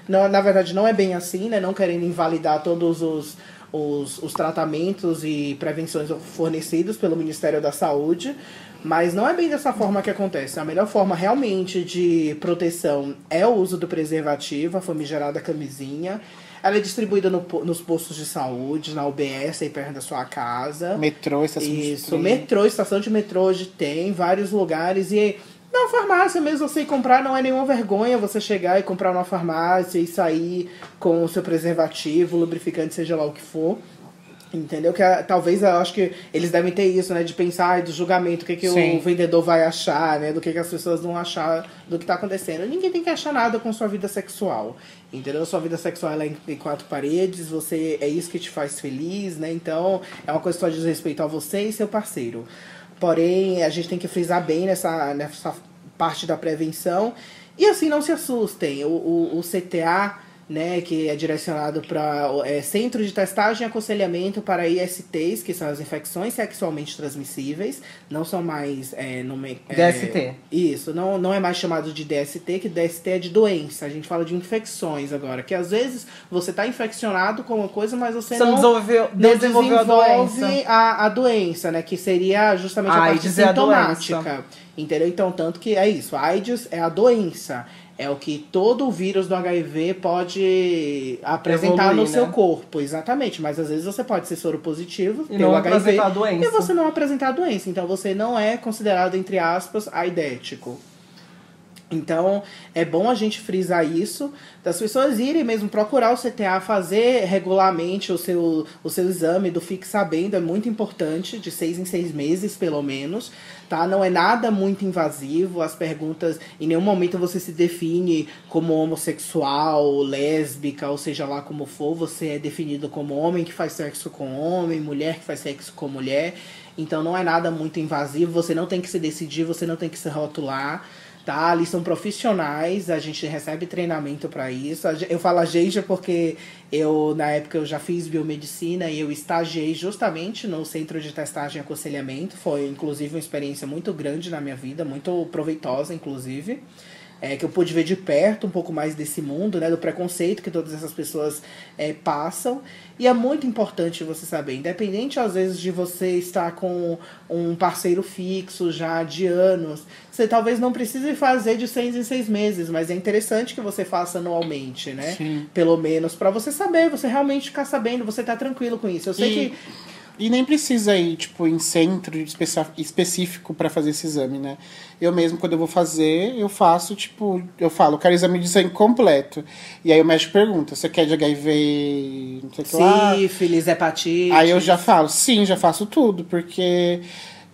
Não, na verdade, não é bem assim, né? Não querendo invalidar todos os, os, os tratamentos e prevenções fornecidos pelo Ministério da Saúde, mas não é bem dessa forma que acontece. A melhor forma realmente de proteção é o uso do preservativo, a famigerada camisinha. Ela é distribuída no nos postos de saúde, na UBS, aí perto da sua casa. Metrô, estação de Isso, trem. metrô, estação de metrô hoje tem, vários lugares. E na farmácia mesmo você ir comprar não é nenhuma vergonha você chegar e comprar numa farmácia e sair com o seu preservativo, lubrificante, seja lá o que for. Entendeu? Que ah, talvez eu acho que eles devem ter isso, né? De pensar do julgamento, o que, que Sim. o vendedor vai achar, né? Do que, que as pessoas vão achar do que tá acontecendo. Ninguém tem que achar nada com sua vida sexual. Entendeu? Sua vida sexual ela é em quatro paredes, você é isso que te faz feliz, né? Então é uma coisa só diz respeito a você e seu parceiro. Porém, a gente tem que frisar bem nessa, nessa parte da prevenção. E assim, não se assustem. O, o, o CTA né, que é direcionado para é, Centro de Testagem e Aconselhamento para ISTs, que são as infecções sexualmente transmissíveis, não são mais é, nome, é, DST. Isso, não, não é mais chamado de DST, que DST é de doença. A gente fala de infecções agora, que às vezes você está infeccionado com uma coisa, mas você, Você não desenvolveu, não a desenvolve doença. a, a doença, né? Que seria justamente a parte AIDS é a sintomática. doença. Entendeu? Então, tanto que é isso. A AIDS é a doença. É o que todo vírus do HIV pode apresentar Evoluir, no seu né? corpo, exatamente. Mas às vezes você pode ser soro positivo, E ter não o HIV apresentar a doença. e você não apresentar a doença. Então você não é considerado, entre aspas, aidético. Então, é bom a gente frisar isso, das pessoas irem mesmo procurar o CTA, fazer regularmente o seu, o seu exame do Fique Sabendo, é muito importante, de seis em seis meses, pelo menos, tá? Não é nada muito invasivo, as perguntas, em nenhum momento você se define como homossexual, lésbica, ou seja lá como for, você é definido como homem que faz sexo com homem, mulher que faz sexo com mulher, então não é nada muito invasivo, você não tem que se decidir, você não tem que se rotular, tá? Ali são profissionais, a gente recebe treinamento para isso. Eu falo a gente porque eu, na época, eu já fiz biomedicina e eu estagiei justamente no centro de testagem e aconselhamento. Foi, inclusive, uma experiência muito grande na minha vida, muito proveitosa, inclusive. É, que eu pude ver de perto um pouco mais desse mundo, né? Do preconceito que todas essas pessoas é, passam. E é muito importante você saber, independente às vezes de você estar com um parceiro fixo já de anos, você talvez não precise fazer de seis em seis meses, mas é interessante que você faça anualmente, né? Sim. Pelo menos para você saber, você realmente ficar sabendo, você tá tranquilo com isso. Eu sei E- que E nem precisa ir, tipo, em centro específico para fazer esse exame, né? Eu mesmo, quando eu vou fazer, eu faço, tipo, eu falo, quero exame de sangue completo. E aí o médico pergunta, você quer de HIV, não sei o que lá? sífilis, hepatite. Aí eu já falo, sim, já faço tudo, porque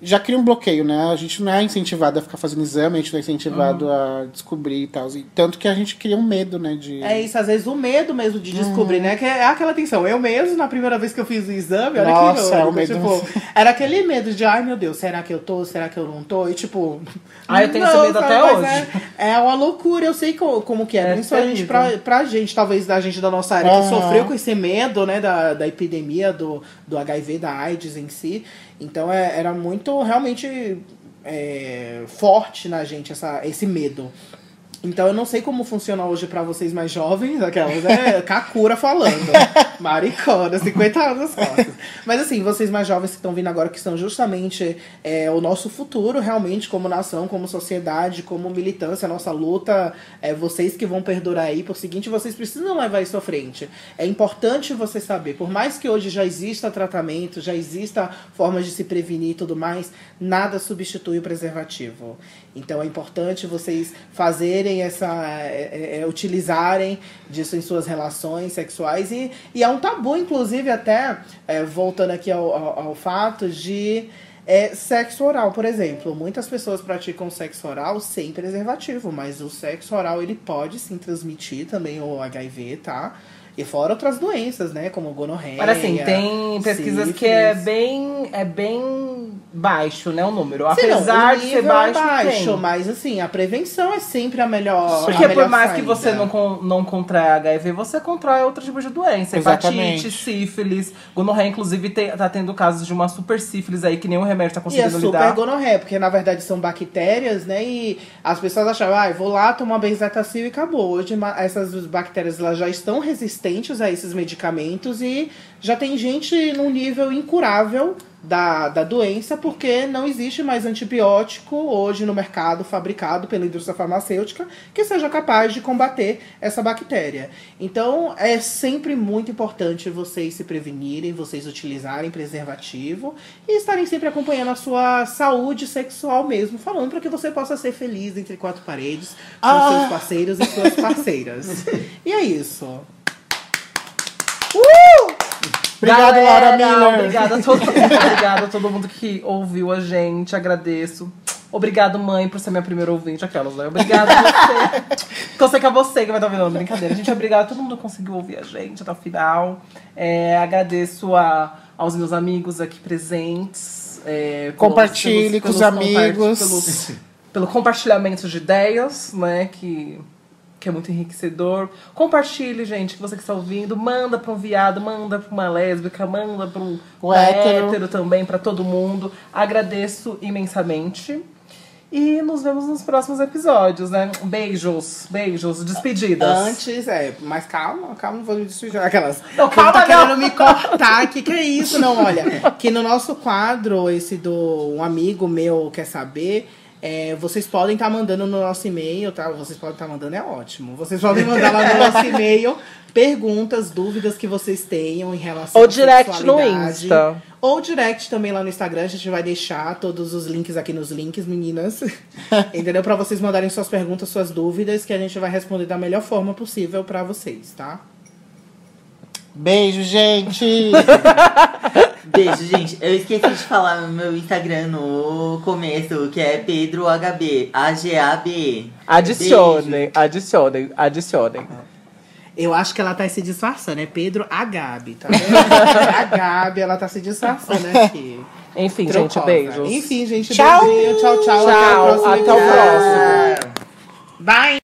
já cria um bloqueio, né? A gente não é incentivado a ficar fazendo exame, a gente não é incentivado a descobrir e tal. E tanto que a gente cria um medo, né? De... É isso, às vezes o medo mesmo de descobrir, Uhum. né? Que é aquela tensão. Eu mesmo, na primeira vez que eu fiz o exame, olha Nossa, que é medo. tipo, era aquele medo de, ai meu Deus, será que eu tô? Será que eu não tô? E tipo. Ah, eu tenho esse não, medo sabe, até hoje. É, é uma loucura, eu sei co- como que é, É principalmente pra, terrível. pra gente, talvez da gente da nossa área, que Aham. sofreu com esse medo, né, da, da epidemia do, do HIV, da AIDS em si. Então é, era muito realmente é, forte na gente essa, esse medo. Então eu não sei como funciona hoje pra vocês mais jovens, aquelas, é Kakura falando. Maricona, 50 anos nas costas. Mas assim, vocês mais jovens que estão vindo agora, que são justamente é, o nosso futuro, realmente, como nação, como sociedade, como militância, nossa luta, é vocês que vão perdurar aí. Por seguinte, vocês precisam levar isso à frente. É importante você saber, por mais que hoje já exista tratamento, já exista formas de se prevenir e tudo mais, nada substitui o preservativo. Então é importante vocês fazerem essa. é, é, é, utilizarem disso em suas relações sexuais. E, e é um tabu, inclusive, até é, voltando aqui ao, ao, ao fato de. É, sexo oral, por exemplo. Muitas pessoas praticam sexo oral sem preservativo, mas o sexo oral ele pode sim transmitir também o HIV, tá? E fora outras doenças, né? Como gonorreia. Mas assim, tem pesquisas que é sífilis. bem, é bem baixo, né, o número. Sim, não, Apesar o de ser nível é baixo, tem. mas assim, a prevenção é sempre a melhor. Porque a por melhor mais que saída. você não, não contrai HIV, você contrai outro tipo de doença. Exatamente. Hepatite, sífilis, gonorreia. Inclusive, te, tá tendo casos de uma super sífilis aí que nenhum remédio tá E é conseguindo super lidar. gonorreia, porque na verdade são bactérias, né? E as pessoas achavam, ah, vou lá tomar benzetacil e acabou. Hoje essas bactérias elas já estão resistentes a esses medicamentos e já tem gente num nível incurável da, da doença, porque não existe mais antibiótico hoje no mercado fabricado pela indústria farmacêutica que seja capaz de combater essa bactéria. Então é sempre muito importante vocês se prevenirem, vocês utilizarem preservativo e estarem sempre acompanhando a sua saúde sexual mesmo, falando para que você possa ser feliz entre quatro paredes com Ah. seus parceiros e suas parceiras. e é isso. Obrigado, Laura Galera, Miller. Obrigada a todo mundo. obrigada a todo mundo que ouviu a gente. Agradeço. Obrigado, mãe, por ser minha primeira ouvinte. Aquelas, né? Obrigada a você. Porque eu sei que é você que vai estar ouvindo. Brincadeira. Gente, obrigada a todo mundo que conseguiu ouvir a gente até o final. É, agradeço a, aos meus amigos aqui presentes. é, pelos- Compartilhe pelos- com os pelos amigos. pelos- pelo compartilhamento de ideias, né? Que que é muito enriquecedor. Compartilhe, gente, que você que está ouvindo. Manda pra um viado, manda pra uma lésbica, manda pra um hétero. hétero também, pra todo mundo. Agradeço imensamente. E nos vemos nos próximos episódios, né? Beijos, beijos, despedidas. Antes, é, mas calma, calma, não vou me sujar. Aquelas. Não, calma, tá não. querendo me cortar. Que que é isso? Não, olha. Que no nosso quadro, esse do um amigo meu quer saber. É, vocês podem estar mandando no nosso e-mail, tá? Vocês podem estar mandando, é ótimo. Vocês podem mandar lá no nosso e-mail perguntas, dúvidas que vocês tenham em relação Ou à direct no. Insta. Ou direct também lá no Instagram. A gente vai deixar todos os links aqui nos links, meninas. Entendeu? Pra vocês mandarem suas perguntas, suas dúvidas, que a gente vai responder da melhor forma possível pra vocês, tá? Beijo, gente! Beijo, gente. Eu esqueci de falar no meu Instagram no começo, que é PedroHB. A-G-A-B. Adicionem, adicionem, adicionem. Eu acho que ela tá se disfarçando. É Pedro a Gabi, tá vendo? a Gabi, ela tá se disfarçando aqui. Enfim, gente, Trocosa. beijos. Enfim, gente, Tchau. beijinho. Tchau, tchau. Tchau, Até o próximo até o próximo. Bye!